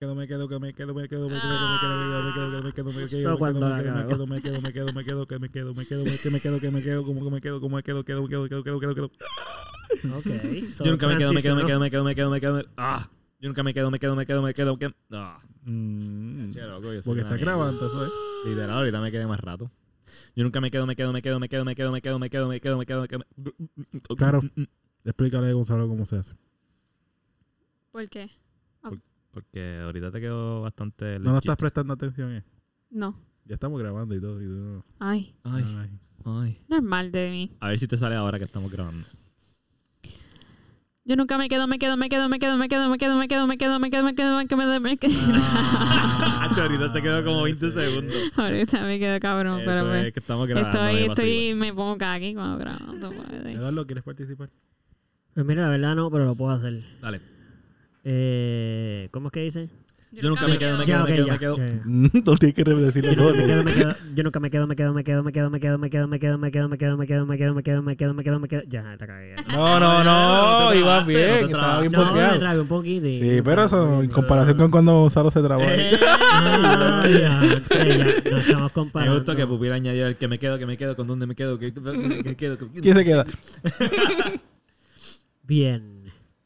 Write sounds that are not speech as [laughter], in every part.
quedo, me quedo, que me quedo, me quedo, me quedo, me quedo, me quedo, me quedo, me quedo, me quedo, me quedo, me quedo, me quedo, me quedo, que me quedo, me quedo, que me quedo, que me quedo, como que me quedo, como me quedo, quedo, quedo, quedo, quedo, quedo, quedo. Ok. so, Yo nunca me quedo, me quedo, me quedo, me quedo, me quedo, me quedo. me- Ah. Yo nunca me quedo, me quedo, me quedo, me quedo, me quedo. Ah. Mm, Porque está grabando, eso es. Literal, ahorita me quedé más rato. Yo nunca me quedo, me quedo, me quedo, me quedo, me quedo, me quedo, me quedo, me quedo, me quedo, me quedo. Claro. Explícale a Gonzalo cómo se hace. ¿Por qué? Porque ahorita te quedo bastante. No nos legit. estás prestando atención, eh. No. Ya estamos grabando y todo. Y todo. Ay, Ay, Ay. ay. normal de mí. A ver si te sale ahora que estamos grabando. Yo nunca me quedo, me quedo, me quedo, me quedo, me quedo, me quedo, me quedo, me quedo, me quedo, me quedo, me quedo, me quedo. Ah, ahorita se quedó como 20 segundos. Ahorita me quedo cabrón, pero pues. es que estamos grabando. Estoy, me estoy, me pongo aquí cuando puede. Eduardo, ¿quieres participar? Pues mira, la verdad no, pero lo puedo hacer. Dale. Eh, ¿Cómo es que dice? Yo nunca me quedo, me quedo, me quedo, me quedo. no tienes que decirlo Yo todo. nunca me quedo, me quedo, yo nunca me quedo, me quedo, me quedo, me quedo, me quedo, me quedo, me quedo, me quedo, me quedo, me quedo, me quedo, me quedo, me quedo, me quedo, me quedo. Ya, la cagué. No, no, No, no. trabaste, bien. no Estaba bien No, me bloqueado. un poquito. Sí, pero eso, en comparación con cuando Gonzalo se trabó. Ah, ya, nos estamos Me comparando. gustó que Pupila añadió el que me quedo, que me quedo, con dónde me quedo, que, me quedo. que- ¿Quién se queda? Bien.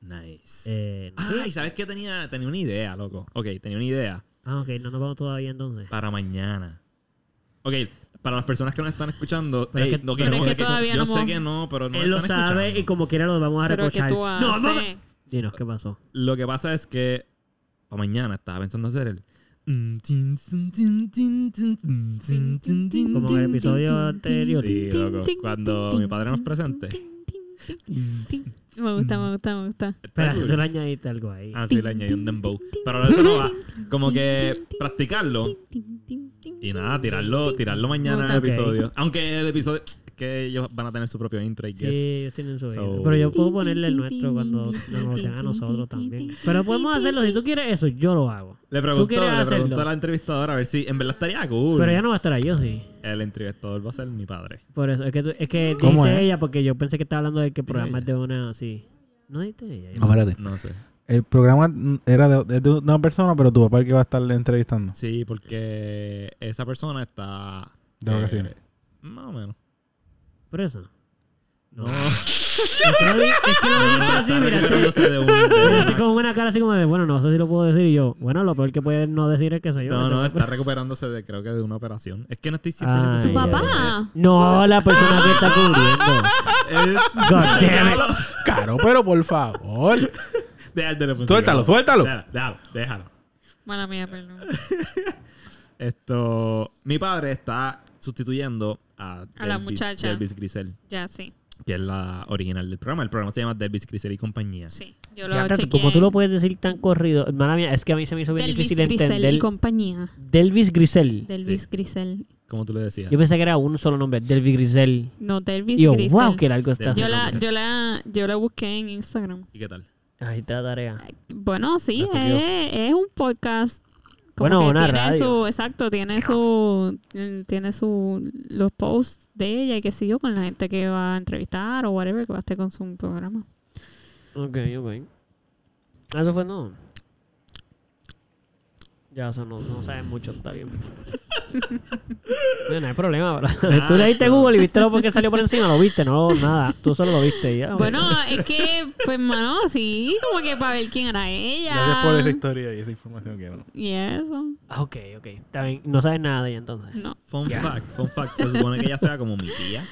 Nice. Eh, Ay, ¿sabes qué? Tenía, tenía una idea, loco. Ok, tenía una idea ah, ok, no nos vamos todavía entonces. para mañana. Ok, para las personas que nos están escuchando. Pero es que- pero no, es que que todavía yo no sé hemos- que no, pero no Él lo están sabe escuchando. y como quiera lo vamos a Pero que reprochar. tú No, haces. Dinos, ¿qué pasó? Lo que pasa es que para mañana estaba pensando hacer el. Como en el episodio anterior. Sí, loco. Cuando mi padre nos presente. Me gusta, me gusta, me gusta. Espera, tú le añadiste algo ahí. Ah, sí, le añadí un dembow. Pero eso no va. Como que practicarlo y nada, tirarlo, tirarlo mañana en el episodio. Aunque el episodio. Que ellos van a tener su propio intro, I Sí, guess. ellos tienen su So- Pero yo puedo ponerle el nuestro cuando nos den a nosotros también. Pero podemos hacerlo. Si tú quieres eso, yo lo hago. Le preguntó, quieres le preguntó hacerlo? a la entrevistadora a ver si en verdad estaría cool. Pero ella no va a estar ahí, yo sí. El entrevistador va a ser mi padre. Por eso, es que, tú- es que ¿Cómo dijiste es? ella porque yo pensé que estaba hablando de que el programa es de una así. No dijiste ella. No, espérate. No sé. El programa era de, de una persona, pero tu papá es el que va a estar entrevistando. Sí, porque esa persona está. De eh, vacaciones. más o menos. Por eso. No. [laughs] Es que lo, dijiste así, está mira. [laughs] con una cara así como de, bueno, no sé si lo puedo decir. Y yo, bueno, lo peor que puede no decir es que soy yo. No, no, está recuperándose de, creo que de una operación. Es que no estoy 100% Ay, ¿Su papá? No, la persona que está cubriendo. [laughs] God. Caro, pero por favor. Déjalo, Suéltalo, suéltalo. Déjalo, déjalo. Mala mía, perdón. Esto. Mi padre está sustituyendo a, A la muchacha. Delvis Grisel, Ya, sí. que es la original del programa. El programa se llama Delvis Grisel y compañía. Sí. Yo lo chequeé. como tú lo puedes decir tan corrido, hermana mía, es que a mí se me hizo bien Delvis difícil Grisel y compañía. Delvis Grisel. Delvis Grisel. Como tú le decías. Yo pensé que era un solo nombre, Delvis Grisel. No, Delvis Y yo, Grisel. wow, qué largo está. Yo la, yo la, yo la busqué en Instagram. ¿Y qué tal? Ahí está la tarea. Bueno, sí, es, es un podcast. Como Bueno, que una tiene radio. su, exacto, tiene su, tiene su, los posts de ella y qué sé yo, con la gente que va a entrevistar o whatever, que va a estar con su programa. Ok, ok. Ah, Eso fue no. Ya, eso no, no sabes mucho, está bien. [laughs] Bueno, no hay problema. pero- [laughs] Tú le diste Google y viste lo porque salió por encima, lo viste, no, nada. Tú solo lo viste y ya. Bueno, es que, pues, mano, sí, como que para ver quién era ella. Gracias por esa historia y esa información que no. Y eso, Ah, Ok, ok. Está bien. No sabes nada de ella entonces. no. Fun fact, fun fact. Se supone que ella sea como mi tía.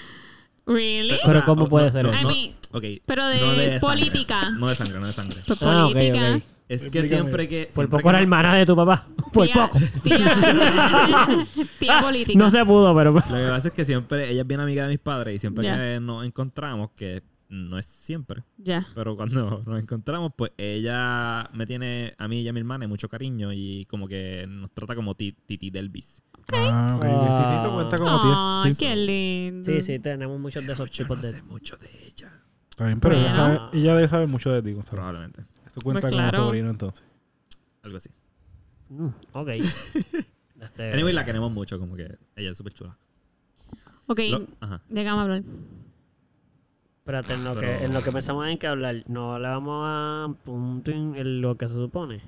¿Really? Pero O sea, ¿cómo puede no, ser no, eso? I no, mean, ok, pero de, no de política. No de sangre, no de sangre. Pues Ah, ok, política. Es que siempre que. Por siempre poco que era no- hermana de tu papá. Por Tía- poco. Tía, [laughs] tía [laughs] política. No se pudo, pero. Lo que pasa es que siempre. Ella es bien amiga de mis padres y siempre que nos encontramos, que no es siempre, Ya. pero cuando [laughs] nos encontramos, pues ella me tiene a mí y a mi hermana mucho cariño y como que nos trata como ti- Titi Delvis. Ah, ok. Sí, sí, eso cuenta como tía. Ay, Sí. qué lindo. Sí, sí, tenemos muchos de esos Yo tipos no de. sé mucho de ella. Está bien, pero ella, sabe, ella debe saber mucho de ti. Probablemente. Eso cuenta Pues como claro. sobrino entonces. Algo así. Mm, ok. [laughs] Este, Anyway, la queremos mucho, como que ella es súper chula. Ok, Lo- Ajá. déjame hablar. Espérate, en lo, que, Pero- en lo que pensamos en que hablar, no le vamos a punto en lo que se supone.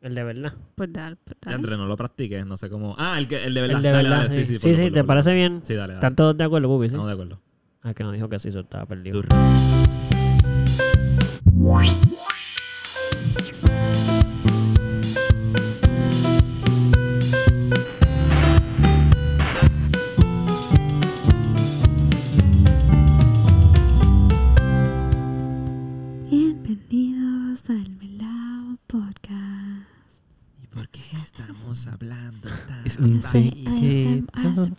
El de verdad. Pues dale, pues dale. André, no lo practiques, no sé cómo. Ah, el, que, el de verdad. El de Dale, verdad. dale, sí, sí, sí, ¿te parece bien? Sí, dale, dale. ¿Están todos de acuerdo, Bubi? Sí. Estamos de acuerdo. Ah, que no dijo que sí, eso estaba perdido. Al Melao Podcast. ¿Y por qué estamos hablando tan Es un? ASMR.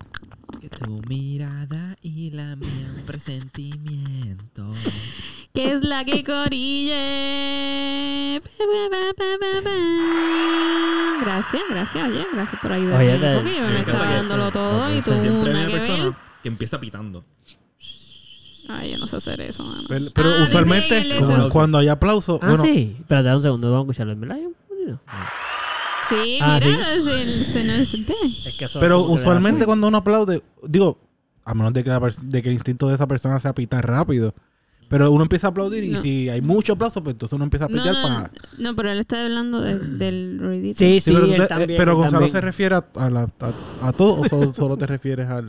Que tu mirada y la mía un presentimiento. ¿Qué es la que corille? Gracias, gracias, oye, gracias por ayudarme. Oye, te- porque yo sí, me estaba que- dándolo todo y tú Siempre hay una que persona que empieza pitando. Ay, yo no sé hacer eso, mano. Pero, pero Ah, usualmente, cuando hay aplauso, Ah, bueno, sí. Espérate, da un segundo, vamos a escucharlo. ¿En verdad? Sí, Ah, mira, se, se nos senté. Es que eso pero usualmente cuando uno aplaude, digo, a menos de que, la de que el instinto de esa persona sea pitar rápido, pero uno empieza a aplaudir y si hay mucho aplauso, pues entonces uno empieza a No, no, para... no, pero él está hablando de- del ruidito. Sí, sí, pero, él tú te- eh, también, pero él Gonzalo también. se refiere a, a, la- a- a todo o solo, [laughs] solo te refieres al...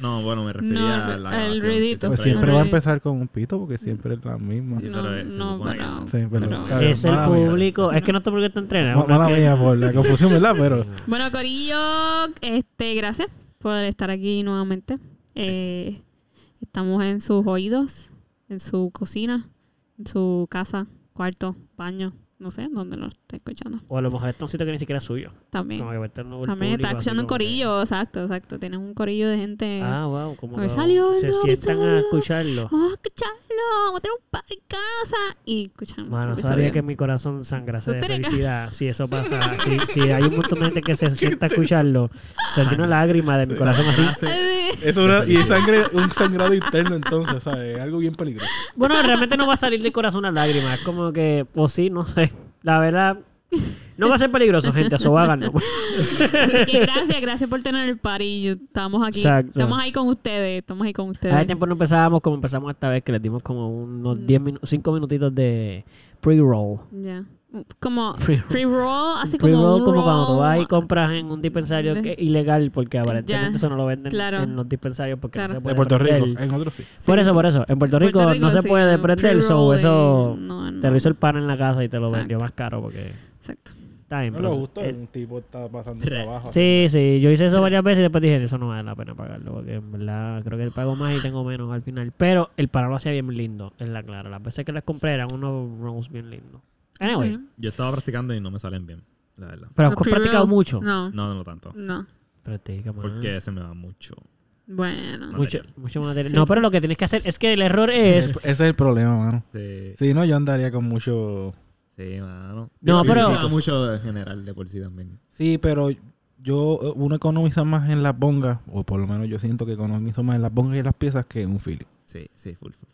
No, bueno, me refería No, a la al grabación, ruidito. Pues siempre va a empezar con un pito porque siempre es la misma. Sí, No, pero es- no. Sí, pero- pero-. Es el público. Es que no te porque está entrenado. Ma- Mala mía por la confusión, ¿verdad? Pero... [laughs] Bueno, Corillo, este, gracias por estar aquí nuevamente. Eh, estamos en sus oídos, en su cocina, en su casa, cuarto, baño, no sé, dónde lo está escuchando. O a lo mejor está un sitio que ni siquiera es suyo. También. Como que También está escuchando un que- corillo, exacto, exacto. Tienes un corillo de gente. Ah, wow. Como que salió se sientan a escucharlo. Vamos a escucharlo, vamos a tener un par en casa. Y escuchamos. Mano, sabía que mi corazón sangrase de felicidad. Si eso pasa, si, si hay un montón de gente que se [laughs] sienta a escucharlo, sentí una lágrima de mi corazón así. Es una, y sangre, un sangrado interno entonces, ¿sabes? Algo bien peligroso. Bueno, realmente no va a salir del corazón una lágrima. Es como que, o sí, no sé. La verdad, no va a ser peligroso, gente. Eso háganlo. [laughs] Así que gracias, gracias por tener el party. Estamos aquí. Exacto. Estamos ahí con ustedes. Estamos ahí con ustedes. Hace tiempo no empezábamos como empezamos esta vez, que les dimos como unos 10 minutos, 5 minutitos de pre-roll. Ya. Como Pre- pre-roll, así como. Pre-roll un como cuando tú vas y compras en un dispensario que es ilegal, porque aparentemente eso no lo venden claro. en los dispensarios porque no se De puede Puerto prender. Rico, en otros sí. Por Sí, eso, sí. por eso. En Puerto Rico, Puerto no se sí, puede prender, so eso no, no. te lo hizo el pan en la casa y te lo Exacto. vendió más caro porque Exacto. está bien. No pero le gustó, eh, un tipo está pasando trabajo. Sí, sí, yo hice eso varias veces y después dije, eso no vale la pena pagarlo, porque en verdad creo que pago más y tengo menos al final. Pero el pan lo hacía bien lindo, en la clara. Las veces que las compré eran unos rolls bien lindos. Anyway. Yo estaba practicando y no me salen bien, la verdad. pero has practicado mucho. No, No, no tanto. no. Practica, man. Porque se me va mucho. Bueno. Mucho, material. mucho material. Sí. No, pero lo que tienes que hacer es que el error es... Ese es el problema, mano. Sí, Si no, yo andaría con mucho... sí, mano. No, pero- va mucho en general de por sí también. Sí, pero yo, eh, uno economiza más en las bongas, o por lo menos yo siento que economizo más en las bongas y en las piezas que en un Philly. Sí, sí, full, full.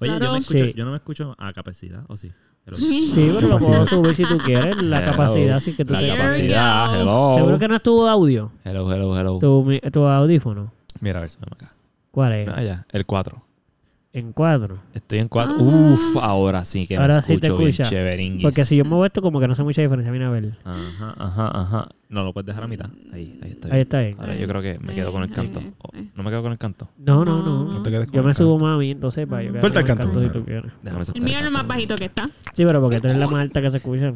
Oye, Claro. yo, me escucho, Sí. yo no me escucho a capacidad, ¿o sí? Sí, pero lo puedo subir si tú quieres, la Hello. capacidad, así que tú La te... Capacidad, hello. Seguro que no es tu audio, Hello, hello, hello. tu, mi- tu audífono. Mira, a ver si me acá. ¿Cuál es? Ah, ya, el 4. En cuadro. Estoy en 4. Ah. Uf, ahora sí que Ahora me sí te escucho bien escucha. chéveringuis. Porque si yo muevo esto, como que no hace mucha diferencia. Mira, a ver. Ajá, ajá, ajá. No lo puedes dejar a mitad. Ahí, ahí está. Ahí bien. está bien. Ahora yo creo que me quedo con el canto. Oh. ¿No me quedo con el canto? No, no, No, no. No te quedes con Yo el me canto. subo más a mí, entonces, para yo Suelta con el canto, si tú quieres. Déjame El mío es canto. más bajito que está. Sí, pero porque tú eres la más alta que se escucha.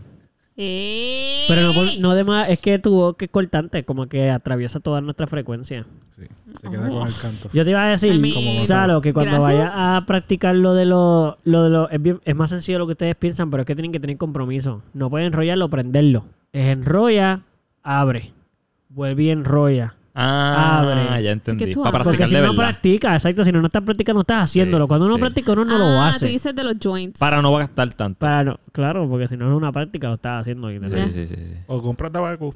Pero no, no de más, es que tu voz que es cortante, como que atraviesa toda nuestra frecuencia. Sí, se queda Oh. con el canto. Yo te iba a decir, Salo, que cuando vayas a practicar lo de lo, lo de lo, es, bien- es más sencillo de lo que ustedes piensan, pero es que tienen que tener compromiso. No pueden enrollarlo prenderlo. Es enrolla, abre. Vuelve y enrolla. Ah, Abre. ya entendí. Para abres. Porque practicar si de no verdad. practica, exacto, si no, no estás practicando, estás haciéndolo. Cuando uno sí. practica, uno no lo ah, hace. tú dices de los joints. Para no gastar tanto. Para no- claro, porque si no es una práctica, lo estás haciendo. Sí, sí, sí, sí. O compra tabaco,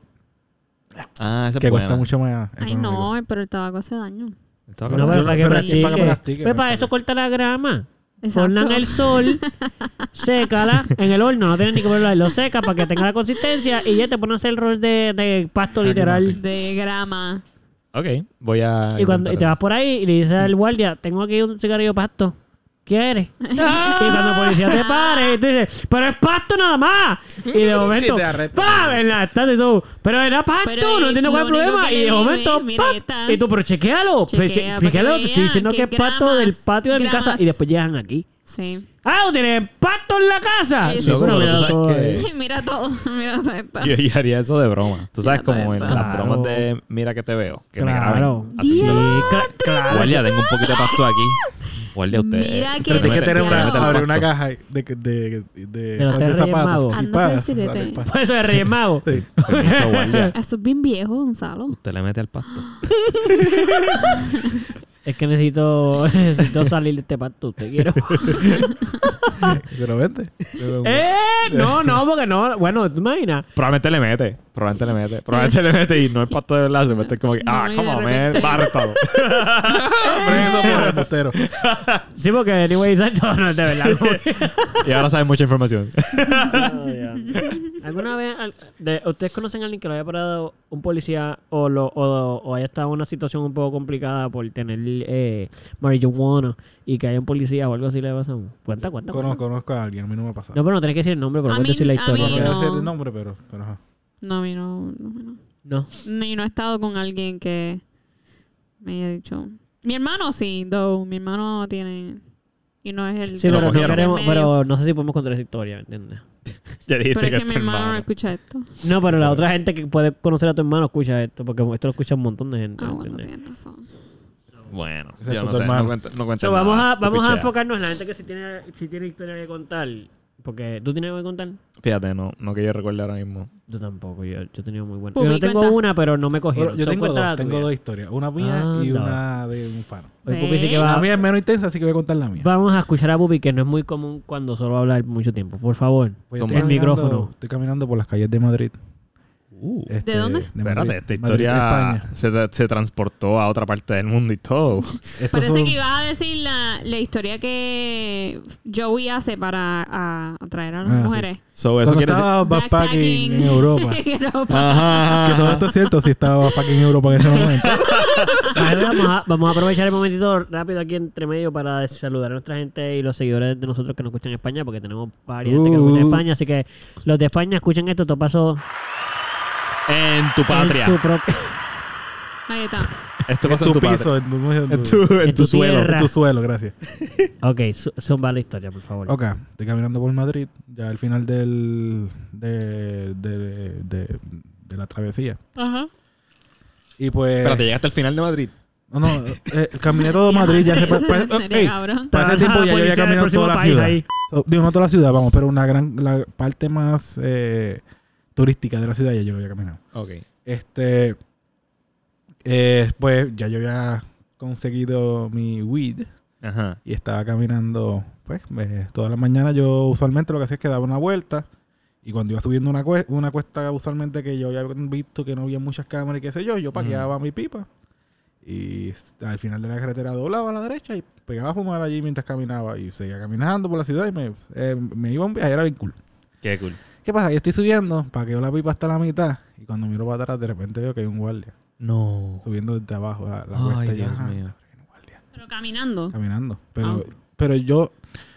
Ah, esa que es cuesta buena. mucho más Ay, económico. no, pero el tabaco hace daño. Estaba No, pero para que pero es que es para que practique. practique, Pues para es eso corta la grama. Exacto. Ponla en el sol, [laughs] sécala en el horno, no tienes ni que ponerlo, lo seca para que tenga la consistencia y ya te pones a hacer el rol de, de pasto literal. De grama. Ok, voy a. Y cuando y te vas por ahí y le dices al guardia, tengo aquí un cigarrillo de pasto. ¿Quieres? [laughs] y cuando el policía te pare, tú dices, pero es pasto nada más. Y de [laughs] momento, Y. ¡pam! En la estatua y tú, pero era pasto, Pero, no entiendo cuál es el lo único problema. que Y de momento, mira, ¡pam! Y tú, pero chequealo. Chequea, para te estoy vean diciendo que es pasto gramas, del patio de mi casa gramas. y después llegan aquí. Sí. ¡Ah, ¿no tienes pasto en la casa! Sí, Sí, sí, pero sí. mira Tú sabes todo que- [laughs] mira todo, mira todo esto. Yo, yo haría eso de broma. Tú sabes, Ya, como en las Claro. bromas de Mira que te veo. Que me Claro. graben. Sí, haciendo- cla- claro. Guardia, tengo un poquito de pasto aquí. Guardia, usted. Mira usted que- Tienes que tener una, mete el abrir una pasto. caja de, de, de, de, De los tres Reyes Magos. y Anda paga. por decirte. Dale, paga. Pues eso de Reyes Magos. Sí. Permiso, guardia. Eso es bien viejo, Gonzalo. Usted le mete al pasto. [laughs] Es que necesito, [laughs] necesito [laughs] salir de este pasto. Usted quiero. [laughs] Pero vente. ¡Eh! No, no, porque no. Bueno, tú imaginas. Probablemente le mete. Probablemente le mete. Probablemente le mete y no es pasto de verdad. Se mete como que, ah, on, man. Va arrestado. Preso por embustero. Sí, porque anyway, exacto, no es de verdad. y ahora sabe mucha información. ¿Alguna vez de- ustedes conocen a alguien que lo haya parado un policía o, lo, o, o haya estado en una situación un poco complicada por tener eh, marihuana y que haya un policía o algo así le pasa? Cuenta, cuenta. Conozco, cuenta. conozco a alguien, a mí no me ha pasado. No, pero no tenés que decir el nombre, pero A puedes mí- decir la historia. no mí voy a no. decir el nombre, pero, pero ajá. No, a mí no, no, no. No. Ni no he estado con alguien que me haya dicho. Mi hermano sí, though. Mi hermano tiene. Y no es el. Sí, pero, no queremos, pero no sé si podemos contar esa historia, ¿me entiendes? [laughs] ya dijiste Pero es que mi tu hermano no escucha esto. No, pero la otra gente que puede conocer a tu hermano escucha esto, porque esto lo escucha un montón de gente. Ah, ¿me bueno, tienes razón. Bueno, Ese yo no sé. hermano. No cuenta, no cuenta So, vamos nada. a, vamos a enfocarnos en la gente que sí tiene, sí tiene historia que contar. Porque tú tienes algo que contar. Fíjate, no, no que yo recuerde ahora mismo. Yo tampoco, yo, yo he tenido muy buena. Yo no tengo cuenta. una, pero no me cogieron. Yo So, tengo dos, tengo dos historias. Una mía y Anda. una de un Pupi sí que va, La mía es menos intensa, así que voy a contar la mía. Vamos a escuchar a Pupi, que no es muy común cuando solo va a hablar mucho tiempo. Por favor. Pues el micrófono. Estoy caminando por las calles de Madrid. Uh, Este, ¿De dónde? espérate, Madrid. esta historia se, tra- se transportó a otra parte del mundo y todo. Parece son- que ibas a decir la, la historia que Joey hace para a- atraer a las Ah, sí. mujeres. So, eso Cuando quiere decir... estaba backpacking en Europa. [laughs] En Europa. Ajá, Que todo esto es cierto, si estaba backpacking en Europa en ese momento. [laughs] Vamos, a, vamos a aprovechar el momentito rápido aquí entre medio para saludar a nuestra gente y los seguidores de nosotros que nos escuchan en España, porque tenemos varias gente que nos escucha en Uh. España. Así que los de España escuchen esto. Esto pasó En tu patria. en tu propia. [laughs] Ahí está. Esto en pasó en tu tu piso, patria. en tu, en En tu- en tu tu suelo. tierra. en tu suelo, gracias. [laughs] Ok, zumba la historia, por favor. Ok, estoy caminando por Madrid, ya al final del, de, de, de, de la travesía. Ajá. Y pues... Espérate, llegaste al final de Madrid. No, no, eh, caminé todo [laughs] Madrid, ya se... pa- pa- Sería ey, cabrón. para ese tiempo ya yo había caminado toda la ciudad. So, digo, no toda la ciudad, vamos, pero una gran, la parte más eh, turística de la ciudad ya yo lo había caminado. Ok. Este, eh, pues ya yo había conseguido mi weed Ajá. y estaba caminando, pues, eh, todas las mañanas yo usualmente lo que hacía es que daba una vuelta y cuando iba subiendo una, cue- una cuesta usualmente que yo había visto que no había muchas cámaras y qué sé yo, yo paqueaba mi pipa y al final de la carretera doblaba a la derecha y pegaba a fumar allí mientras caminaba y seguía caminando por la ciudad y me, eh, me iba a un viaje, era bien cool. Qué cool. ¿Qué pasa? Yo estoy subiendo, paqueo la pipa hasta la mitad y cuando miro para atrás de repente veo que hay un guardia No. subiendo desde abajo la, la Ay, cuesta Dios ah, mío. guardia Pero caminando. caminando. Pero, Ah. pero yo,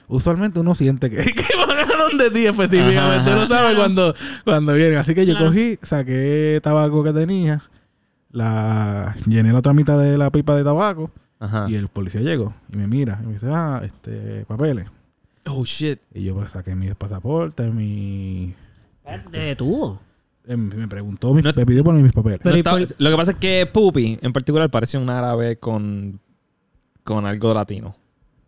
usualmente uno siente que, [laughs] que van a donde ti específicamente. Uno sabe Claro. cuando, cuando vienen. Así que yo Claro. cogí, saqué tabaco que tenía, la llené la otra mitad de la pipa de tabaco Ajá. y el policía llegó y me mira y me dice, ah, este, papeles. Oh, shit. Y yo pues saqué mi pasaporte, mi... Te detuvo. eh, me preguntó, mis- No- me pidió por mis papeles. Pero No y estaba- por- Lo que pasa es que Pupi, en particular, parece un árabe con, con algo latino.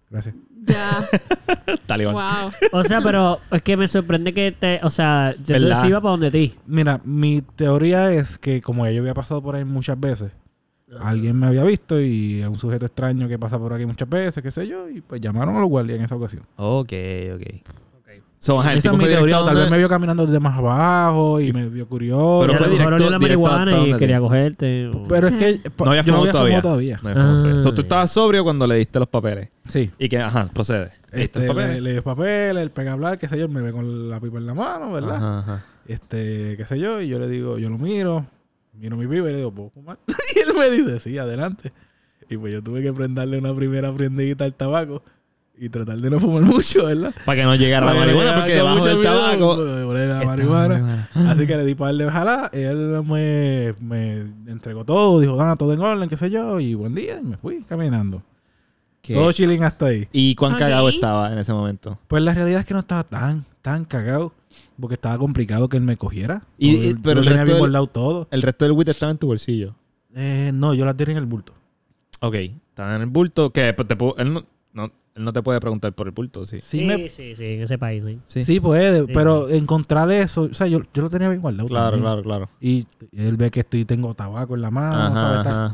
Gracias. Ya. [laughs] Talibán. wow. O sea, pero es que me sorprende que te. O sea, yo te ¿Verdad? iba para donde ti. Mira, mi teoría es que como ya yo había pasado por ahí muchas veces, alguien me había visto y es un sujeto extraño que pasa por aquí muchas veces, qué sé yo, y pues llamaron a los guardias en esa ocasión. Ok, ok. So, ajá, el Esa tipo es mi fue teoría, directo o tal vez donde- me vio caminando desde más abajo y me vio curioso. Pero a fue directo- la directo marihuana hasta y donde quería te- cogerte. o- Pero es que pa- No había yo no fumado todavía. fumado todavía. No había fumado Ah, todavía. So, tú ya. estabas sobrio cuando le diste los papeles. Sí. Y que, ajá, procede. ¿Le diste Este, el le, papel? le dio papel, él pega a hablar, qué sé yo, me ve con la pipa en la mano, ¿verdad? Ajá, ajá. Este, qué sé yo, y yo le digo, yo lo miro, miro mi pipa y le digo, ¿puedo fumar? [laughs] y él me dice, sí, adelante. Y pues yo tuve que prenderle una primera prendidita al tabaco. y tratar de no fumar [laughs] mucho, ¿verdad? Para que no llegara la Para marihuana, porque debajo del tabaco. la marihuana. Así que le di par de jalar. Él me, me entregó todo. Dijo, ah, todo en orden, qué sé yo. Y buen día. Y me fui caminando. ¿Qué? Todo chilling hasta ahí. ¿Y cuán cagado estaba en ese momento? Pues la realidad es que no estaba tan, tan cagado. Porque estaba complicado que él me cogiera. Y- y- yo pero el tenía resto bien del- guardado todo. El resto del weed estaba en tu bolsillo. Eh, no, yo la tiré en el bulto. Ok, estaba en el bulto. Que pues, te puedo- él, no, no- él no te puede preguntar por el bulto, sí. Sí, Sí, me- sí, sí, en ese país, sí. sí. puede. Sí. Pero encontrar eso. O sea, yo, yo lo tenía bien guardado. Claro, también. claro, claro. Y él ve que estoy tengo tabaco en la mano. Ajá.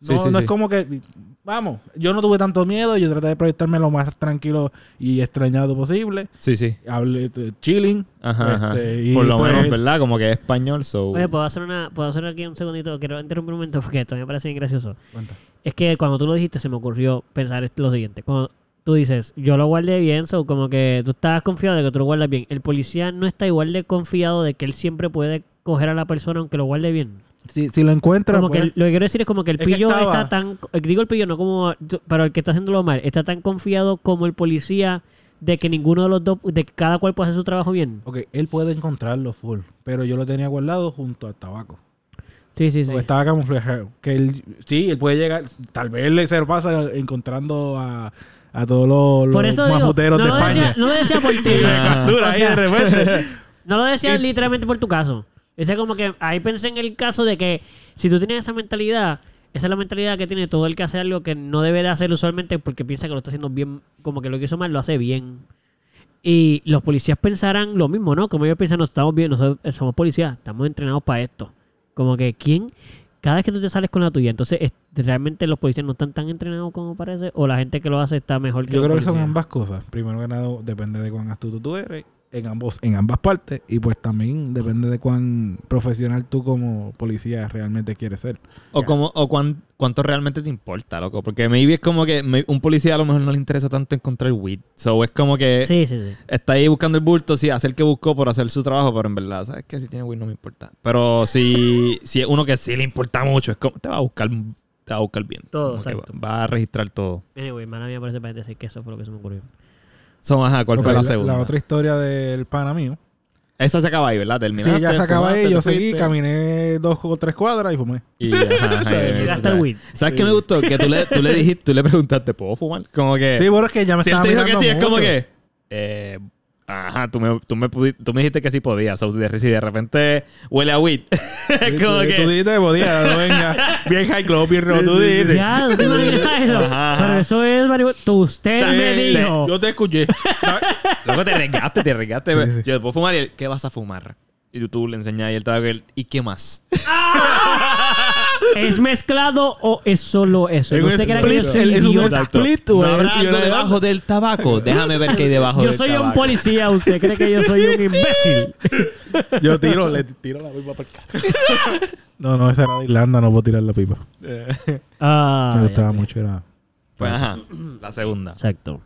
No, Sí, sí, no sí. es como que. Vamos, yo no tuve tanto miedo. Yo traté de proyectarme lo más tranquilo y extrañado posible. Sí, sí. Hablé de chilling. Ajá, ajá. Este, y Por lo pues- menos, ¿verdad? Como que es español, so... Oye, ¿puedo hacer, una, puedo hacer aquí un segundito. Quiero interrumpir un momento porque esto me parece bien gracioso. Cuenta. Es que cuando tú lo dijiste se me ocurrió pensar lo siguiente. Cuando tú dices, yo lo guardé bien, so como que tú estabas confiado de que tú lo guardas bien. El policía no está igual de confiado de que él siempre puede coger a la persona aunque lo guarde bien. Si, si lo encuentra, Como que pues, el- lo que quiero decir es como que el Es pillo está tan... Digo el pillo no como... Pero el que está haciéndolo mal, está tan confiado como el policía de que ninguno de los dos... De que cada cual puede hacer su trabajo bien. ok, él puede encontrarlo full. Pero yo lo tenía guardado junto al tabaco. Sí, sí, sí. Porque estaba camuflajeado. Que él, sí, él puede llegar. Tal vez le se lo pasa encontrando a, a todos los, Por los digo, mafuteros no de lo, España. decía, no lo decía por [laughs] ti. Captura O ahí de repente. [laughs] No lo decía Y- literalmente por tu caso. Ese como que ahí pensé en el caso de que si tú tienes esa mentalidad, esa es la mentalidad que tiene todo el que hace algo que no debe de hacer usualmente porque piensa que lo está haciendo bien, como que lo que hizo mal lo hace bien. Y los policías pensarán lo mismo, ¿no? Como ellos piensan, nos estamos bien, nosotros eh, somos policías, estamos entrenados para esto. Como que, ¿quién? Cada vez que tú te sales con la tuya, entonces, es- ¿realmente los policías no están tan entrenados como parece? ¿O la gente que lo hace está mejor que Yo los creo que son ambas cosas. Primero que nada, depende de cuán astuto tú eres. En, ambos, en ambas partes. Y pues también depende de cuán profesional tú como policía realmente quieres ser. O, Ya. como, o cuán- cuánto realmente te importa, loco. Porque maybe es como que may- un policía a lo mejor no le interesa tanto encontrar weed. So es como que Sí, sí, sí. está ahí buscando el bulto, sí, hacer que buscó por hacer su trabajo, pero en verdad, ¿sabes qué? Si tiene weed no me importa. Pero si, [laughs] si es uno que sí le importa mucho, es como, te va a buscar, te va a buscar bien. Todo, que exacto. va, va a registrar todo. Anyway, mala mía parece para decir que eso fue lo que se me ocurrió. So, ajá, ¿cuál fue la segunda? La otra historia del pana mío. Esa se acaba ahí, ¿verdad? Terminaste. Sí, ya se acaba ahí. Yo seguí, caminé dos o tres cuadras y fumé. Y, [laughs] hasta [laughs] el weed. ¿Sabes qué me gustó? Que tú le, tú le dijiste, tú le preguntaste, ¿puedo fumar? Como que... Sí, bueno, es que ya me si él estaba te dijo que sí, es como que... eh, ajá, tú me, tú, me tú me dijiste que sí podías. So, de, si de repente huele a weed, Sí, [laughs] como tú, que... tú dijiste que podía, no [laughs] venga. Bien high club, bien rojo, tú dijiste. Ya, no te imaginas. Pero eso es marihuana. Tú, usted Sí, me dijo. Yo te escuché. [laughs] Luego te arriesgaste, te sí. Yo puedo fumar y él, ¿qué vas a fumar? Y tú, tú le enseñas y él estaba él, ¿y qué más? ¿Es mezclado o es solo eso? Es No un yo split, soy el- es un split, ¿No habrá algo debajo del tabaco? Déjame ver qué hay debajo Yo del soy tabaco. un policía. ¿Usted cree que yo soy un imbécil? [laughs] Yo tiro, le tiro la pipa para acá. [laughs] No, no, esa era de Irlanda, no puedo tirar la pipa. Ah, me gustaba ya. mucho, era. Pues ajá, la segunda. Exacto.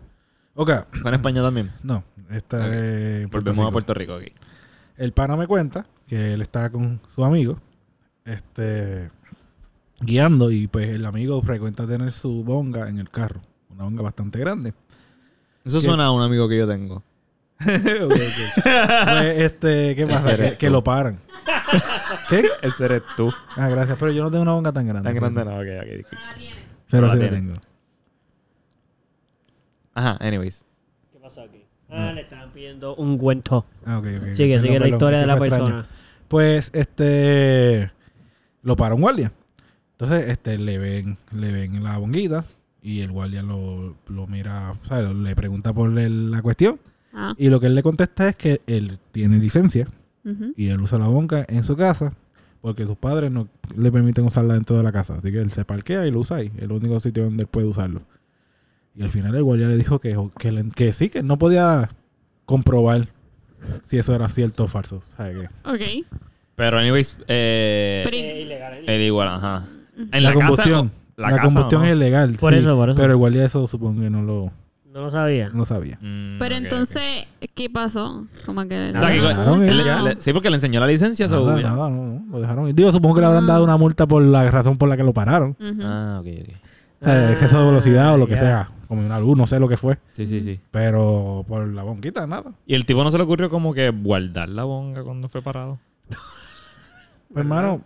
Ok, Fue en España también. no, esta Ok. es. Volvemos a Rico. Puerto Rico aquí. El pana me cuenta que él estaba con su amigo, este, guiando y pues el amigo frecuenta tener su bonga en el carro, una bonga bastante grande. Eso suena a un amigo que yo tengo. [laughs] Pues, este, ¿qué pasa? Que, lo paran. [laughs] ¿Qué? Ese eres tú. Ah, gracias, pero yo no tengo una bonga tan grande. Tan grande no, ok, ok. disculpa. Pero No la sí la tengo. Ajá, anyways. ¿Qué pasó aquí? Ah, le estaban pidiendo un cuento. Ah, ok, ok. Sigue, sigue la historia de la extraño. persona. Pues, este, lo para un guardia. Entonces, este, le ven, le ven la bonguita y el guardia lo, lo mira, ¿sabes? Le pregunta por el- la cuestión Ah, y lo que él le contesta es que él tiene licencia y él usa la bonga en su casa porque sus padres no le permiten usarla dentro de la casa. Así que él se parquea y lo usa ahí. Es el único sitio donde él puede usarlo. Y al final el guardia le dijo que, que, le- que sí, que no podía comprobar si eso era cierto o falso. ¿Sabes qué? Ok. Pero, anyways, eh, Pero- Eh, ilegal, eh. él igual, ajá. En la, la, casa, combustión. la casa, combustión ¿no? es legal. Por sí, eso, por eso. Pero guardia eso supongo que no lo, No lo sabía. no sabía. Mm, Pero entonces, ¿qué pasó? Como que... O sea, que- Claro, él- ya. le- sí, porque le enseñó la licencia. Nada, nada, no, no, lo dejaron. Digo, supongo que le habrán dado una multa por la razón por la que lo pararon. Ah, ok, ok. O sea, exceso de velocidad o lo que Ah, sea. Como una luz, no sé lo que fue. Sí, sí, sí. Pero por la bonquita, nada. Y el tipo no se le ocurrió como que guardar la bonga cuando fue parado. Pues, hermano,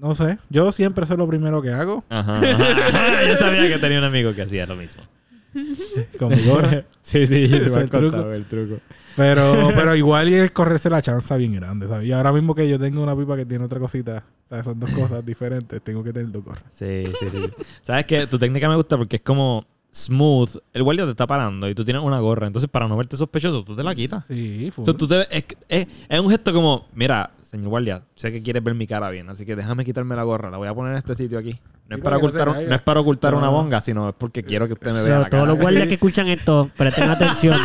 no sé. Yo siempre soy lo primero que hago. Ajá. ajá. [laughs] Yo sabía que tenía un amigo que hacía lo mismo. Con mi gorra. Sí, sí, el truco. el truco. Pero, [laughs] pero igual y es correrse la chanza bien grande, ¿sabes? Y ahora mismo que yo tengo una pipa que tiene otra cosita, ¿sabes? Son dos cosas diferentes, tengo que tener dos gorras. Sí, sí, sí. ¿Sabes qué? Tu técnica me gusta porque es como smooth. El guardia te está parando y tú tienes una gorra. Entonces, para no verte sospechoso, tú te la quitas. Sí, full. O sea, tú te- es, es- es un gesto como, mira, señor guardia, sé que quieres ver mi cara bien, así que déjame quitarme la gorra. La voy a poner en este sitio aquí. No es para no ocultar, no es para ocultar No. una bonga, sino es porque quiero que usted me O vea sea, la todos cara. los guardias que escuchan esto, presten atención.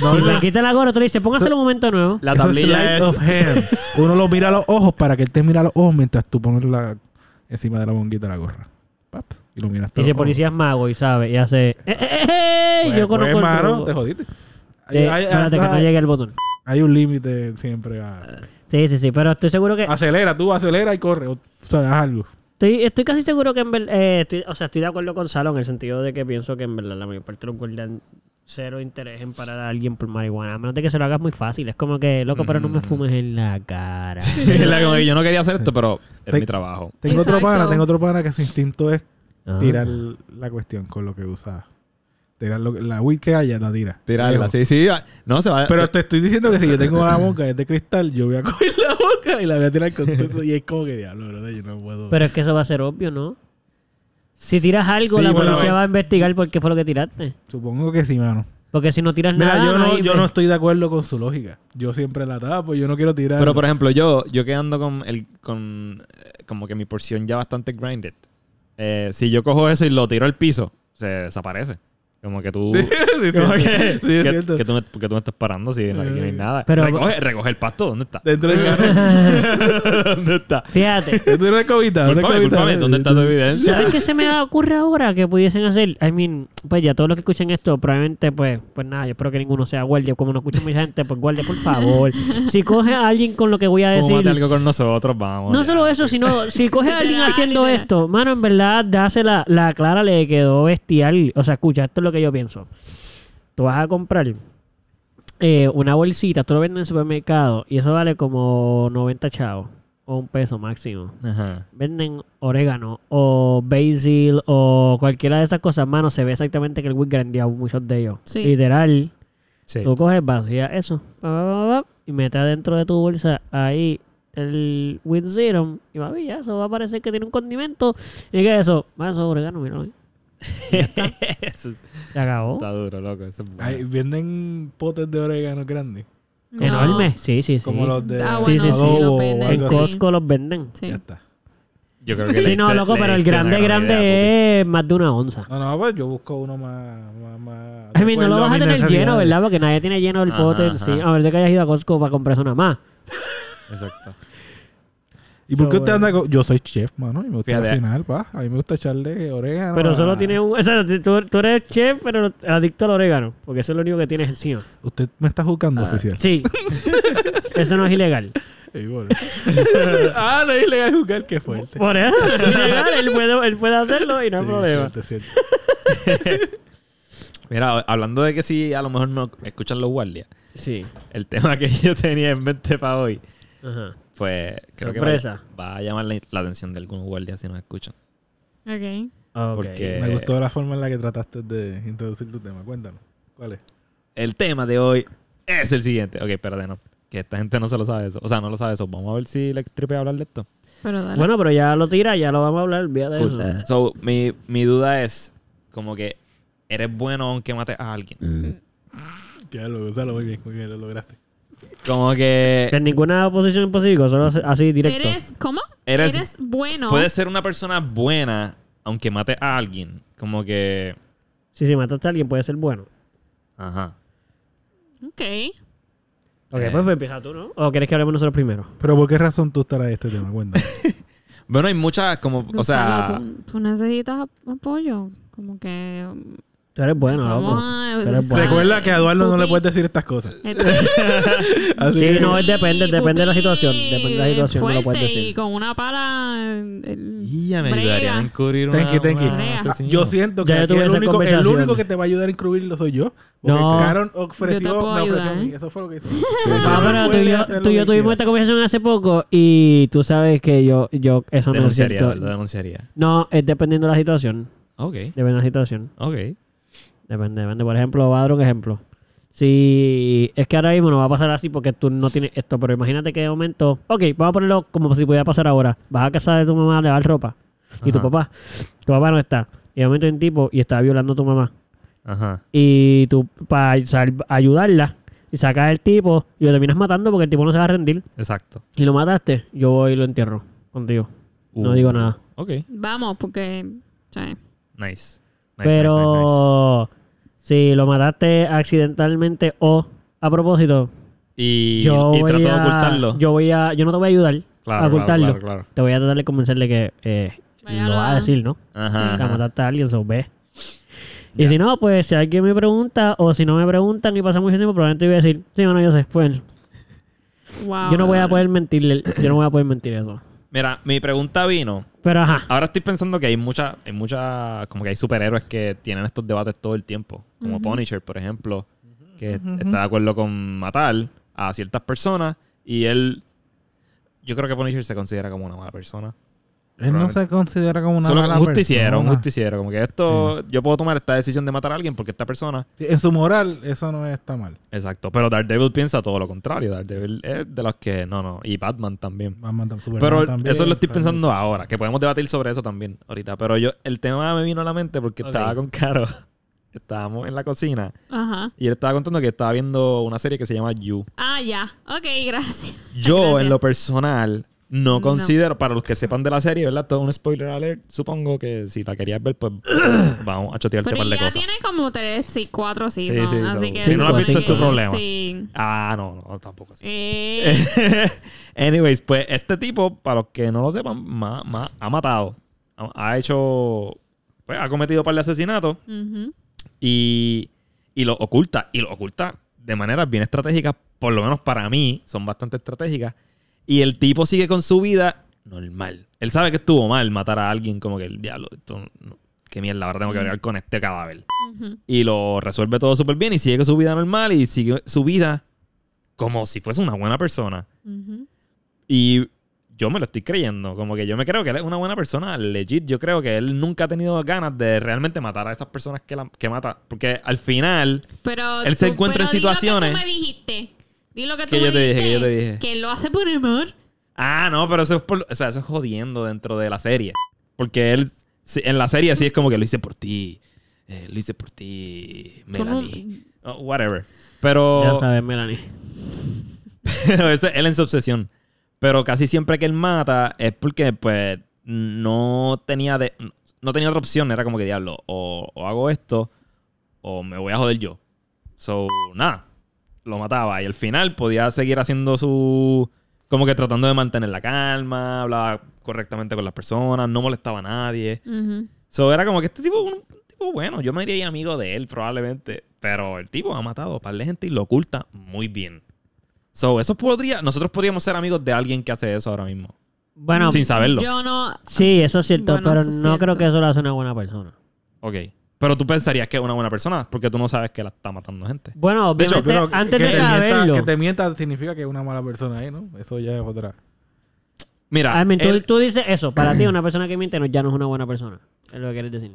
No, [laughs] si no. le quitan la gorra, tú le dices, póngaselo un momento nuevo. La tablilla es... of hand. Uno lo mira a los ojos para que él te mire a los ojos mientras tú pones la encima de la bonguita la gorra. Pap, y lo miras Y si el policía es mago y sabe, y hace. ¡Eh, eh, eh, eh! Pues, yo conozco pues, el mano, te jodiste. Hay, hay- espérate, que no llegue el botón. hay un límite siempre a... Sí, sí, sí, pero estoy seguro que. Acelera, tú acelera y corre. O, sea, haz algo. Estoy, estoy casi seguro que en verdad. eh, estoy- o sea, estoy de acuerdo con Salo en el sentido de que pienso que en verdad la mayor parte de los guardias cero interés en parar a alguien por marihuana. A menos de que se lo hagas muy fácil. Es como que, loco, pero no me Mm. fumes en la cara. [laughs] Es la- como que yo no quería hacer esto, pero es Te- mi trabajo. Tengo otro pana, tengo otro pana que su instinto es Ah. tirar la cuestión con lo que usa. Tirar lo, la weed que haya, la tira. Tirarla, sí, sí. No, se va Pero se- te estoy diciendo que si yo tengo la boca es de cristal, yo voy a [laughs] coger la boca y la voy a tirar con todo eso. Y es como que diablo, bro, yo no puedo. Pero es que eso va a ser obvio, ¿no? Si tiras algo, Sí, la policía va a investigar por qué fue lo que tiraste. Supongo que sí, mano. Porque si no tiras Mira, nada. yo no, yo no estoy de acuerdo con su lógica. Yo siempre la tapo, yo no quiero tirar. Pero por ejemplo, yo, yo que ando con el, con eh, como que mi porción ya bastante grinded. eh, si yo cojo eso y lo tiro al piso, se desaparece. Como que tú. sí, [laughs] sí, como sí, que, sí, es que- cierto. que tú, me, que tú me estás parando si no, aquí no hay nada. Pero- recoge, recoge el pasto, ¿dónde está? Dentro del carro. [laughs] [laughs] ¿Dónde está? Fíjate. Culpame, cobita. culpame, ¿dónde está tu evidencia? ¿Sabes qué se me ocurre ahora que pudiesen hacer? I mean, pues ya todos los que escuchen esto, probablemente, pues, pues nada, yo espero que ninguno sea guardia. Como no escucha mucha gente, pues guardia, por favor. Si coge a alguien con lo que voy a decir. Fúmate algo con nosotros, vamos. No ya. solo eso, sino si coge a alguien haciendo esto, mano, en verdad, dásela, la clara le quedó bestial. O sea, escucha, esto es lo que yo pienso. Tú vas a comprar eh, una bolsita, esto lo venden en el supermercado, y eso vale como 90 chavos, o un peso máximo. Ajá. Venden orégano, o basil, o cualquiera de esas cosas, mano, se ve exactamente que el weed grandeado, muchos de ellos. Sí. Literal, Sí. Tú coges, vacías eso y metes adentro de tu bolsa ahí el Wind Serum y va ya, eso va a parecer que tiene un condimento. ¿Y qué es eso? Va, eso es orégano, ahí. [laughs] Eso Se acabó. está duro, loco. Eso es bueno. Ay, venden potes de orégano grandes. No. Enorme, sí, sí, sí. Como los de Ah, Sí, bueno, sí, sí, sí. lo adobo o venden, En. Costco los venden. Sí. Ya está. Yo creo que Sí, no, loco, pero el una grande, gran grande idea, es más de una onza. No, no, pues yo busco uno más. más, más I mean, no lo vas a tener lleno. ¿verdad? Porque nadie tiene lleno el Ajá, pote en sí. A ver de que hayas ido a Costco para comprar eso nada más. Exacto. ¿Y por qué So, usted anda con.? Yo soy chef, mano, y me gusta Fíjate. cocinar, pa. A mí me gusta echarle orégano. Pero a- solo tiene un... O sea, tú, tú eres chef, pero adicto al orégano. Porque eso es lo único que tienes encima. Usted me está juzgando, oficial. Sí. [laughs] eso no es ilegal. Bueno. [laughs] ah, no es ilegal jugar, qué fuerte. Por eso, no es ilegal. Él puede, él puede hacerlo y no hay Sí, problema. cierto, cierto. [laughs] Mira, hablando de que si a lo mejor no escuchan los guardias, Sí. el tema que yo tenía en mente para hoy, Ajá. Pues creo Sorpresa. que va, va a llamar la, la atención de algunos guardias si nos escuchan. Ok. Ok. Porque- Me gustó la forma en la que trataste de introducir tu tema. Cuéntanos. ¿Cuál es? El tema de hoy es el siguiente. Ok, espérate, no. Que esta gente no se lo sabe eso. O sea, no lo sabe eso. Vamos a ver si le tripe hablar de esto. Pero dale. Bueno, pero ya lo tira, ya lo vamos a hablar. Olvídate de Cool. eso. So, mi, mi duda es como que eres bueno aunque mates a alguien. Ya lo usalo muy bien, muy bien, lo lograste. Como que En ninguna posición específica, solo así directo. ¿Eres, ¿Cómo? Eres- Eres, bueno. puedes ser una persona buena aunque mate a alguien. Como que... Sí, si mataste a alguien, puede ser bueno. Ajá. Ok. Ok, Eh. pues, empieza tú, ¿no? ¿O quieres que hablemos nosotros primero? Pero ¿por qué razón tú estarás este tema? Cuéntame. [laughs] Bueno, hay muchas como... O sea... ¿tú, tú necesitas ap- apoyo. Como que. Tú eres bueno, loco. a- Tú eres bueno. Recuerda que a Eduardo no le puedes decir estas cosas. [laughs] Este- [laughs] Así Sí, que- no, es depende, depende de la situación. Depende de la situación, no lo puedes fuerte decir. Y con una pala. el- Y ya me brega. ayudaría a encubrir una, Thank you, thank you. una Brega. asesino. Yo siento que Ya yo aquí tuve el esa único, el conversación. único que te va a ayudar a incluirlo soy yo. Porque No. Caron Yo te ofreció, puedo me ofreció ayudar. a mí. Eso fue lo que hizo. Ah, pero tú y yo, tú y yo tuvimos esta conversación hace poco y tú sabes que yo, yo eso no es Denunciaría, cierto. ¿verdad? Denunciaría. No, es dependiendo de la situación. Ok, Depende de la situación. ok. Depende, depende. Por ejemplo, voy a dar un ejemplo. Si es que ahora mismo no va a pasar así porque tú no tienes esto, pero imagínate que de momento, ok, vamos a ponerlo como si pudiera pasar ahora. Vas a casa de tu mamá a lavar ropa y tu papá, tu papá no está. Y de momento hay un tipo y está violando a tu mamá. Ajá. Y tú, para ayudarla, y sacas el tipo y lo terminas matando porque el tipo no se va a rendir. Exacto. Y lo mataste, yo voy y lo entierro contigo. No Uh, digo nada. Ok. Vamos, porque. sea, Nice. Nice, Pero nice, nice, nice. si lo mataste accidentalmente o a propósito, Y, yo y voy trató de a, ocultarlo. Yo voy a, yo no te voy a ayudar claro, a ocultarlo. Claro, claro, Te voy a tratar de convencerle que eh, lo va a decir, ¿no? Ajá, Que ajá. mataste a alguien, so ve. Y Ya. si no, pues si alguien me pregunta o si no me preguntan y pasa mucho tiempo, probablemente voy a decir, sí, bueno, yo sé, fue él. wow, Yo no voy a poder mentirle, yo no voy a poder mentir eso. Mira, mi pregunta vino. Pero ajá, Ahora estoy pensando que hay muchas, hay muchas, como que hay superhéroes que tienen estos debates todo el tiempo. Como. Punisher, por ejemplo, que está de acuerdo con matar a ciertas personas. Y él, yo creo que Punisher se considera como una mala persona. Él no se considera como una Solo mala un justiciero, un justiciero. Como que esto, yo puedo tomar esta decisión de matar a alguien porque esta persona. Sí, En su moral, eso no está mal. Exacto. Pero Daredevil piensa todo lo contrario. Daredevil es de los que, no, no. Y Batman también. Batman Superman Pero también, eso lo estoy pensando ahora, que podemos debatir sobre eso también ahorita. Pero yo, el tema me vino a la mente porque estaba con Caro. [laughs] Estábamos en la cocina Ajá. y él estaba contando que estaba viendo una serie que se llama You. Ah, ya. Ok, gracias. Yo, [laughs] Gracias. en lo personal, no No. considero, para los que sepan de la serie, ¿verdad? Todo un spoiler alert. Supongo que si la querías ver, pues [coughs] vamos a chotearte un Pero par de ya cosas. tiene como tres, sí, cuatro seasons. sí, así que. si no lo has visto, es tu problema. Sí. Ah, no, no, tampoco así. Eh, [laughs] Anyways, pues este tipo, para los que no lo sepan, ma- ma- ha matado. Ha, ha hecho. Pues ha cometido un par de asesinatos y, y lo oculta. Y lo oculta de maneras bien estratégicas. Por lo menos para mí, son bastante estratégicas. Y el tipo sigue con su vida normal. Él sabe que estuvo mal matar a alguien, como que el diablo, esto no- qué mierda, ahora tengo que bregar con este cadáver. Y lo resuelve todo súper bien y sigue con su vida normal y sigue su vida como si fuese una buena persona. Ujú. Y yo me lo estoy creyendo. Como que yo me creo que él es una buena persona. Legit, yo creo que él nunca ha tenido ganas de realmente matar a esas personas que, la- que mata. Porque al final, Pero Él se encuentra en pero lo que situaciones- tú me dijiste. Di lo que tú Que me yo te dije, dijiste, que yo te dije. Que lo hace por amor. ah, no, pero eso es, por- o sea, eso es jodiendo dentro de la serie. Porque él, en la serie sí es como que lo hice por ti. eh, lo hice por ti, Melanie. Oh, whatever. Pero. ya sabes, Melanie. Pero [laughs] ese es él en su obsesión. Pero casi siempre que él mata es porque, pues, no tenía de, no tenía otra opción. Era como que, diablo, o, o hago esto o me voy a joder yo. So, nada. Lo mataba. Y al final podía seguir haciendo su... Como que tratando de mantener la calma, hablaba correctamente con las personas, no molestaba a nadie. So, era como que este tipo es un tipo bueno. Yo me diría amigo de él, probablemente. Pero el tipo ha matado a par de gente y lo oculta muy bien. So, eso podría. Nosotros podríamos ser amigos de alguien que hace eso ahora mismo. Bueno, Sin saberlo. Yo no. sí, eso es cierto, Bueno, pero no cierto. creo que eso lo hace una buena persona. Ok. Pero tú pensarías que es una buena persona porque tú no sabes que la está matando gente. Bueno, De hecho, antes que de mienta- saberlo. que te mienta significa que es una mala persona ahí, ¿no? Eso ya es otra. Mira, I mean, tú, él- tú dices eso. Para ti, una persona que miente no, ya no es una buena persona. Es lo que quieres decir.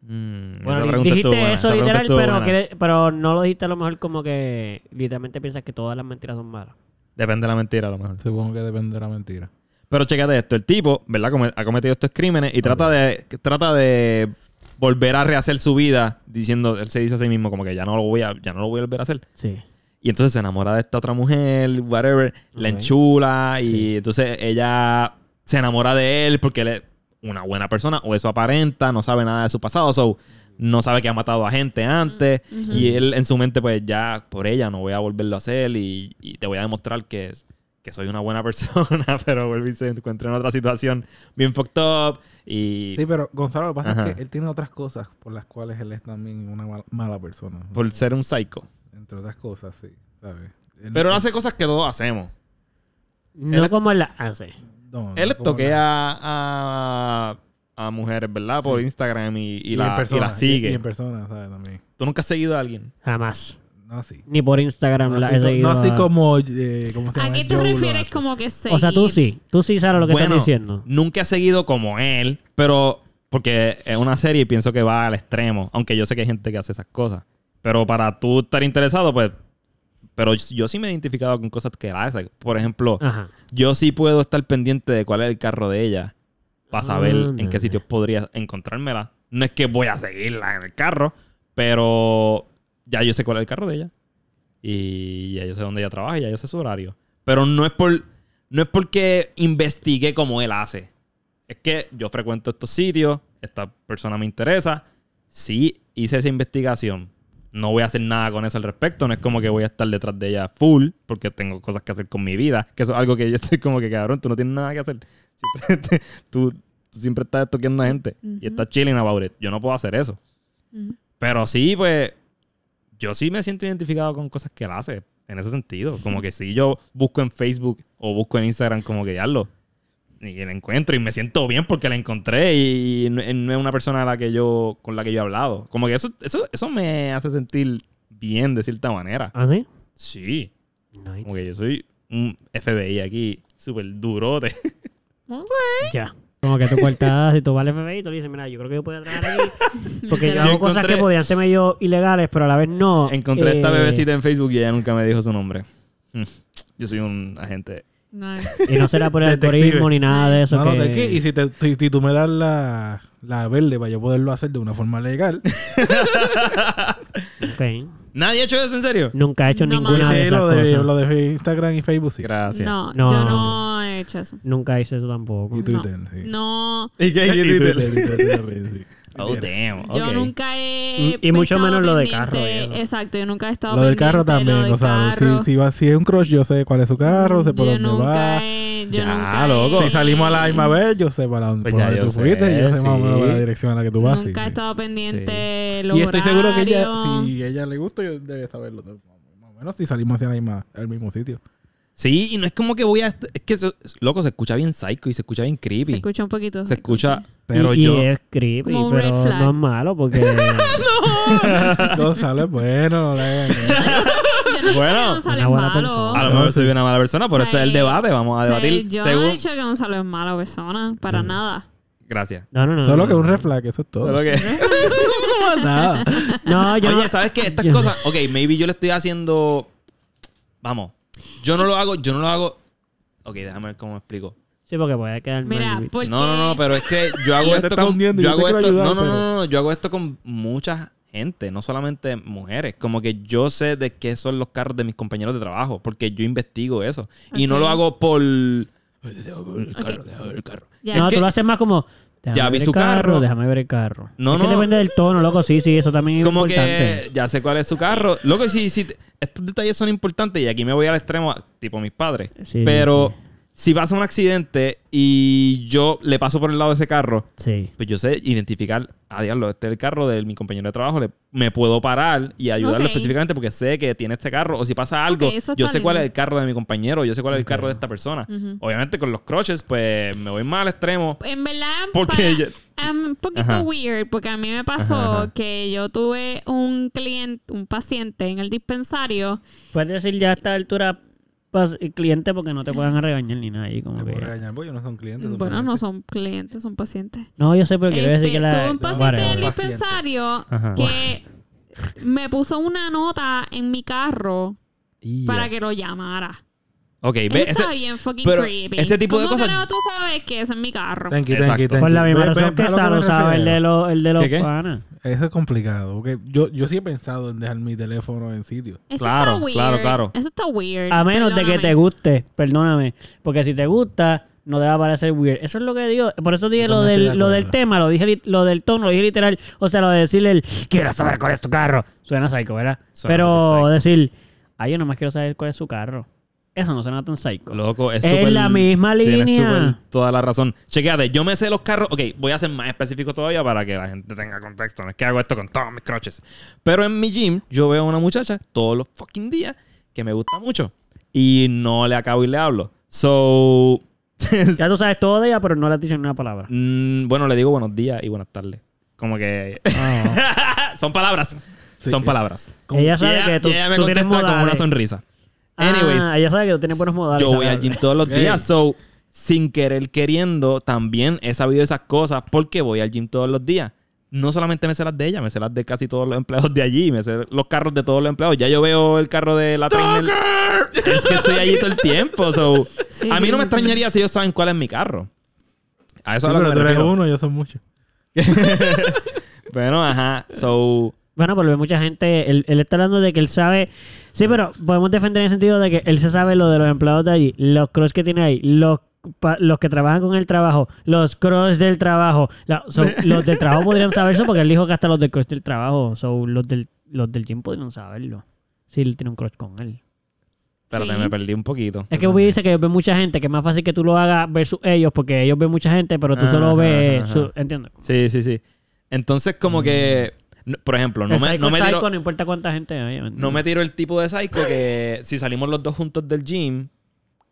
Mm, Bueno, dijiste buena, eso literal, pero, pero no lo dijiste a lo mejor como que literalmente piensas que todas las mentiras son malas. Depende de la mentira, a lo mejor. Supongo que depende de la mentira. Pero chécate esto, el tipo, ¿verdad? Ha cometido estos crímenes y trata de trata de volver a rehacer su vida diciendo, él se dice a sí mismo como que ya no lo voy a ya no lo voy a volver a hacer. Sí. Y entonces se enamora de esta otra mujer, whatever, la Ok. enchula y entonces ella se enamora de él porque él es una buena persona o eso aparenta, no sabe nada de su pasado, so no sabe que ha matado a gente antes Ujú. y él en su mente pues ya por ella no voy a volverlo a hacer y, y te voy a demostrar que, que soy una buena [laughs] persona, pero vuelve y se encuentra en otra situación bien fucked up y Sí, pero Gonzalo, lo que pasa Ajá. es que él tiene otras cosas por las cuales él es también una mal- mala persona. por ser un psycho. Entre otras cosas, sí, ¿sabes? Él- Pero él hace cosas que todos hacemos. No Él- como él la hace. no, no, Él como toquea a, a mujeres, ¿verdad? Por Sí. Instagram y, la, y persona, la sigue. Y, en persona, ¿sabes? También. ¿Tú nunca has seguido a alguien? Jamás. No así. Ni por Instagram No la así, he seguido. no así a- como, eh, ¿cómo se llama? ¿A qué te Joe lo refieres hace. como que seguir? O sea, tú sí. Tú sí sabes lo que Bueno, estás diciendo. Nunca he seguido como él, pero porque es una serie y pienso que va al extremo. Aunque yo sé que hay gente que hace esas cosas. Pero para tú estar interesado, pues. Pero yo sí me he identificado con cosas que él hace. Por ejemplo, Ajá. yo sí puedo estar pendiente de cuál es el carro de ella para saber en Ándale. qué sitios podría encontrármela. No es que voy a seguirla en el carro, pero ya yo sé cuál es el carro de ella. Y ya yo sé dónde ella trabaja y ya yo sé su horario. Pero no es por no es porque investigué como él hace. Es que yo frecuento estos sitios, esta persona me interesa. Sí, hice esa investigación. No voy a hacer nada con eso al respecto. No es como que voy a estar detrás de ella full, porque tengo cosas que hacer con mi vida. Que eso es algo que yo [laughs] estoy como que, cabrón, tú no tienes nada que hacer. Siempre te- [laughs] tú, tú siempre estás toqueando a gente y estás chilling about it. Yo no puedo hacer eso. Pero sí, pues, yo sí me siento identificado con cosas que él hace, en ese sentido. Como que si yo busco en Facebook o busco en Instagram, como que ya lo. Y la encuentro y me siento bien porque la encontré y, no es una persona a la que yo, con la que yo he hablado. Como que eso, eso, eso me hace sentir bien de cierta manera. ¿Ah, sí? Sí. Nice. Como que yo soy un FBI aquí, súper durote. [laughs] Ok. Ya. Como que tú cortas, si tú vas al FBI y tú le dices, mira, yo creo que yo puedo trabajar aquí. [laughs] Porque yo hago cosas que podrían ser medio ilegales, pero a la vez no. Encontré esta Eh, bebecita en Facebook y ella nunca me dijo su nombre. Mm. Yo soy un agente. Nice. Y no será por el Detective. algoritmo ni nada de eso. No, de aquí. Y si, te, si, si tú me das la, la verde para yo poderlo hacer de una forma legal, [laughs] Ok. ¿Nadie ha hecho eso en serio? Nunca he hecho No, ninguna de esas lo, de, cosas. lo de Instagram y Facebook, sí. Gracias. No, No. yo no hecho eso. Nunca hice eso tampoco. Y Twitter, sí. No, ¿Y qué? Y ¿Y Twitter? Sí. Oh, damn. yo nunca he. Y mucho menos lo de carro. Exacto, yo nunca he estado. Lo del carro de también, lo del Gonzalo. carro. Si, si, va, si es un crush, yo sé cuál es su carro, sé por yo dónde nunca va. He, yo Ya, nunca loco. he- Si salimos a la misma vez, yo sé para dónde, Pues por dónde tú sé, fuiste. Yo sé más o menos la dirección a la que tú vas. sí, Nunca he estado pendiente los Y estoy seguro que ella, si a ella le gusta, yo debe saberlo. Más o menos si salimos hacia la misma, al mismo sitio. Sí, y no es como que voy a... Es que, eso- loco, se escucha bien psycho y se escucha bien Se creepy. escucha un poquito. Se escucha... Pero y, y yo... es creepy, Como un red pero flag. no es malo porque... [laughs] Gonzalo es bueno, no. Yo no Bueno, una buena malo. persona. A lo mejor soy una mala persona, pero O sea, este es el debate. Vamos a O sea, debatir. yo según... no he dicho que Gonzalo es mala persona, para nada. Gracias. No, no, no. Solo no, que no. un red flag, eso es todo. Solo que- [laughs] Nada. [laughs] No, yo Oye, no- ¿sabes qué? Estas yo- cosas... Ok, maybe yo le estoy haciendo... Vamos. Yo no lo hago... Yo no lo hago... Ok, déjame ver cómo me explico. Sí, porque puede quedar Mira, mal. porque... No, no, no, pero es que yo [laughs] hago esto con. hundiendo, Yo hago esto. ayudar, no, no, pero- no, no, yo hago esto con mucha gente, no solamente mujeres. Como que yo sé de qué son los carros de mis compañeros de trabajo, porque yo investigo eso. Y no lo hago por. Ay, Déjame ver el carro, Ok. déjame ver el carro. No, Es tú que- lo haces más como... Déjame Ya vi su carro. Déjame ver el carro. No, es que no. depende del tono, loco. Sí, sí, eso también es Como importante. que ya sé cuál es su carro. Loco, sí, sí, estos detalles son importantes y aquí me voy al extremo, tipo mis padres. Sí, Pero sí. Si pasa un accidente y yo le paso por el lado de ese carro, Sí. pues yo sé identificar, ah, diablo, este es el carro de mi compañero de trabajo, le- me puedo parar y ayudarlo específicamente porque sé que tiene este carro, o si pasa algo, yo sé cuál es el carro de mi compañero, yo sé cuál es el carro de esta persona. Obviamente con los crushes, pues me voy más al extremo. En verdad, Porque yo- un poquito Ajá. weird, porque a mí me pasó Ajá, ajá. que yo tuve un cliente, un paciente en el dispensario. Puedes decir ya a esta altura cliente porque no te puedan regañar ni nada. ahí como Te que- regañar porque no son clientes. son Bueno, no clientes. son clientes, son pacientes. No, yo sé, pero quiero decir Este, que la... tuve un paciente en el dispensario que me puso una nota en mi carro Y para que lo llamara. Ok, ve, Eso ese, está bien fucking pero creepy. ese tipo de ¿Cómo cosas- tú sabes que es en mi carro? Thank you, thank you, Exacto. thank Por la you. misma Ve- razón ve- que ve a lo Salo me sabe el de, los el de los ¿Qué, qué? panas. Eso es complicado. Porque yo, yo sí he pensado en dejar mi teléfono en sitio. Eso Claro, está weird. claro, claro. Eso está weird. A menos de que perdóname. te guste, perdóname. Porque si te gusta, no te va a parecer weird. Eso es lo que digo. Por eso dije Yo lo también estoy del, de lo del acuerdo. tema, lo dije li- lo del tono, lo dije literal. O sea, lo de decirle el quiero saber cuál es tu carro. Suena psycho, ¿verdad? Suena Pero súper decir, ay, yo nomás quiero saber cuál es su carro. Eso no suena tan psycho. Loco, es Es la misma línea. toda la razón. Chequéate, yo me sé los carros. Ok, voy a ser más específico todavía para que la gente tenga contexto. No es que hago esto con todos mis croches. Pero en mi gym, yo veo a una muchacha todos los fucking días que me gusta mucho. Y no le acabo y le hablo. So. [laughs] Ya tú sabes todo de ella, pero no le has dicho ni una palabra. mm, bueno, le digo buenos días y buenas tardes. Como que. [laughs] Son palabras. Son palabras. ella sabe que tú, ella me tú tienes contesta con una modales. Sonrisa. Ah, Anyways, ella sabe que tú tienes buenos modales. yo voy al gym todos los días. So, sin querer queriendo, también he sabido esas cosas porque voy al gym todos los días. No solamente me sé las de ella, me sé las de casi todos los empleados de allí, me sé los carros de todos los empleados. Ya yo veo el carro de la trainer. Es que estoy allí todo el tiempo. So, Sí, a mí no me extrañaría si ellos saben cuál es mi carro. A eso Sí, es lo pero que tú eres uno, yo soy muchos. [laughs] Bueno, ajá. So, Bueno, pero ve mucha gente, él, él está hablando de que él sabe. Sí, pero podemos defender en el sentido de que él se sabe lo de los empleados de allí, los cross que tiene ahí, los, pa- los que trabajan con el trabajo, los cross del trabajo. La- so, [laughs] los del trabajo podrían saber eso porque él dijo que hasta los del cross del trabajo, so, los, del, los del gym podrían saberlo. Si él tiene un cross con él. espérate, Sí. me perdí un poquito. Es que Bobby dice que ellos ven mucha gente, que es más fácil que tú lo hagas versus ellos porque ellos ven mucha gente, pero tú solo ves. ajá. su- ¿Entiendes? Sí, sí, sí. Entonces, como que, no- por ejemplo, no el me, psycho no me psycho, tiro, no importa cuánta gente no me tiro el tipo de psycho que [laughs] si salimos los dos juntos del gym,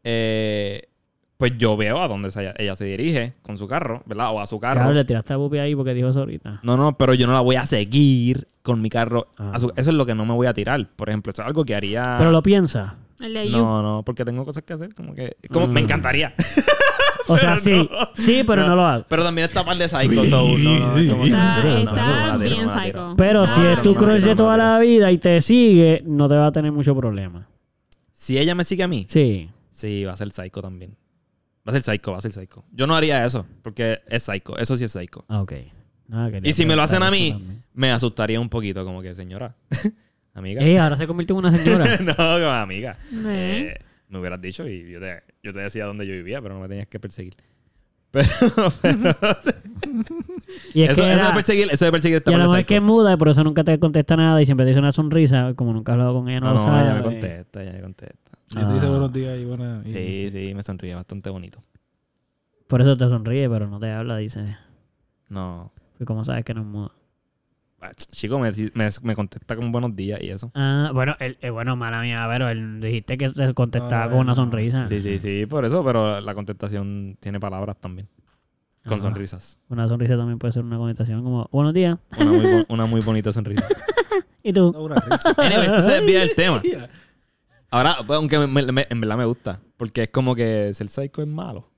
eh, pues yo veo a dónde se- ella se dirige con su carro, ¿verdad? O a su carro. Claro, le tiraste a ahí porque dijo eso ahorita. No, no, pero yo no la voy a seguir con mi carro. Ah. a su- eso es lo que no me voy a tirar. Por ejemplo, eso es algo que haría. Pero lo piensa. El de You. No, no, porque tengo cosas que hacer. Como que. Como me Mm. encantaría. [laughs] O sea, sí, sí, pero no, lo hago. Pero también está par de psycho, so, no, como Está, no, no, está no, no, no, no, bien no, no, psycho. Pero si es tu no, crush no, de no, toda no. la vida y te sigue, no te va a tener mucho problema. Si ella me sigue a mí, Sí. sí, va a ser psycho también. Va a ser psycho, va a ser psycho. Yo no haría eso, porque es psycho. Eso sí es psycho. Ah, ok. Nada, quería Y si me lo hacen a preguntar mí, eso también. me asustaría un poquito, como que, señora, amiga. Ey, ahora se convirtió en una señora. no, como amiga. Eh, me hubieras dicho y yo te, yo te decía dónde yo vivía, pero no me tenías que perseguir. [laughs] Pero, pero y es eso, que eso era- de perseguir, eso de perseguir está y a lo mejor es que muda y por eso nunca te contesta nada y siempre te dice una sonrisa, como nunca has hablado con ella, no, No, lo no, sabe. ella me contesta, ella me contesta. Yo te dice Ah. buenos días y buenas. y- Sí, sí, me sonríe bastante bonito. Por eso te sonríe, pero no te habla, dice. No. Pues como sabes que no es muda. Chico, me, me, me contesta con buenos días y eso. Ah, bueno, él, eh, bueno, mala mía, pero él dijiste que te contestaba Ah, con una sonrisa. Sí, sí, sí, por eso, pero la contestación tiene palabras también. Con Ah. sonrisas. Una sonrisa también puede ser una contestación como, buenos días. Una muy, bo- una muy [laughs] bonita sonrisa. [laughs] ¿Y tú? No, una risa. [laughs] Anyway, esto se desvía del tema. Ahora, pues, aunque me- me- me- en verdad me gusta. Porque es como que ser psycho es malo.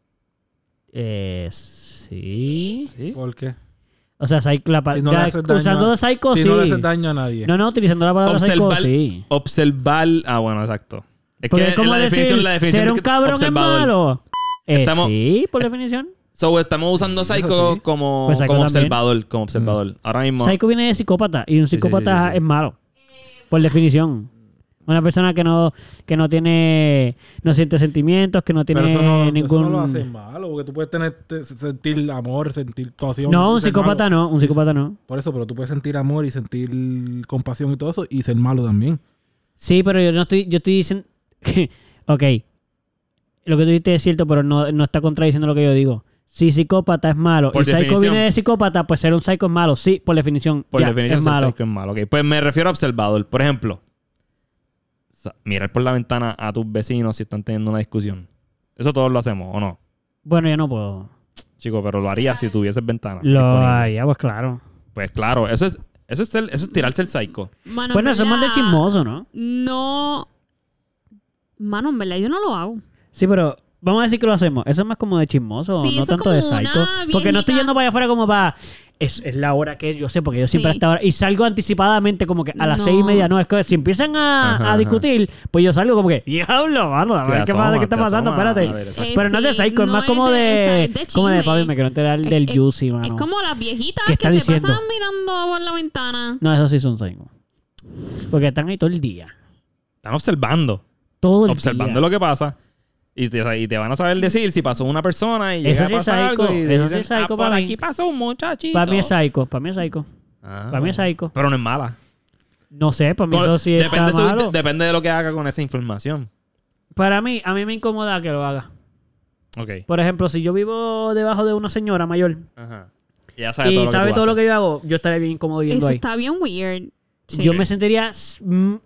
Eh, sí. ¿Sí? ¿Por qué? O sea, Si no le ya, usando a- psycho, si sí. no le haces daño a nadie. No, no, utilizando la palabra psycho, Observar- sí. Observar. Ah, bueno, exacto. Es Porque que es como la decir, definición, la definición ser un que- cabrón observador. es malo. Eh, Estamos- sí, por definición. [laughs] So, estamos usando Eso psycho sí. como, Pues psycho como también. observador. Como observador. Ahora mismo. Psycho viene de psicópata y un Sí, sí, psicópata sí, sí, sí. es malo. Por definición. Una persona que no, que no tiene, no siente sentimientos, que no tiene Pero eso no, ningún... eso no lo hace malo, porque tú puedes tener, sentir amor, sentir pasión. No, un psicópata malo. no, un psicópata no. Por eso, pero tú puedes sentir amor y sentir compasión y todo eso y ser malo también. Sí, pero yo no estoy, yo estoy diciendo [laughs] que, ok, lo que tú dices es cierto, pero no, no está contradiciendo lo que yo digo. Si psicópata es malo Por y psycho viene de psicópata, pues ser un psycho es malo. Sí, por definición. Por ya, definición, es ser malo. psycho es malo. Ok, Pues me refiero a observador. Por ejemplo, sa- mirar por la ventana a tus vecinos si están teniendo una discusión. Eso todos lo hacemos, ¿o no? Bueno, yo no puedo. Chico, pero lo harías si tuvieses ventana. Lo haría, pues claro. Pues claro, eso es, eso es, ser- eso es tirarse el psycho. Mano, Bueno, en eso es más de chismoso, ¿no? No. Mano, en verdad, yo no lo hago. Sí, pero vamos a decir que lo hacemos. Eso es más como de chismoso, Sí, no es tanto de psycho. Porque no estoy yendo para allá afuera como para. Es, es la hora que es, yo sé, porque yo siempre Sí. a esta hora. Y salgo anticipadamente, como que a las No. seis y media. No, es que si empiezan a, Ajá, a ajá. discutir, pues yo salgo como que, diablo, mano, a ver qué, pasa, asomas, qué está pasando, espérate. ver. Eh, Pero no es de psycho, es más como de. es de como de papi, me quiero enterar Es- del es- juicy, Es mano. como las viejitas ¿Qué que está se diciendo? pasan mirando por la ventana. No, eso sí son psycho. Porque están ahí todo el día. Están observando. Todo el observando día. lo que pasa. Y te, y te van a saber decir si pasó una persona y Eso llega sí a es pasar psycho, algo y eso dicen, sí es psycho "Ah, por para mí". aquí pasó un muchachito. Para mí es psycho, para mí es psycho. Ah, Para mí es psycho. Pero no es mala. No sé, para mí Con- eso sí depende, está de su- malo. de- depende de lo que haga con esa información. Para mí, a mí me incomoda que lo haga. Ok. Por ejemplo, si yo vivo debajo de una señora mayor Ajá. Y ya sabe y todo lo que sabe tú todo lo haces. que yo hago, yo estaría bien incómodo viviendo Eso ahí. está bien weird. Sí. Yo me sentiría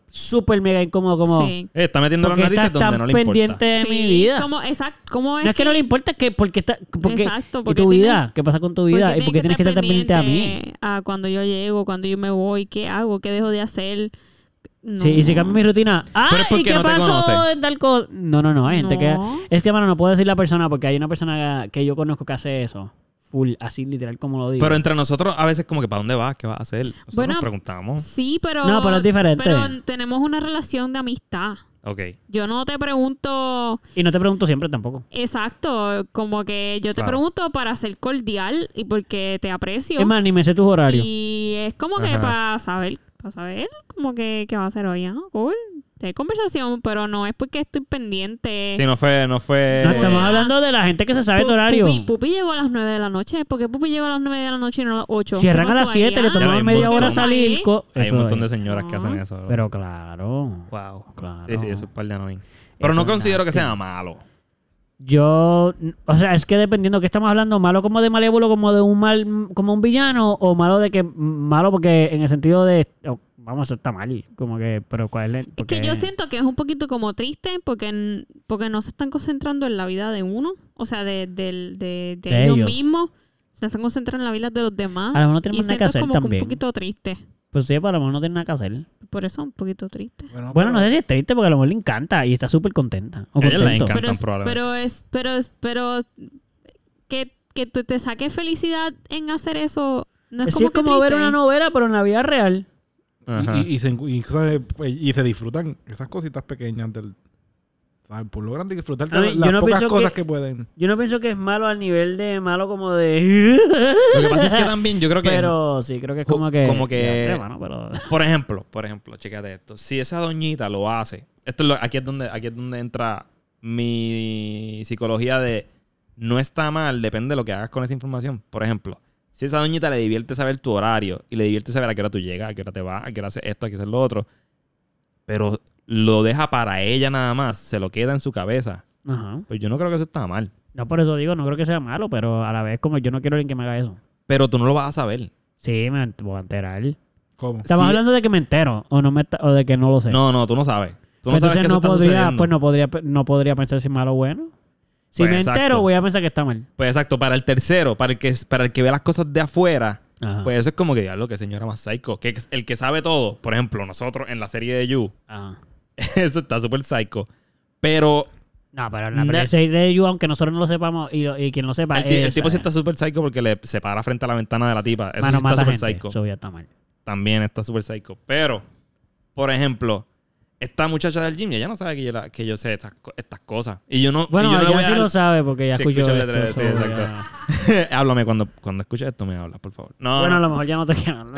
súper mega incómodo como... Sí. Eh, está metiendo las Porque narices estás donde no le importa. pendiente de Sí, mi vida. Como, exacto, ¿cómo es no es que, no le importa, es que porque está... Porque, Exacto, ¿Y porque tu tiene- vida? ¿Qué pasa con tu vida? ¿Y por qué tienes que estar tan pendiente a mí? A cuando yo llego, cuando yo me voy, qué hago, qué dejo de hacer. No. Sí, y si cambio mi rutina. ¡Ah! ¿Y porque qué no pasó en tal cosa? No, no, no. Hay gente que... No. Es que, mano, no puedo decir la persona porque hay una persona que yo conozco que hace eso. Full, así literal como lo digo. Pero entre nosotros, a veces, como que, ¿para dónde vas? ¿Qué vas a hacer? Nosotros Bueno, nos preguntamos. Sí, pero. No, pero es diferente. Pero tenemos una relación de amistad. Ok. Yo no te pregunto. Y no te pregunto siempre tampoco. Exacto, como que yo te Claro. pregunto para ser cordial y porque te aprecio. Es más, ni me sé tus horarios. Y es como que Ajá. para saber, para saber como que qué va a hacer hoy, ¿ah? Cool. Tener conversación, pero no es porque estoy pendiente. Sí, no fue... No fue No, estamos Ah. hablando de la gente que se sabe Pu- tu horario. Pupi, Pupi llegó a las 9 de la noche. ¿Por qué Pupi llegó a las 9 de la noche y no a las 8? Cierran a las 7, le hay un media hora salir. Hay Eso un montón de señoras que hacen eso. ¿verdad? Pero claro, Wow. claro. Sí, sí, eso es par de annoying. Pero Eso no considero que sea malo. Yo, o sea, es que dependiendo que estamos hablando, malo como de malévolo, como de un mal, como un villano, o malo de que, malo porque en el sentido de, oh, vamos, está mal, como que, pero cuál es, Es porque- que yo siento que es un poquito como triste porque, porque no se están concentrando en la vida de uno, o sea, de, del- de, de De ellos, ellos. mismos. Se están concentrando en la vida de los demás. A lo mejor no tenemos nada que hacer como que también. un poquito triste. Pues sí, pero a lo mejor no tiene nada que hacer. Por eso un poquito triste. Bueno, no sé si es triste porque a lo mejor le encanta y está súper contenta. O A ella le contento. encanta. Pero, es, probablemente. pero es, pero es, pero que, que tú te saques felicidad en hacer eso. No es Sí, como, es que como ver una novela, pero en la vida real. Y, y, y se, y, ¿sabes? y se disfrutan esas cositas pequeñas del. ¿sabes? Por lo grande disfrutar de las no pocas cosas que- que... pueden. Yo no pienso que es malo al nivel de malo como de... Lo que pasa es que también yo creo que... Pero sí, creo que es como que... Como que- Ya, mano, pero- [laughs] Por ejemplo, por ejemplo, chécate esto. Si esa doñita lo hace, esto es lo- aquí es donde aquí es donde entra mi psicología de no está mal, depende de lo que hagas con esa información. Por ejemplo, si esa doñita le divierte saber tu horario y le divierte saber a qué hora tú llegas, a qué hora te vas, a qué hora haces esto, a qué haces lo otro, pero lo deja para ella nada más, se lo queda en su cabeza, Ajá. pues yo no creo que eso está mal. No, por eso digo, no creo que sea malo, pero a la vez como yo no quiero alguien que me haga eso. Pero tú no lo vas a saber. Sí, me voy a enterar. ¿Cómo? Estamos Sí. hablando de que me entero o, no me o de que no lo sé. No, no, tú no sabes. Tú no Pues sabes entonces que no está podría, sucediendo. pues no podría, no podría pensar si es malo o bueno. Si Pues me exacto. entero, voy a pensar que está mal. Pues exacto, para el tercero, para el que, para el que ve las cosas de afuera, Ajá. pues eso es como que diablo, que señora más psycho. Que el que sabe todo, por ejemplo, nosotros en la serie de You, Ajá. [laughs] eso está súper psycho. Pero No, pero en la Na- serie de You, aunque nosotros no lo sepamos y, lo- y quien lo sepa, el, tipo sí está súper psycho porque le se para frente a la ventana de la tipa. Eso mano, sí mata está súper psycho. Eso ya está mal. También está súper psycho. Pero, por ejemplo, esta muchacha del gym, ella no sabe que yo, la- que yo sé estas, estas cosas. Y yo no. Bueno, y yo no ella sí dar- lo sabe porque ya Sí, escuchó esto. sí, exacto. Háblame cuando, cuando escuches esto, me hablas, por favor. No, Bueno, a lo mejor ya no te queda. ¿no?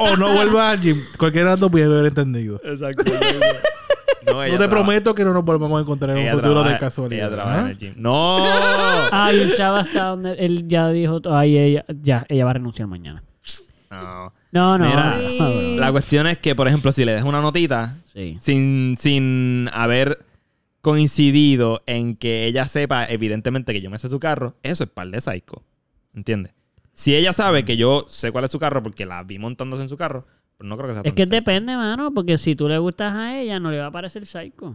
o no vuelvas al gym. Cualquiera los dos puede haber entendido. Exacto. [laughs] No, te prometo que no nos volvamos a encontrar en un futuro trabaja- de casualidad. Ella trabaja en ¿ah? el gym. ¡No! [laughs] Ay, el chava está donde él ya dijo, ay, ella, ya, ella va a renunciar mañana. No. No, no. Mira, [laughs] no, no. La cuestión es que, por ejemplo, si le dejas una notita Sí. sin, sin haber coincidido en que ella sepa, evidentemente, que yo me sé su carro, eso es par de psycho. ¿Entiendes? Si ella sabe que yo sé cuál es su carro porque la vi montándose en su carro, pues no creo que sea Es tan que psycho. depende, mano, porque si tú le gustas a ella, no le va a parecer psycho.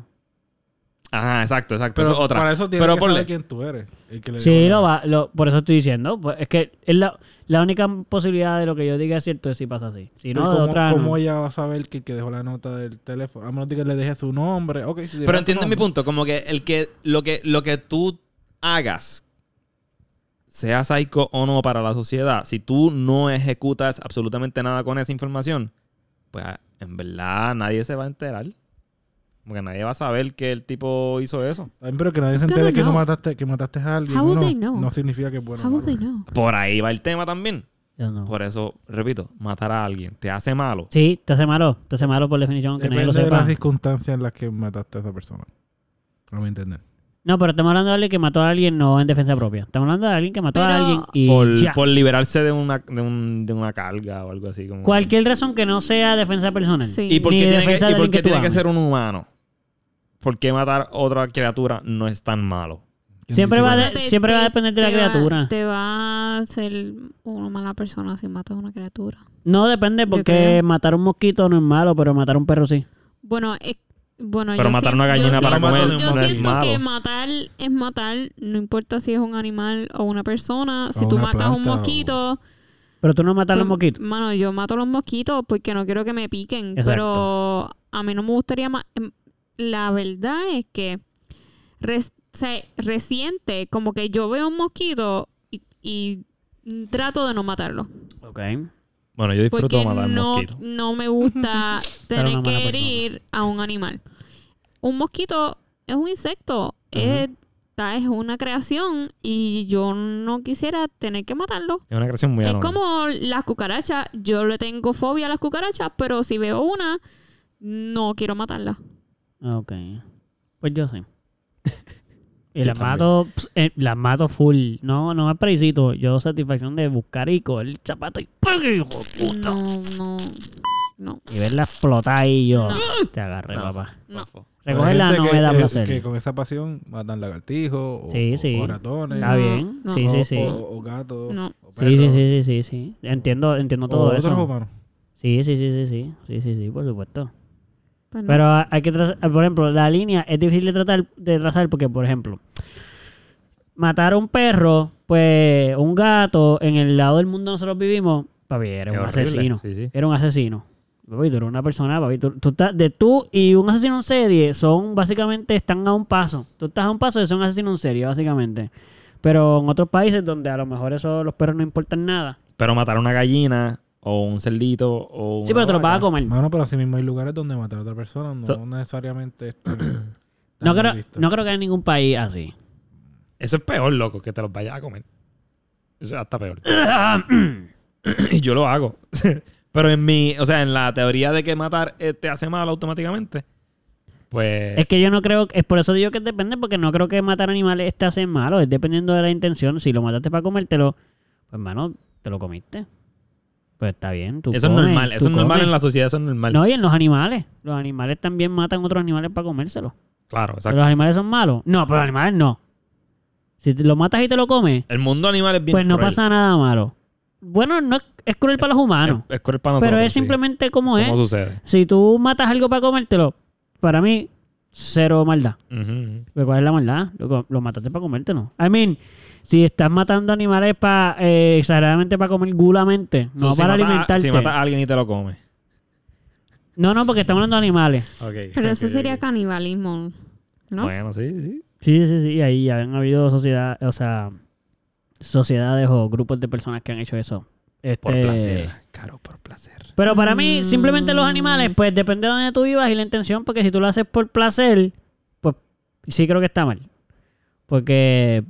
Ajá, exacto, exacto. Pero eso es otra. para eso tienes Pero que ponle- saber quién tú eres. el que le Sí, lo va, lo, por eso estoy diciendo. pues, es que es la, la única posibilidad de lo que yo diga es cierto es si pasa así. Si no, de ¿cómo, otra cómo no. ella va a saber que el que dejó la nota del teléfono? A menos que le deje su nombre. Ok, si Pero entiendes mi punto, como que el que lo que lo que tú hagas sea psycho o no para la sociedad, si tú no ejecutas absolutamente nada con esa información, pues en verdad nadie se va a enterar. Porque nadie va a saber que el tipo hizo eso. Pero que nadie se Still entere que no mataste, que mataste a alguien. How would no, they know? no significa que es bueno. o How would malo. they know? Por ahí va el tema también. Yo no. Por eso, repito, matar a alguien te hace malo. Sí, te hace malo. Te hace malo por definición, aunque nadie Depende lo de sepa. las circunstancias en las que mataste a esa persona. A mi entender. No, pero estamos hablando de alguien que mató a alguien no en defensa propia. Estamos hablando de alguien que mató a alguien y Por, ya. por liberarse de una, de, un- de una carga o algo así. Como... Cualquier razón que no sea defensa personal. Sí. ¿Y por Ni qué tiene, que, defensa y de por qué tiene que ser un humano? Por qué matar otra criatura no es tan malo. ¿Quién Siempre va, que de- Te- siempre va a depender de la va- criatura. te va a ser una mala persona si matas a una criatura. No depende Yo porque matar un mosquito no es malo, pero matar un perro sí. Bueno, es- bueno Pero yo matar siento- una yo gallina para siento- comer Yo no es siento que malo. matar es matar, no importa si es un animal o una persona. Si O tú matas un o- mosquito, Pero tú no matas los Pues, mosquitos. Mano, yo mato los mosquitos porque no quiero que me piquen. Exacto. Pero a mí no me gustaría más. La verdad es que res- o sea, reciente, como que yo veo un mosquito y, y trato de no matarlo. Ok. Bueno, yo disfruto Porque de matar no, mosquitos. no me gusta [laughs] tener que herir a un animal. Un mosquito es un insecto. es, ta- es una creación y yo no quisiera tener que matarlo. Es una creación muy Es anónima. como las cucarachas. Yo le tengo fobia a las cucarachas, pero si veo una, no quiero matarla. Ok. Pues yo sí. [laughs] Y las mato, eh, las mato full. No, no me precisito. Yo satisfacción de buscar y coger el zapato y ¡pum! hijo de puta! No, no, no. Y verla explotar ahí yo. No. Te agarré, No. papá. No. Hay Recogerla gente no que- me da que- placer. Que con esa pasión matan lagartijos o, Sí, sí. o ratones. Está bien. no. Sí, o, sí, sí. O, o gatos. No. o Sí, sí, perros, sí, sí, sí, sí. Entiendo, entiendo o todo otros eso. humanos. Sí, sí, sí, sí, sí. Sí, sí, sí, por supuesto. Pues. Pero hay que trazar, por ejemplo, la línea es difícil de tratar de trazar porque, por ejemplo, matar a un perro, pues un gato en el lado del mundo donde nosotros vivimos, papi, era un horrible. asesino. Sí, sí. Era un asesino. Papi, tú eres una persona, papi. Tú, tú estás, de tú y un asesino en serie son básicamente están a un paso. Tú estás a un paso de ser un asesino en serie, básicamente. Pero en otros países donde a lo mejor eso los perros no importan nada. Pero matar a una gallina o un cerdito o Sí, pero te lo vas a comer. Mano, pero así mismo hay lugares donde matar a otra persona no So- necesariamente [coughs] están No creo, visto. no creo que haya ningún país así. Eso es peor, loco, que te los vayas a comer. Eso es hasta peor. y [coughs] [coughs] yo lo hago. [laughs] Pero en mi, o sea, en la teoría de que matar eh, te hace mal automáticamente, pues Es que yo no creo, es por eso digo que depende, porque no creo que matar animales te hace malo, es dependiendo de la intención. Si lo mataste para comértelo, pues hermano, te lo comiste. Pues está bien, tú eso es normal. Eso es normal en la sociedad, eso es normal. No, y en los animales. Los animales también matan otros animales para comérselos. Claro, ¿Pero exacto. los animales son malos? No, pero los animales no. Si te lo matas y te lo comes, El mundo animal es bien pues no cruel. pasa nada malo. Bueno, no es, es cruel para los humanos, Es, es cruel para nosotros. pero es sí. simplemente como es. ¿Cómo sucede? Si tú matas algo para comértelo, para mí, cero maldad. ¿Cuál es la maldad? Lo, lo mataste para comértelo. I mean, si estás matando animales para exageradamente para comer gulamente, no So, para alimentarte. Si matas a alguien y te lo comes. No, no, porque estamos hablando de animales. Pero eso sería canibalismo, ¿no? Bueno, sí, sí. Sí, sí, sí. Y ahí ya han habido sociedad, o sea, sociedades o grupos de personas que han hecho eso. Por Este, placer. Caro, por placer. Pero para mí, simplemente los animales, pues depende de donde tú vivas y la intención, porque si tú lo haces por placer, pues sí creo que está mal. Porque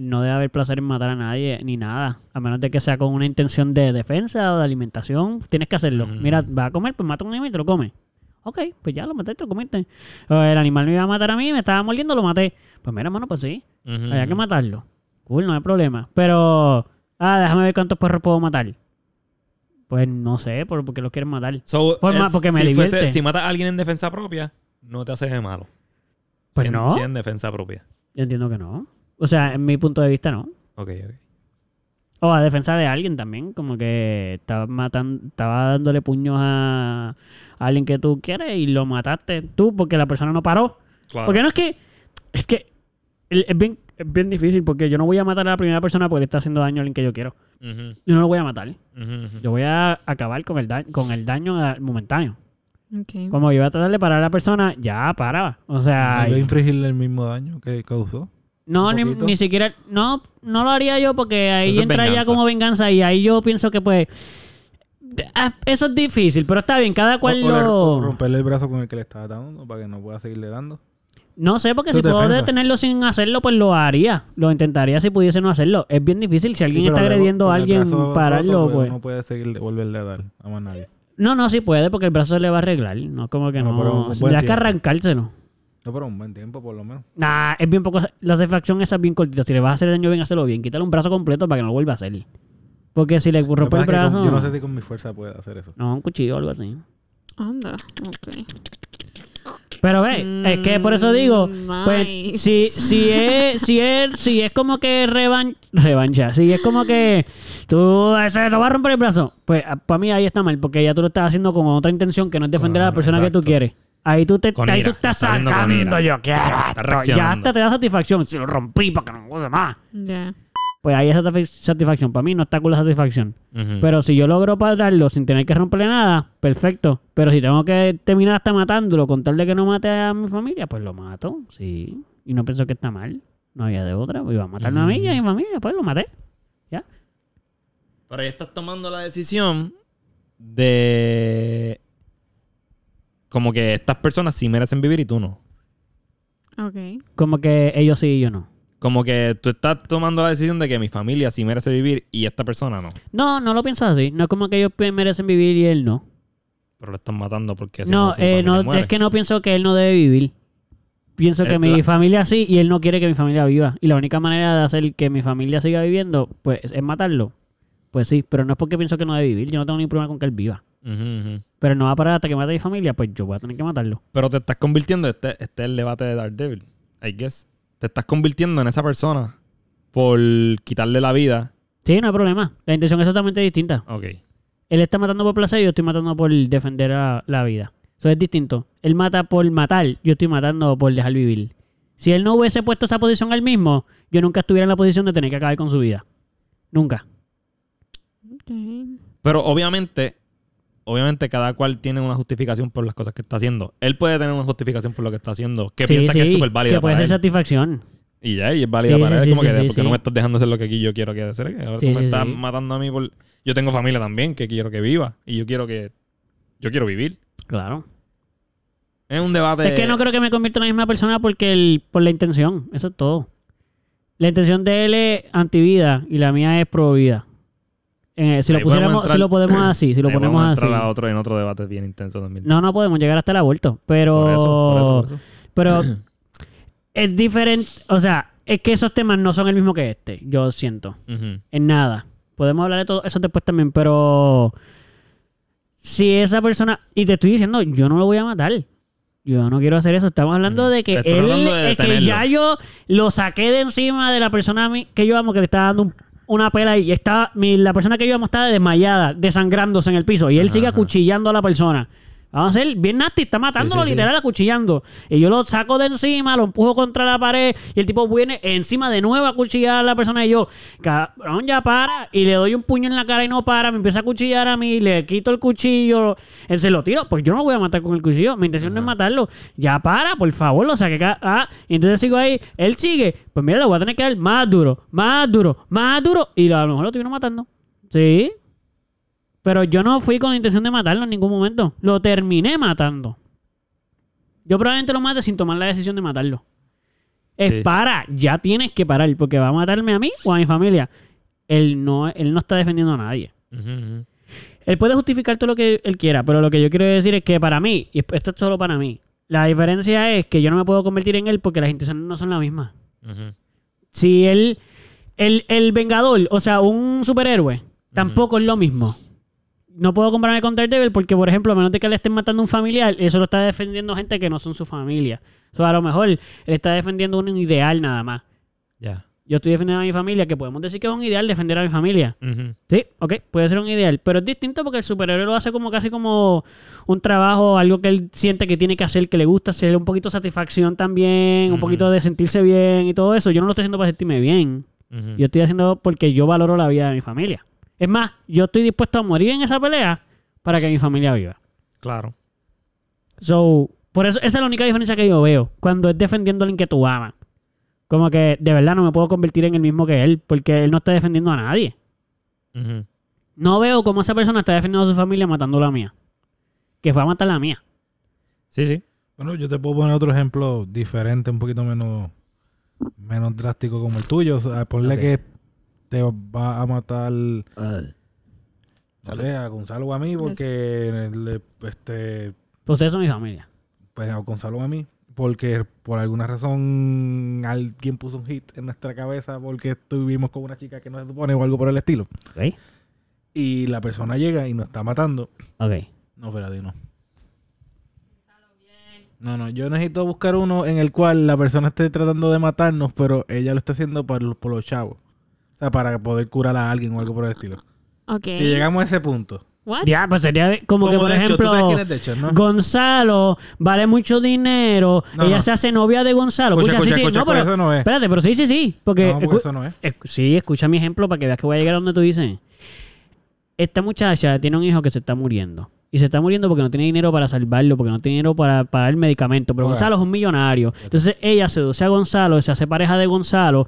no debe haber placer en matar a nadie ni nada. A menos de que sea con una intención de defensa o de alimentación. Tienes que hacerlo. Mira, vas a comer, pues mata a un animal y te lo comes. Ok, pues ya lo mataste, te lo comiste. El animal me iba a matar a mí, me estaba mordiendo, lo maté. Pues mira, hermano, pues sí. Había que matarlo. Cool, no hay problema. Pero, ah, déjame ver cuántos perros puedo matar. Pues no sé, por, porque los quieren matar. So, Por eh, más, porque me si, fuese- si matas a alguien en defensa propia, no te hace de malo. Pues Si en- no. Si en defensa propia. Yo entiendo que no. O sea, en mi punto de vista, no. Ok, ok. O a defensa de alguien también, como que estaba matando, estaba dándole puños a, a alguien que tú quieres y lo mataste tú porque la persona no paró. Claro. Porque no es que, es que es bien, es bien difícil porque yo no voy a matar a la primera persona porque le está haciendo daño a alguien que yo quiero. Ujú, Yo no lo voy a matar. ujú. Yo voy a acabar con el, da- con el daño momentáneo. Ok. Como yo iba a tratar de parar a la persona, ya para. O sea, Tal vez infringirle el mismo daño que causó. No, ni, ni siquiera, no, no lo haría yo porque ahí Eso es entra ya venganza. como venganza y ahí yo pienso que pues ah, eso es difícil, pero está bien, cada cual o, o le- o lo... romperle el brazo con el que le estaba dando para que no pueda seguirle dando. No sé, porque si puedo detenerlo sin hacerlo, pues lo haría. Lo intentaría si pudiese no hacerlo. Es bien difícil. Si alguien Sí, está agrediendo a alguien, brazo roto, pararlo, pues, pues... No puede seguir volverle a dar a más nadie. No, no, sí puede, porque el brazo se le va a arreglar. No, como que No, no. que arrancárselo. No, pero un buen tiempo por lo menos. Nah, es bien poco. La satisfacción esa es bien cortita. Si le vas a hacer daño, bien, hacerlo bien. Quítale un brazo completo para que no lo vuelva a hacer. Porque si le rompe el con- brazo. yo no sé si con mi fuerza puede hacer eso. No, un cuchillo o algo así. Anda, ok. Pero ve, es que por eso digo, pues Nice. si, si es, si es, si es como que revan, revancha, si es como que tú ese, te vas a romper el brazo, pues para mí ahí está mal, porque ya tú lo estás haciendo con otra intención que no es defender a la persona que tú quieres. Ahí tú, te, ahí ira, tú estás está sacando, yo quiero esto. Ya hasta te da satisfacción. Si lo rompí para que no juegue más. Ya. Pues ahí es satisfac- satisfacción. Para mí no está con la satisfacción. Pero si yo logro pararlo sin tener que romperle nada, perfecto. Pero si tengo que terminar hasta matándolo con tal de que no mate a mi familia, pues lo mato, sí. Y no pienso que está mal. No había de otra. Pues iba a matarme a mí y a mi familia, pues lo maté. ¿Ya? Pero ahí estás tomando la decisión de. Como que estas personas sí merecen vivir y tú no. Ok. Como que ellos sí y yo no. Como que tú estás tomando la decisión de que mi familia sí merece vivir y esta persona no. No, no lo pienso así. No es como que ellos merecen vivir y él no. Pero lo están matando porque si No, tu eh, familia no muere. es que no pienso que él no debe vivir. Pienso que Eh, mi la- familia sí y él no quiere que mi familia viva. Y la única manera de hacer que mi familia siga viviendo, pues, es matarlo. Pues sí, pero no es porque pienso que no debe vivir. Yo no tengo ningún problema con que él viva. Pero no va a parar hasta que mate a mi familia, pues yo voy a tener que matarlo. Pero te estás convirtiendo, este, este es el debate de Daredevil, I guess. Te estás convirtiendo en esa persona por quitarle la vida. Sí, no hay problema. La intención es totalmente distinta. Ok. Él está matando por placer y yo estoy matando por defender a la vida. Eso es distinto. Él mata por matar, yo estoy matando por dejar vivir. Si él no hubiese puesto esa posición al mismo, yo nunca estuviera en la posición de tener que acabar con su vida. Nunca. Ok. Pero obviamente, obviamente cada cual tiene una justificación por las cosas que está haciendo. Él puede tener una justificación por lo que está haciendo, que Sí, piensa que es súper válida Que puede para ser él. satisfacción. Y ya, y es válida Sí, para él. como que, ¿por qué no me estás dejando hacer lo que aquí yo quiero que hacer? Ahora tú me estás matando a mí por... Yo tengo familia también que quiero que viva. Y yo quiero que... Yo quiero vivir. Claro. Es un debate... Es que no creo que me convierta en la misma persona porque el, por la intención. Eso es todo. La intención de él es antivida y la mía es pro vida. Eh, si, lo pusiéramos, entrar- si lo podemos [coughs] así, si lo ponemos así. a otro, en otro debate bien intenso también. No, no podemos llegar hasta el aborto. Pero. Por eso, por eso, por eso. Pero [coughs] es diferente. O sea, es que esos temas no son el mismo que este. Yo siento. En nada. Podemos hablar de todo eso después también, pero. Si esa persona. Y te estoy diciendo, yo no lo voy a matar. Yo no quiero hacer eso. Estamos hablando de que él. de es que ya yo lo saqué de encima de la persona a mí- que yo amo, que le estaba dando un- una pela y estaba. mi- la persona que yo amo estaba desmayada, desangrándose en el piso. Y él Ajá, sigue acuchillando a la persona. Vamos a ser bien nasty, está matándolo Sí, sí, sí. literal acuchillando. Y yo lo saco de encima, lo empujo contra la pared y el tipo viene encima de nuevo a cuchillar a la persona y yo, cabrón, ya para. Y le doy un puño en la cara y no para, me empieza a cuchillar a mí, le quito el cuchillo, él se lo tiro, pues yo no lo voy a matar con el cuchillo, mi intención no es matarlo. Ya para, por favor, lo saqué. Ah, y entonces sigo ahí, él sigue, pues mira, lo voy a tener que dar más duro, más duro, más duro y a lo mejor lo termino matando. Sí, pero yo no fui con la intención de matarlo en ningún momento. Lo terminé matando. Yo probablemente lo mate sin tomar la decisión de matarlo. Es Sí. para, ya tienes que parar, porque va a matarme a mí o a mi familia. Él no, él no está defendiendo a nadie. Él puede justificar todo lo que él quiera, pero lo que yo quiero decir es que para mí, y esto es solo para mí, la diferencia es que yo no me puedo convertir en él porque las intenciones no son las mismas. Si él, el, el Vengador, o sea, un superhéroe, tampoco es lo mismo. No puedo compararme con Daredevil porque, por ejemplo, a menos de que le estén matando a un familiar, eso lo está defendiendo gente que no son su familia. O sea, a lo mejor él está defendiendo un ideal nada más. Ya. Yo estoy defendiendo a mi familia, que podemos decir que es un ideal defender a mi familia. Sí, ok, puede ser un ideal, pero es distinto porque el superhéroe lo hace como casi como un trabajo, algo que él siente que tiene que hacer, que le gusta hacer, un poquito de satisfacción también, un poquito de sentirse bien y todo eso. Yo no lo estoy haciendo para sentirme bien. Yo estoy haciendo porque yo valoro la vida de mi familia. Es más, yo estoy dispuesto a morir en esa pelea para que mi familia viva. Claro. So, por eso, esa es la única diferencia que yo veo. Cuando es defendiendo a alguien que tú amas. Como que de verdad no me puedo convertir en el mismo que él, porque él no está defendiendo a nadie. No veo cómo esa persona está defendiendo a su familia matando a la mía. Que fue a matar la mía. Sí, sí. Bueno, yo te puedo poner otro ejemplo diferente, un poquito menos, menos drástico como el tuyo. O sea, ponle Ok. que te va a matar, o sea, a Gonzalo o a mí, porque le- este, Pues ustedes son mi familia. pues a Gonzalo o a mí, porque por alguna razón alguien puso un hit en nuestra cabeza porque estuvimos con una chica que no se supone o algo por el estilo. Ok. Y la persona llega y nos está matando. Ok. No, espérate, no. No, no, yo necesito buscar uno en el cual la persona esté tratando de matarnos, pero ella lo está haciendo por, los- por los chavos. Para poder curar a alguien o algo por el estilo. Ok. Si llegamos a ese punto. What? Ya, pues sería como que, por de hecho, ¿tú sabes ejemplo, hecho, no? Gonzalo vale mucho dinero. No, ella no. se hace novia de Gonzalo. Escucha, Escucha, sí, escucha, sí. escucha, no, pero, eso no es. Espérate, pero sí, sí, sí. Porque, No, porque eso no es. esc- sí, escucha mi ejemplo para que veas que voy a llegar a donde tú dices. Esta muchacha tiene un hijo que se está muriendo. Y se está muriendo porque no tiene dinero para salvarlo, porque no tiene dinero para pagar el medicamento. Pero. Gonzalo es un millonario. Entonces ella seduce a Gonzalo, se hace pareja de Gonzalo.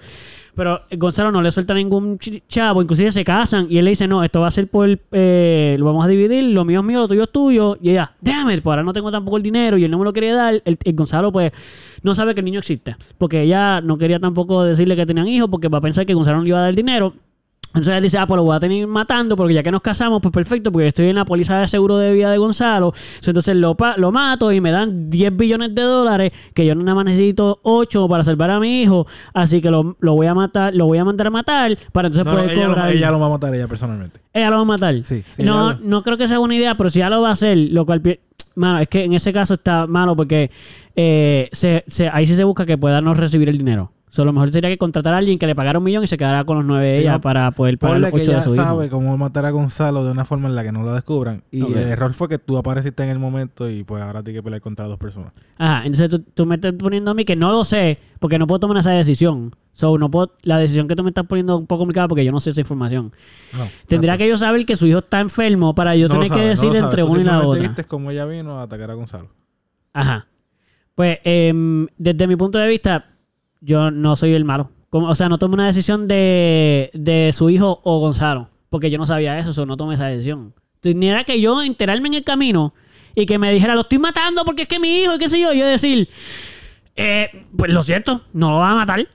Pero Gonzalo no le suelta ningún ch- chavo, inclusive se casan y él le dice, no, esto va a ser por, eh, lo vamos a dividir, lo mío es mío, lo tuyo es tuyo. Y ella, déjame, pues ahora no tengo tampoco el dinero y él no me lo quería dar. El, el Gonzalo pues no sabe que el niño existe, porque ella no quería tampoco decirle que tenían hijos porque va a pensar que Gonzalo no le iba a dar el dinero. Entonces él dice, ah, pues lo voy a tener matando porque ya que nos casamos, pues perfecto, porque estoy en la póliza de seguro de vida de Gonzalo. Entonces lo, lo mato y me dan 10 billones de dólares, que yo nada más necesito 8 para salvar a mi hijo. Así que lo, lo voy a matar, lo voy a mandar a matar para entonces No, no, poder ella, lo, cobrar. ella lo va a matar ella personalmente. Ella lo va a matar. Sí, sí, no, lo- no creo que sea buena idea, pero si ya lo va a hacer, lo cual... Mano, es que en ese caso está malo porque eh, se, se- ahí sí se busca que pueda no recibir el dinero. So, lo mejor sería que contratar a alguien que le pagara un millón y se quedara con los nueve de Sí, ella no, para poder pagar los que ocho de su hijo. sabe cómo matar a Gonzalo de una forma en la que no lo descubran. Y Ok. el error fue que tú apareciste en el momento y pues ahora tienes que pelear contra dos personas. Ajá, entonces tú, tú me estás poniendo a mí que no lo sé porque no puedo tomar esa decisión. So, no puedo, la decisión que tú me estás poniendo es un poco complicada porque yo no sé esa información. No, Tendría que yo saber que su hijo está enfermo para yo No tener que sabes, no decir sabes. entre una y la otra. viste cómo ella vino a atacar a Gonzalo. Ajá. Pues em, desde mi punto de vista, yo no soy el malo. Como- o sea, no tomé una decisión de, de su hijo o Gonzalo. Porque yo no sabía eso, o no tomé esa decisión. Era que yo enterarme en el camino y que me dijera, lo estoy matando porque es que mi hijo, y qué sé yo. Y yo decir, eh, pues lo cierto, no lo va a matar.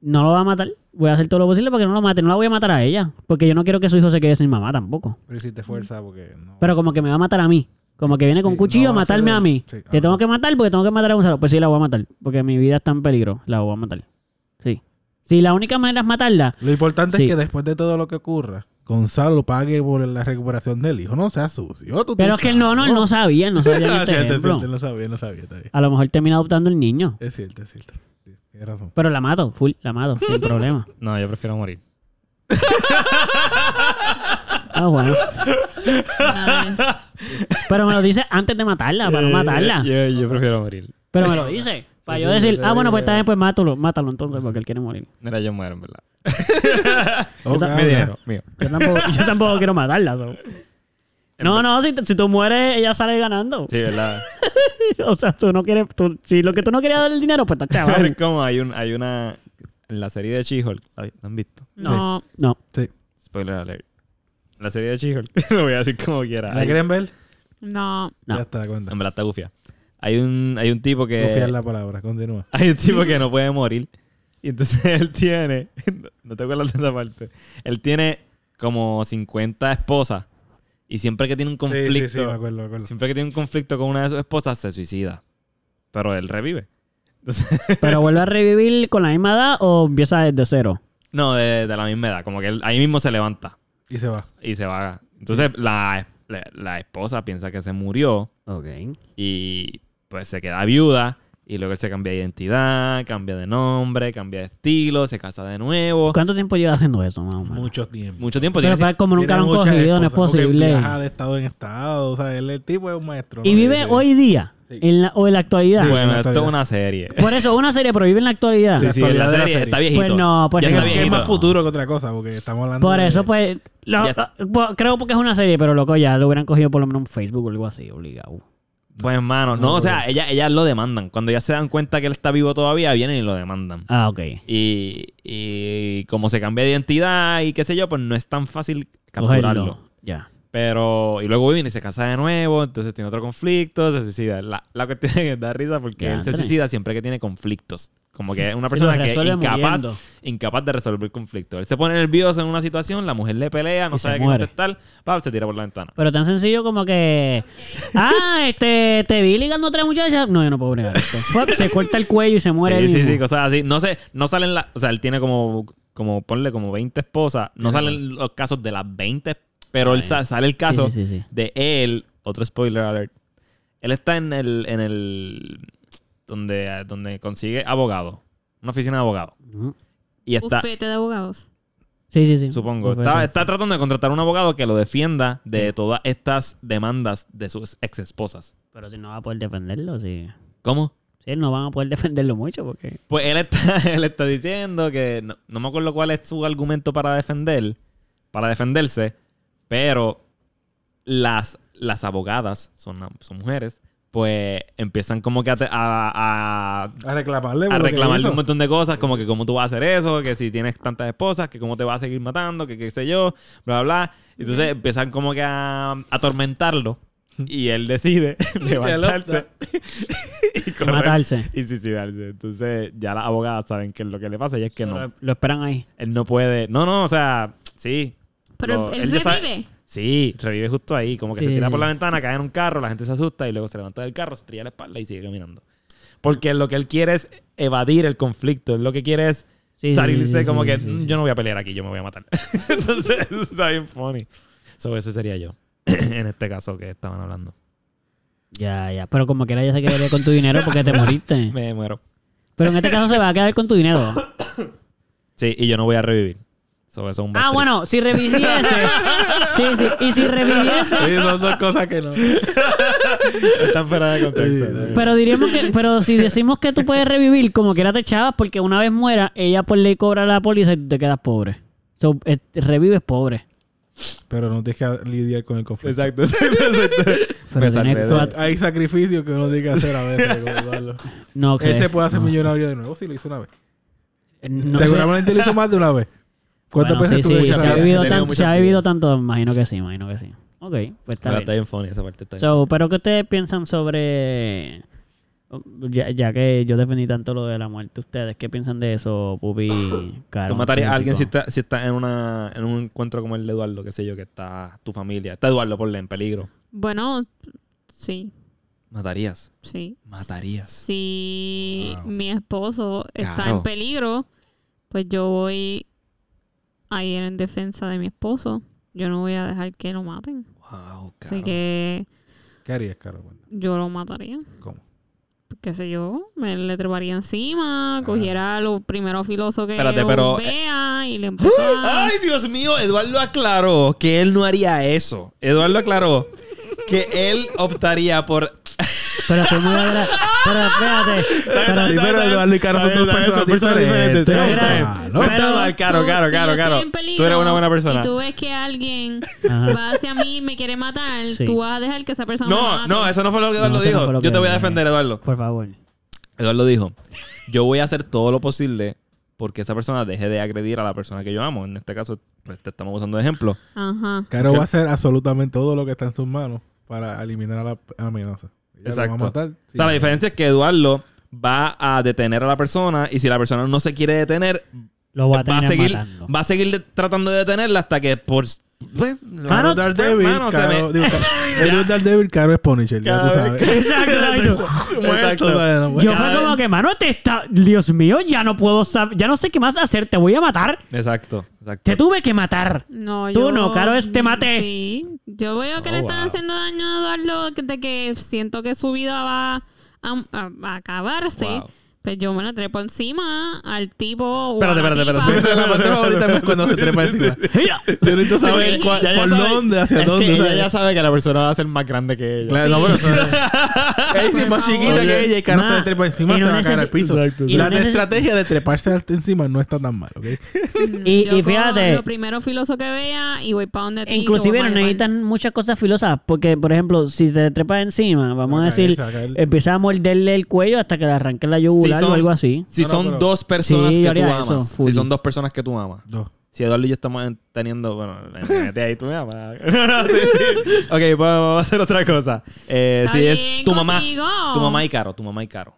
No lo va a matar. Voy a hacer todo lo posible para que no lo mate. No la voy a matar a ella. Porque yo no quiero que su hijo se quede sin mamá tampoco. Pero hiciste fuerza porque no. Pero como que me va a matar a mí. Como que viene con Sí, cuchillo no a matarme a mí. sí, Te ah, tengo que matar porque tengo que matar a Gonzalo. Pues sí, la voy a matar. Porque mi vida está en peligro. La voy a matar. Sí. Si la única manera es matarla. Lo importante Sí. es que después de todo lo que ocurra, Gonzalo pague por la recuperación del hijo. No sea sucio. tú Pero es que él no, no, él no sabía. No [laughs] sabía este cierto, es ejemplo. cierto, él no sabía, no sabía. Está bien. A lo mejor termina adoptando el niño. Es cierto, es cierto. Tienes razón. Pero la mato. Full, la mato. sin [laughs] problema. No, yo prefiero morir. [laughs] Ah, bueno. Nice. Pero me lo dice antes de matarla, para no matarla. Yo, yo prefiero morir. Pero me lo dice. Para Sí, yo sí, decir, yo ah, bueno, pues está bien, pues mátalo. Mátalo entonces porque él quiere morir. Mira, yo muero, en verdad. [laughs] Ta- Mi dinero, mío. Yo tampoco, yo tampoco quiero matarla. so. No, no, si, si tú mueres, ella sale ganando. Sí, ¿verdad? [laughs] O sea, tú no quieres. tú- si lo que tú no querías dar el dinero, pues está [laughs] A ver chaval. cómo hay, un, hay una... En la serie de She-Hulk, ¿la la han visto? No. No. Sí. Spoiler alert. La serie de She-Hulk, [laughs] lo voy a decir como quiera. ¿La Hay- quieren ver? No. No. Ya está, cuenta. En verdad está gufia. Hay un, hay un tipo que... Confiar la palabra. Continúa. [laughs] Hay un tipo que no puede morir. Y entonces [laughs] él tiene. No te acuerdas de esa parte. Él tiene como 50 esposas. Y siempre que tiene un conflicto. Sí, sí, sí, me acuerdo, me acuerdo. Siempre que tiene un conflicto con una de sus esposas, se suicida. Pero él revive. Entonces, Pero vuelve a revivir con la misma edad o empieza desde cero. no, de, de la misma edad. Como que él ahí mismo se levanta Y se va. y se va. Entonces la, la, la esposa piensa que se murió. Ok. Y pues se queda viuda. Y luego él se cambia de identidad, cambia de nombre, cambia de estilo, se casa de nuevo. ¿Cuánto tiempo lleva haciendo eso, más o menos? Mucho tiempo. Mucho tiempo. Pero para como nunca lo han cogido, no es posible. Viaja de estado en estado. O sea, él, el tipo es un maestro. Y ¿no? vive sí. hoy día, Sí. en la, o en la actualidad. Bueno, la esto es una serie. Por eso, una serie, pero vive en la actualidad. Sí, sí, en la actualidad de la serie serie. está viejito. Pues no, pues ya es está que- Es más futuro que otra cosa, porque estamos hablando Por de- eso, pues, lo- pues, creo porque es una serie, pero loco, ya lo hubieran cogido por lo menos en Facebook o algo así, obligado. Pues, hermano, no, No, o sea, ellas, ellas lo demandan. Cuando ya se dan cuenta que él está vivo todavía, vienen y lo demandan. Ah, ok. Y, y como se cambia de identidad y qué sé yo, pues no es tan fácil capturarlo. Cogerlo. Ya. Pero, y luego viene y se casa de nuevo, entonces tiene otro conflicto, se suicida. La, la cuestión [laughs] es que da risa porque él se suicida siempre que tiene conflictos. Como que es una persona que es incapaz, muriendo. incapaz de resolver conflictos. Él se pone nervioso en una situación, la mujer le pelea, no Y sabe qué contestar, se tira por la ventana. Pero tan sencillo como que. Ah, este, te vi ligando a otra muchacha. No, yo no puedo bregar esto. Se corta el cuello y se muere sí, él sí, mismo. sí, cosas así. No sé, no salen las. O sea, él tiene como, como, ponle como 20 esposas. No salen los casos de las 20, pero él sa- sale el caso Sí, sí, sí, sí. de él. Otro spoiler alert. Él está en el, en el donde, donde consigue abogado. Una oficina de abogado. Ujú. Y está, Bufete de abogados. Sí, sí, sí. supongo, está tratando de contratar un abogado que lo defienda de todas estas demandas de sus ex esposas. Pero si no va a poder defenderlo, sí. ¿Cómo? Sí, no van a poder [laughs] defenderlo mucho porque... Pues él está, [laughs] él está diciendo que no, no me acuerdo cuál es su argumento para defender, para defenderse, pero las, las abogadas, son, son mujeres, pues empiezan como que a, te- a- a- A reclamarle. a reclamarle un montón de cosas, como que cómo tú vas a hacer eso, que si tienes tantas esposas, que cómo te vas a seguir matando, que qué sé yo, bla, bla, bla. Entonces empiezan como que a atormentarlo [laughs] y él decide levantarse [laughs] y correr Matarse. y suicidarse. Entonces ya las abogadas saben que lo que le pasa y es que no, Lo, lo esperan ahí. él no puede, no, no, o sea, sí. Pero Lo- él revive. Sí, revive justo ahí, como que Sí, se tira por la ventana, cae en un carro, la gente se asusta y luego se levanta del carro, se estrella la espalda y sigue caminando. Porque lo que él quiere es evadir el conflicto, él lo que quiere es Sí, salirse sí, como sí, que sí, "Mm, sí. yo no voy a pelear aquí, yo me voy a matar. [laughs] Entonces, eso está bien funny. So, eso sería yo, [clears throat] en este caso que estaban hablando. Ya, ya. Pero como quiera ya se quedaría con tu dinero porque te [laughs] moriste. Me muero. Pero en este caso se va a quedar con tu dinero. Sí, y yo no voy a revivir. So, eso es un bad Ah, trip. bueno, si reviviese. [laughs] Sí, sí. Y si reviviese. Sí, son dos cosas que no. Están fuera de contexto. Sí, sí. Pero diríamos que, pero si decimos que tú puedes revivir, como quiera te echabas, porque una vez muera, ella pues le cobra la póliza y tú te quedas pobre. So, eh, revives pobre. Pero no tienes que lidiar con el conflicto. Exacto, exacto, Hay sacrificios que uno tiene que hacer a veces. [laughs] No, Él se puede hacer no, millonario de nuevo si lo hizo una vez. no- Seguramente lo hizo más de una vez. ¿Cuántas Bueno, veces sí, tú sí, se ha vivido, tan- se ha vivido tanto, imagino que sí, imagino que sí. Ok, pues está Pero bien. está bien funny, esa parte está bien. So, pero ¿qué ustedes piensan sobre... Ya, ya que yo defendí tanto lo de la muerte, ¿ustedes qué piensan de eso, Pupi? [laughs] Caro? ¿Tú matarías a alguien si Político? está, si está en, una, en un encuentro como el de Eduardo, qué sé yo, que está tu familia? Está Eduardo, por en peligro. Bueno, sí, ¿Matarías? sí. ¿Matarías? Si Wow. mi esposo está Claro. en peligro, pues yo voy a ir en defensa de mi esposo. Yo no voy a dejar que lo maten. Wow, Así que ¿Qué harías, Caro? Bueno, yo lo mataría. ¿Cómo? qué sé yo, me le treparía encima, cogiera lo primero filoso que Espérate, pero- vea y le empezó a... ¡Ay, Dios mío! Eduardo aclaró que él no haría eso. Eduardo aclaró que él optaría por... Pero estoy muy agra- Pero espérate. Pero, Eduardo y Caro son dos personas diferentes. Pero- ¿no? Está mal, caro, caro, si caro, caro. Tú eres una buena persona. Y tú ves que alguien Ajá. va hacia mí y me quiere matar, Sí. tú vas a dejar que esa persona me No, mate. no, eso no fue lo que Eduardo No, eso no dijo. Yo te voy a defender, Eduardo. Por favor. Eduardo dijo, yo voy a hacer todo lo posible porque esa persona deje de agredir a la persona que yo amo. En este caso, pues, te estamos usando de ejemplo. Ajá. Caro va a hacer absolutamente todo lo que está en sus manos para eliminar a la amenaza. Lo a Exacto. O sea, la diferencia es que Eduardo va a detener a la persona y si la persona no se quiere detener, Lo voy a va a seguir, matando. va a seguir de- tratando de detenerla hasta que por... Pues, Caro es Daredevil, Caro, me- digo, [laughs] Caro- [laughs] Daredevil, Caro es Punisher, ya tú sabes. Exacto, [laughs] exacto. Yo fue como que, mano, te está... Dios mío, ya no puedo saber... Ya no sé qué más hacer. Te voy a matar. Exacto, exacto. Te tuve que matar. No, Tú yo, no, Caro, es te maté. Sí. Yo veo que Oh, le están wow. haciendo daño a Eduardo, de que siento que su vida va a, a- a acabarse. Wow. Pues yo me la trepo encima al tipo. Espérate, la espérate, tipa. espérate. La parte favorita [laughs] es cuando se trepa encima. Yo necesito saber cuál- Ya por sabe- dónde, hacia es dónde. que ella ya sabe que la persona va a ser más grande que ella. Claro, no, bueno, es- Ella es más chiquita que ella y Caro se le trepa encima y se va a caer al piso. La estrategia de treparse encima no está tan mal, ¿ok? [laughs] Y- fíjate- Lo primero filoso que vea y voy para donde Inclusive no necesitan muchas cosas filosas. Porque, por ejemplo, si te trepas encima, vamos a decir, empieza a morderle el cuello hasta que le arranque la yugular son- o algo así. Si No, no, son pero- dos personas Sí, que tú eso, amas. si son dos personas que tú amas. No. Si Eduardo y yo estamos en- teniendo. Bueno, de ahí tú me amas. No, [laughs] no, sí, sí. Ok, pues vamos a hacer otra cosa. Eh, si es tu mamá. Tu mamá y Caro, tu mamá y Caro.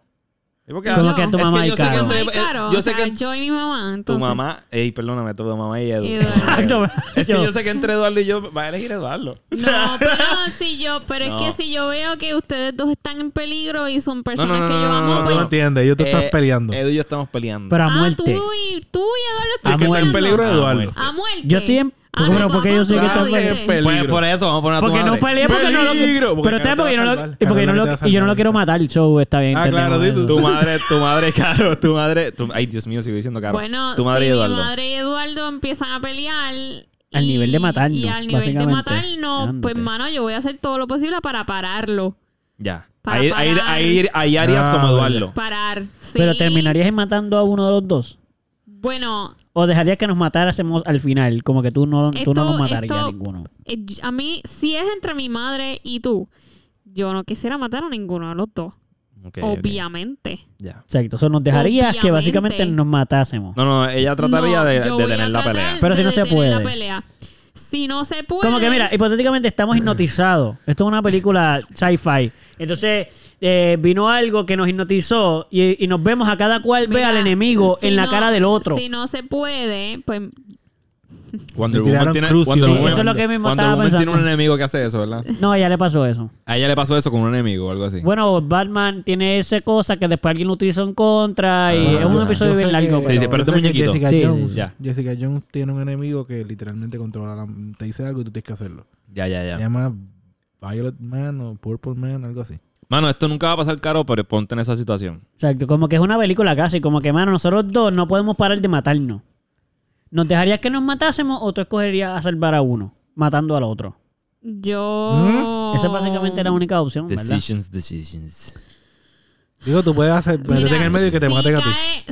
¿Y por qué? ¿Cómo Yo. que tu Es mamá que y yo sé que entre- Caro, yo o sé sea, que- yo y mi mamá. Tu Entonces, mamá. Ey, perdóname, tu mamá y Edu. [laughs] Exacto. Es que Yo- yo sé que entre Eduardo y yo va a elegir Eduardo. No, [laughs] pero si yo, pero No. es que si yo veo que ustedes dos están en peligro y son no, personas no, que yo no, amo, no, Tú pues no entiendes, ellos te Eh, estás peleando. Edu y yo estamos peleando. Pero a ah, muerte. tú y tú y Eduardo A están El que está en muerte. peligro es Ah, Eduardo. A muerte. Yo estoy en- Ah, Pero no, porque yo sé que ¿cómo estás lo en peligro. Pues por eso, vamos a poner a tu Porque no peleé porque no lo Peligro, porque Pero está porque yo no lo, y porque yo no lo, y yo no lo quiero matar, so está bien. Ah, claro, entendemos di eso. tú. Tu madre, tu madre, [laughs] Caro, tu madre, tu- ay Dios mío, sigo diciendo Caro. Bueno, tu madre si y Eduardo. mi madre y Eduardo empiezan a pelear... Al y- nivel de matarnos, Y al nivel de básicamente. matarnos, pues, mano, yo voy a hacer todo lo posible para pararlo. Ya. Para Ahí, ahí, parar. ahí, ahí harías Ah, como vale. Eduardo. Parar. sí. Pero terminarías matando a uno de los dos. Bueno, O dejarías que nos matáramos al final, como que tú no, tú no Esto- nos matarías esto- a ninguno. eh, a mí, si es entre mi madre y tú, yo no quisiera matar a ninguno de los dos. Obviamente. Ya. Exacto, eso nos dejarías que básicamente nos matásemos. No, no, ella trataría No, de, tener la pelea. Pero si de no se detener la puede. pelea. Si no se puede. Como que mira, hipotéticamente estamos hipnotizados. Esto es una película sci-fi. Entonces eh, vino algo que nos hipnotizó y, y nos vemos a cada cual ve mira, al enemigo si en la no- cara del otro. Si no se puede, pues Wonder Woman tiene. Wonder Sí, Woman- eso es lo que mismo Wonder Woman tiene un enemigo que hace eso, ¿verdad? No, a ella le pasó eso. A ella le pasó eso con un enemigo o algo así. Bueno, Batman tiene esa cosa que después alguien lo utilizó en contra y Ah, es un episodio bien largo. que- Sí, sí, pero- este muñequito. Jessica Sí, Jones, ya. Jessica Jones tiene un enemigo que literalmente controla la... Te dice algo y tú tienes que hacerlo. Ya, ya, Se ya. llama Violet Man o Purple Man, algo así. Mano, esto nunca va a pasar caro, pero ponte en esa situación. Exacto, como que es una película casi, como que, mano, nosotros dos no podemos parar de matarnos. ¿Nos dejarías que nos matásemos o tú escogerías a salvar a uno, matando al otro? yo. Esa básicamente es la única opción, ¿verdad? Decisions, decisions. Digo, tú puedes hacer, meterte en el medio y que te si maten a ti.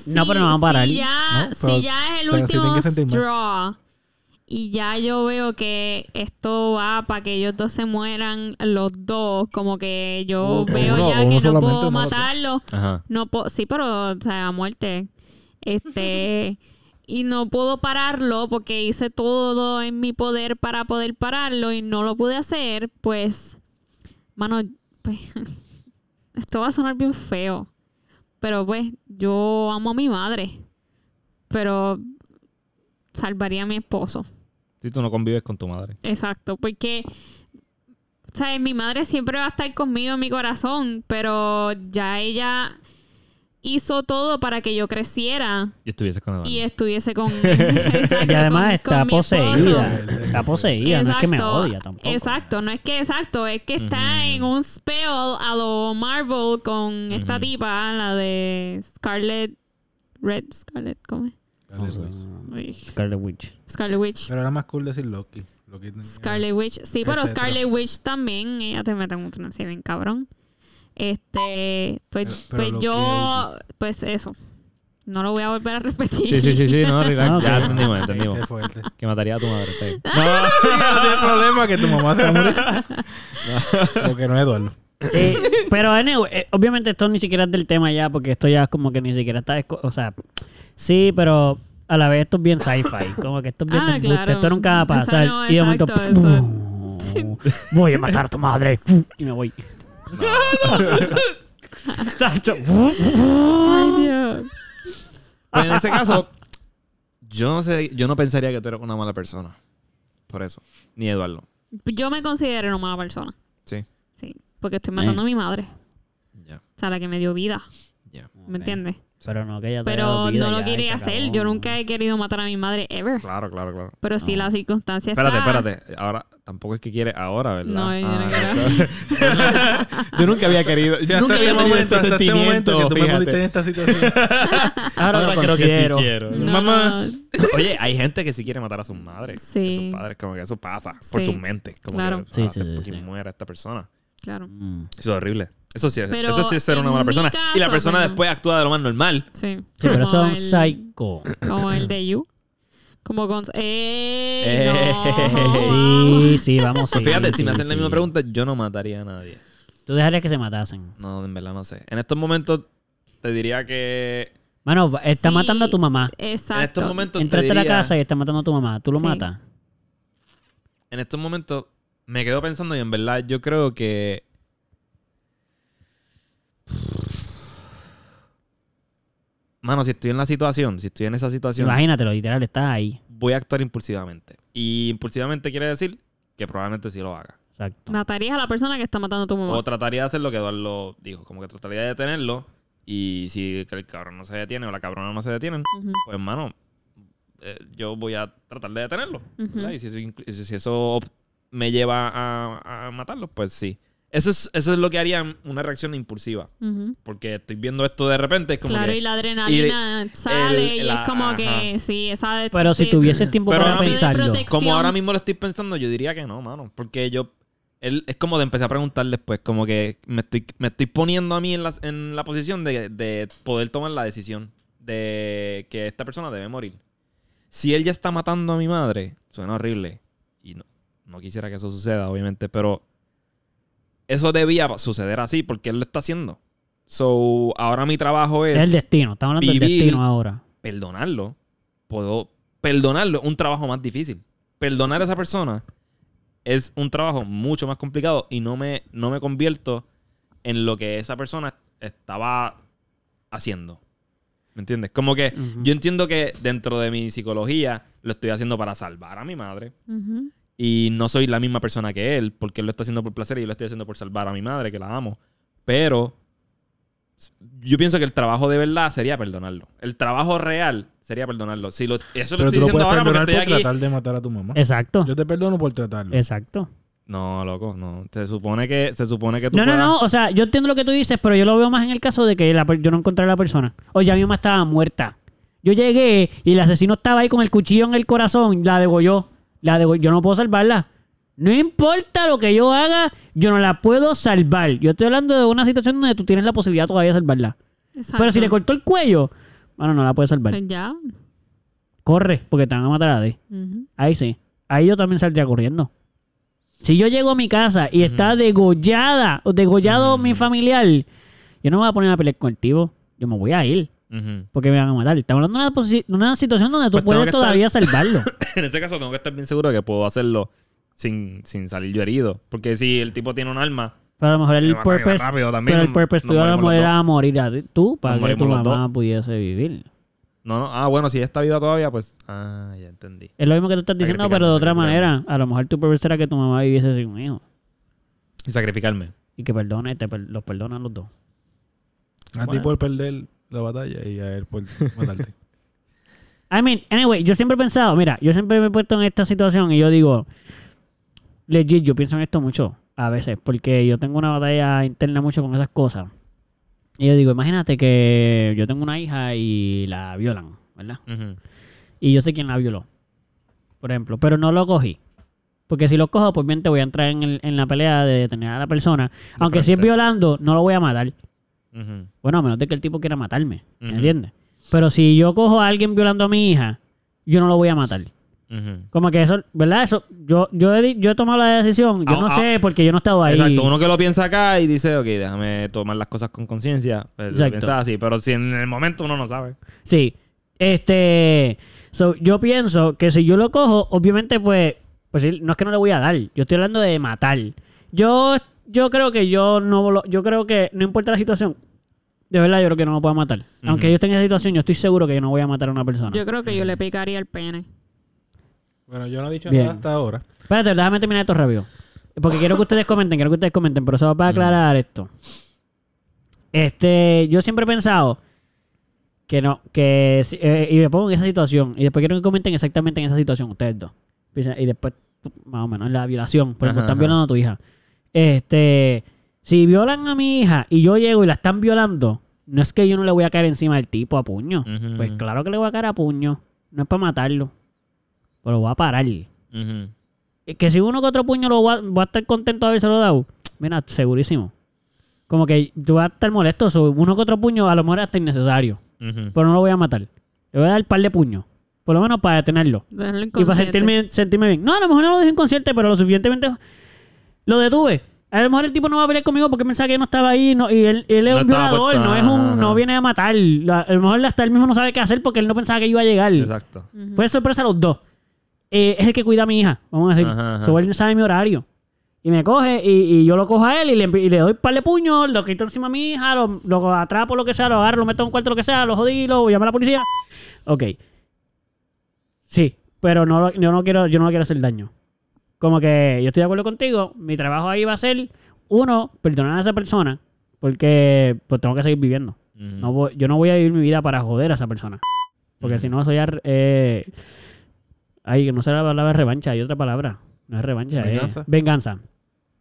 No, si- pero no van a parar. Si ya, No, si ya es el último straw y ya yo veo que esto va para que ellos dos se mueran los dos, como que yo O- o veo uno- ya que no puedo matarlo. Ajá. No puedo, sí, pero o sea, a muerte. Este [laughs] y no puedo pararlo porque hice todo en mi poder para poder pararlo y no lo pude hacer, pues mano, pues [laughs] esto va a sonar bien feo. Pero pues yo amo a mi madre. Pero salvaría a mi esposo. Si tú no convives con tu madre. Exacto, porque ¿sabes? mi madre siempre va a estar conmigo en mi corazón, pero ya ella hizo todo para que yo creciera Y estuvieses con Eduardo. y estuviese con [laughs] exacto, Y además con- está con poseída. Está poseída, no es que me Exacto, odia tampoco. Exacto, no es que exacto, es que está en un spell a lo Marvel con esta tipa, la de Scarlet Red Scarlet, ¿cómo es? Scarlet Witch. Scarlet Witch. Pero era más cool decir Loki. Scarlet Witch, sí, pero. Scarlet Witch también, ella te mete un trance bien cabrón. Este, pues, Pero- pero pues yo, pues eso. No lo voy a volver a repetir. Sí, sí, sí, sí, no, relax. [laughs] Ah, ok. Ya entendimos, Qué entendimos. fuerte. Que mataría a tu madre. está bien. [laughs] No, no tienes problema que tu mamá se va a morir. Porque no es Eduardo. Sí, pero anyway, eh, obviamente esto ni siquiera es del tema ya, porque esto ya es como que ni siquiera está... O sea, sí, pero a la vez esto es bien sci-fi. Como que esto es bien Ah, de embuste, claro. Esto nunca va a pasar. no, y de momento... voy a matar a tu madre. y me voy. Exacto. [laughs] Ay, Dios. Pues en ese caso, yo no sé, yo no pensaría que tú eres una mala persona. Por eso. Ni Eduardo. Yo me considero una mala persona. Sí. Sí, porque estoy matando Eh. a mi madre. Ya, O sea, la que me dio vida. ya. ¿Me entiendes? Pero no, que ella te Pero no lo ya, y quería se hacer. acabó. Yo nunca he querido matar a mi madre ever. Claro, claro, claro. Pero si No. la circunstancia Espérate, está... espérate. Ahora, tampoco es que quiere ahora, ¿verdad? No, yo no Ah, quiero. [laughs] yo nunca había querido. Hasta nunca este había tenido este hasta este sentimiento. que tú me fíjate. pusiste en esta situación. [laughs] Ahora, lo creo que sí considero. quiero. No, Mamá. [laughs] Oye, hay gente que sí quiere matar a sus madres. Sí. A sus padres, como que eso pasa por Sí. sus mentes. Como Claro. que Sí, ah, sí, se sí, fucking sí. muera esta persona. Claro. Mm. Eso es horrible. Eso sí es, Pero eso sí es ser una mala mi persona. y la caso, persona después actúa de lo más normal. Sí. Sí, pero eso Como es el- un psycho. Como el de You. Como con... ¡Eh! Eh. no. [laughs] Sí, sí, vamos a fíjate, si me sí, hacen la misma pregunta, yo no mataría a nadie. Tú dejarías que se matasen. No, en verdad no sé. En estos momentos te diría que... Mano, está Sí, matando a tu mamá. Exacto. En estos momentos te Entraste a la diría- casa y está matando a tu mamá. ¿Tú lo Sí. matas? En estos momentos me quedo pensando y en verdad yo creo que... Mano, si estoy en la situación, si estoy en esa situación, Imagínatelo, literal, estás ahí. voy a actuar impulsivamente. Y impulsivamente quiere decir que probablemente sí lo haga. Exacto. Matarías a la persona que está matando a tu mamá. O trataría de hacer lo que Eduardo dijo, como que trataría de detenerlo. Y si el cabrón no se detiene o la cabrona no se detienen, pues, mano, eh, yo voy a tratar de detenerlo. Y si eso, si eso me lleva a, a matarlo, pues sí. Eso es, eso es lo que haría una reacción impulsiva. Porque estoy viendo esto de repente, es como Claro, que... y la adrenalina sale el- y la- es como ajá. que sí, esa Pero si tuvieses tiempo Pero para pensarlo. Como ahora mismo lo estoy pensando, yo diría que no, mano. Porque yo. Él, es como de empezar a preguntar después, como que me estoy, me estoy poniendo a mí en la, en la posición de, de poder tomar la decisión de que esta persona debe morir. Si él ya está matando a mi madre, suena horrible. Y no, no quisiera que eso suceda, obviamente, pero eso debía suceder así porque él lo está haciendo. So, ahora mi trabajo es Es el destino. Estamos hablando del vivir- destino ahora. perdonarlo, puedo perdonarlo, es un trabajo más difícil. Perdonar a esa persona es un trabajo mucho más complicado y no me, no me convierto en lo que esa persona estaba haciendo. ¿Me entiendes? Como que yo entiendo que dentro de mi psicología lo estoy haciendo para salvar a mi madre Ujú. Y no soy la misma persona que él porque él lo está haciendo por placer y yo lo estoy haciendo por salvar a mi madre, que la amo. Pero yo pienso que el trabajo de verdad sería perdonarlo. El trabajo real sería perdonarlo. Si lo, eso lo Pero estoy tú lo diciendo puedes ahora porque estoy por aquí. tratar de matar a tu mamá. Exacto. Yo te perdono por tratarlo. Exacto. No, loco, no. Se supone que, se supone que tú No, no, puedas- no. O sea, yo entiendo lo que tú dices, pero yo lo veo más en el caso de que la yo no encontré a la persona. O ya mi mamá estaba muerta. Yo llegué y el asesino estaba ahí con el cuchillo en el corazón. La degolló. La. Yo no puedo salvarla. No importa lo que yo haga, yo no la puedo salvar. Yo estoy hablando de una situación donde tú tienes la posibilidad todavía de salvarla. Exacto. Pero si le cortó el cuello, bueno, no la puedes salvar. Pues ya. Corre, porque te van a matar a ti. Ahí sí. Ahí yo también saldría corriendo. Si yo llego a mi casa y está degollada o degollado mi familiar, yo no me voy a poner a pelear con el tipo. Yo me voy a ir Porque me van a matar. Estamos hablando de una, una situación donde tú Pues puedes estar- todavía [laughs] salvarlo. En este caso tengo que estar bien seguro de que puedo hacerlo sin, sin salir yo herido. Porque si el tipo tiene un arma, Pero a lo mejor Me el purpose, rápido también, pero el purpose tuyo a lo era morir a ti- tú para Nos que tu mamá pudiese vivir. no, no. Ah, bueno, si ella está viva todavía, pues. Ah, ya entendí. Es lo mismo que tú estás diciendo, pero de otra manera. A lo mejor tu purpose era que tu mamá viviese sin un hijo. Y sacrificarme. Y que perdone, te per- los perdonan los dos. A ti Bueno. por perder la batalla y a él por [laughs] matarte. I mean, anyway, yo siempre he pensado, mira, yo siempre me he puesto en esta situación y yo digo, legit, yo pienso en esto mucho a veces, porque yo tengo una batalla interna mucho con esas cosas. Y yo digo, imagínate que yo tengo una hija y la violan, ¿verdad? Y yo sé quién la violó, por ejemplo, pero no lo cogí. Porque si lo cojo, pues bien te voy a entrar en, el- en la pelea de detener a la persona. Aunque si es frente. violando, no lo voy a matar. Bueno, a menos de que el tipo quiera matarme, ¿me entiendes? Pero si yo cojo a alguien violando a mi hija, yo no lo voy a matar. Como que eso, ¿verdad? Eso, yo, yo, he, yo he tomado la decisión, yo Ah, no ah. sé porque yo no he estado ahí. Exacto, uno que lo piensa acá y dice, ok, déjame tomar las cosas con conciencia. Pues, piensa así, pero si en el momento uno no sabe. Sí. Este, so, yo pienso que si yo lo cojo, obviamente pues, pues sí, no es que no le voy a dar, yo estoy hablando de matar. Yo, yo creo que yo no, lo- yo creo que no importa la situación, de verdad yo creo que no lo puedo matar. Aunque yo esté en esa situación, yo estoy seguro que yo no voy a matar a una persona. Yo creo que yo le picaría el pene. Bueno, yo no he dicho Bien. nada hasta ahora. Espérate, déjame terminar esto rápido. Porque quiero que ustedes comenten, quiero que ustedes comenten, pero eso va para aclarar esto. Este, yo siempre he pensado que no, que si- eh, y me pongo en esa situación y después quiero que comenten exactamente en esa situación ustedes dos. Y después, más o menos, en la violación, por ejemplo, Ajá, están ajá. violando a tu hija. Este, si violan a mi hija y yo llego y la están violando, no es que yo no le voy a caer encima del tipo a puño. Pues claro que le voy a caer a puño. No es para matarlo. Pero voy a parar. Eh, Que si uno que otro puño lo va, va a estar contento de habérselo dado. Mira, segurísimo. Como que yo voy a estar molesto. so, uno que otro puño a lo mejor es hasta innecesario. Pero no lo voy a matar. Le voy a dar un par de puños. Por lo menos para detenerlo. Y para sentirme, sentirme bien. No, a lo mejor no lo dejo inconsciente, pero lo suficientemente... Lo detuve. A lo mejor el tipo no va a pelear conmigo porque pensaba que yo no estaba ahí no- y él, él es No un violador, no es un, no viene a matar. A lo mejor hasta él mismo no sabe qué hacer porque él no pensaba que iba a llegar. Exacto. Fue sorpresa a los dos. Eh, es el que cuida a mi hija, vamos a decir. Ajá, ajá. So, él sabe mi horario. Y me coge y, y yo lo cojo a él y le, y le doy un par de puños, lo quito encima a mi hija, lo, lo atrapo, lo que sea, lo agarro, lo meto en un cuarto, lo que sea, lo jodí, lo llamo a la policía. Ok. Sí, pero no, lo- yo, no quiero, yo no lo quiero hacer daño. Como que yo estoy de acuerdo contigo, mi trabajo ahí va a ser, uno, perdonar a esa persona, porque pues tengo que seguir viviendo. No voy- yo no voy a vivir mi vida para joder a esa persona. Porque si no, eso ya... Eh, ay, no sé la palabra revancha, hay otra palabra. No es revancha, Venganza. es venganza.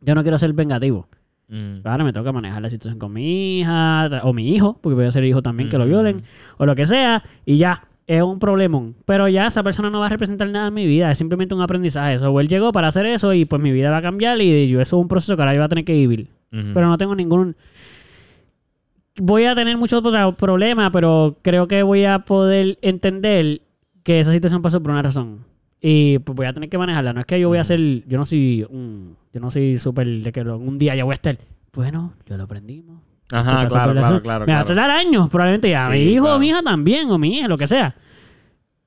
Yo no quiero ser vengativo. Mm. Ahora me toca manejar la situación con mi hija o mi hijo, porque voy a ser hijo también que lo violen, o lo que sea, y ya, es un problemón. Pero ya esa persona no va a representar nada en mi vida, es simplemente un aprendizaje. So, él llegó para hacer eso y pues mi vida va a cambiar y yo eso es un proceso que ahora yo voy a tener que vivir. Pero no tengo ningún... Voy a tener muchos pro- problemas, pero creo que voy a poder entender que esa situación pasó por una razón. Y pues voy a tener que manejarla. No es que yo voy a ser... Yo no soy un... Yo no soy súper de que un día ya voy a estar... Bueno, ya lo aprendimos. Ajá, claro, claro, claro. Me va a tardar años, probablemente ya. Sí, mi hijo claro. o mi hija también, o mi hija, lo que sea.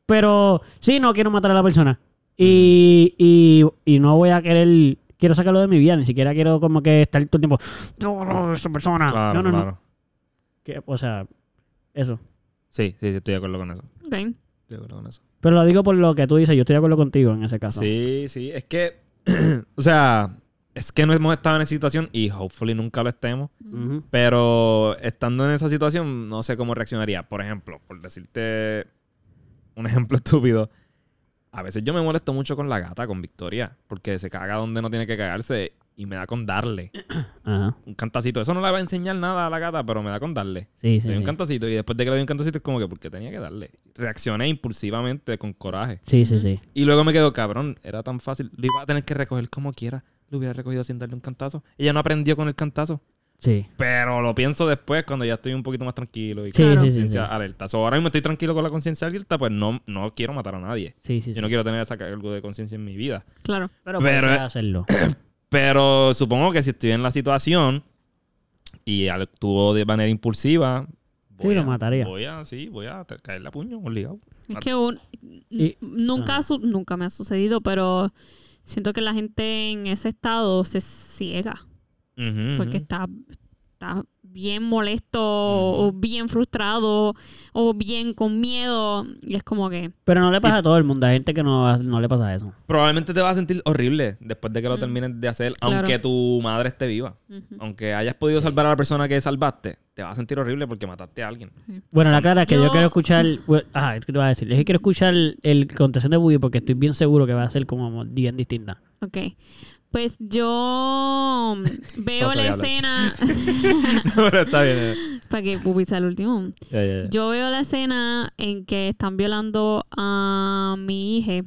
Pero sí, no quiero matar a la persona. Y, y, y no voy a querer. Quiero sacarlo de mi vida, ni siquiera quiero como que estar todo el tiempo. No, no, esa persona. Claro, no, no, claro. no. Que, o sea, eso. Sí, sí, sí, estoy de acuerdo con eso. Ok. Estoy de acuerdo con eso. Pero lo digo por lo que tú dices, yo estoy de acuerdo contigo en ese caso. Sí, sí, es que, [clears throat] o sea, es que no hemos estado en esa situación y hopefully nunca lo estemos. Ujú. Pero estando en esa situación, no sé cómo reaccionaría. Por ejemplo, por decirte un [laughs] ejemplo estúpido, a veces yo me molesto mucho con la gata, con Victoria, porque se caga donde no tiene que cagarse y me da con darle [clears throat] Ajá. un cantacito. Eso no le va a enseñar nada a la gata, pero me da con darle. Sí, sí. Le doy un cantacito y después de que le doy un cantacito es como que porque tenía que darle. Reaccioné impulsivamente con coraje. sí, sí. sí. Y luego me quedo, cabrón, era tan fácil. Lo iba a tener que recoger como quiera. Lo hubiera recogido sin darle un cantazo. Ella no aprendió con el cantazo. Sí, Pero lo pienso después cuando ya estoy un poquito más tranquilo y sí, con Claro. sí, sí, sí. conciencia alerta. So, ahora mismo estoy tranquilo con la conciencia alerta, pues no, no quiero matar a nadie. Sí, sí, Yo sí. no quiero tener esa cargo de conciencia en mi vida. Claro. Pero, Pero- hacerlo. [coughs] Pero supongo que si estoy en la situación y actúo de manera impulsiva, Sí, lo a- mataría. Voy a, sí, voy a te- caerle a puño, obligado. Es que un, Y- nunca, su- nunca me ha sucedido, pero siento que la gente en ese estado se ciega porque está, está bien molesto o bien frustrado o bien con miedo y es como que Pero no le pasa a todo el mundo. Hay gente que no, no le pasa eso. Probablemente te vas a sentir horrible después de que lo Mm. termines de hacer, Claro. aunque tu madre esté viva. ujú. Aunque hayas podido salvar a la persona que salvaste, te vas a sentir horrible porque mataste a alguien. Bueno, la clara es que yo, Yo- quiero escuchar. Ajá, es que te voy a decir. Es que quiero escuchar el contestación de Boogie porque estoy bien seguro que va a ser como bien distinta. Ok. Pues yo [laughs] veo la escena [laughs] Pero está bien. eh. para que publicar el último. Yo veo la escena en que están violando a mi hija.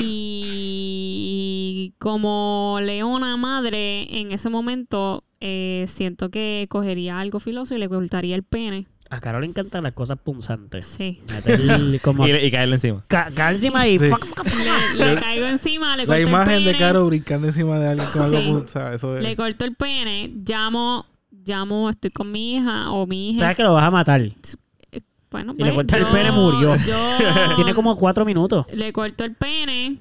Y como leona madre, en ese momento eh, siento que cogería algo filoso y le cortaría el pene. A Carol le encantan las cosas punzantes. Sí. Meterle [laughs] como. Y, y caerle encima. Ca- caer encima y. Sí. fuck, fuck, fuck. Le, le caigo encima, le corto La imagen de. Caro brincando encima de alguien con algo, Sí. o sea, eso es... Le corto el pene, llamo, llamo, estoy con mi hija o mi hija. Sabes que lo vas a matar. Bueno, Si le pues, cortas el yo- pene, murió. yo- [laughs] Tiene como cuatro minutos. le corto el pene,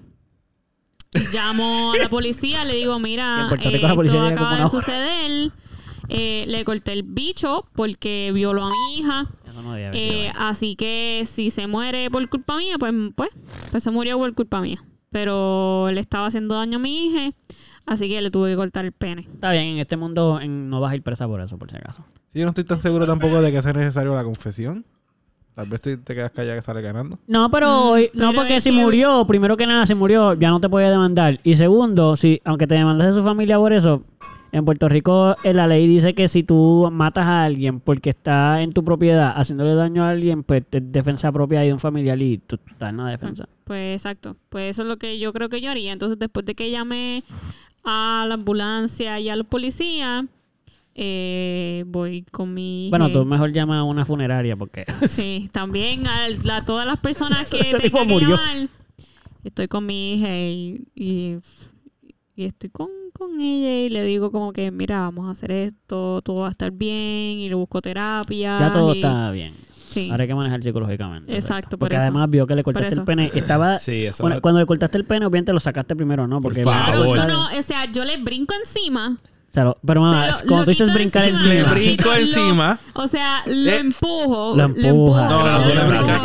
llamo a la policía, le digo, mira, [laughs] en Puerto eh, Rico la policía esto llega como acaba una de hora. suceder. Eh, le corté el bicho porque violó a mi hija. No Eh, así que si se muere por culpa mía, pues, pues, pues se murió por culpa mía. Pero le estaba haciendo daño a mi hija, así que le tuve que cortar el pene. Está bien, en este mundo en- no vas a ir presa por eso, por si acaso. Sí, yo no estoy tan seguro tampoco de que sea necesario la confesión. Tal vez te quedas callada que sale ganando. No, pero Mm, no pero porque si que- murió, primero que nada, si murió, ya no te puede demandar. Y segundo, si aunque te demandase su familia por eso, en Puerto Rico eh, la ley dice que si tú matas a alguien porque está en tu propiedad haciéndole daño a alguien, pues es defensa propia de un familiar y tú estás en la defensa. Pues exacto. Pues eso es lo que yo creo que yo haría. Entonces, después de que llamé a la ambulancia y a los policías, eh, voy con mi. Bueno, tú mejor llama a una funeraria porque [laughs] Sí, también a, a todas las personas [laughs] que Ese tipo que murió. llamar. Estoy con mi hija y, y, y estoy con, con ella y le digo como que, mira, vamos a hacer esto, todo va a estar bien y le busco terapia. ya todo y- está bien. Sí. Ahora hay que manejar psicológicamente. Exacto, por Porque eso. además vio que le cortaste el pene. Estaba, [laughs] Sí, eso bueno, no- cuando le cortaste el pene, obviamente lo sacaste primero, ¿no? Porque Por favor. no, no, o sea, yo le brinco encima O sea, lo- pero mamá, lo- cuando lo tú dices brincar encima. Le encima, brinco Lo- encima. O sea, lo Eh, empujo. lo le empuja. No, no, no, le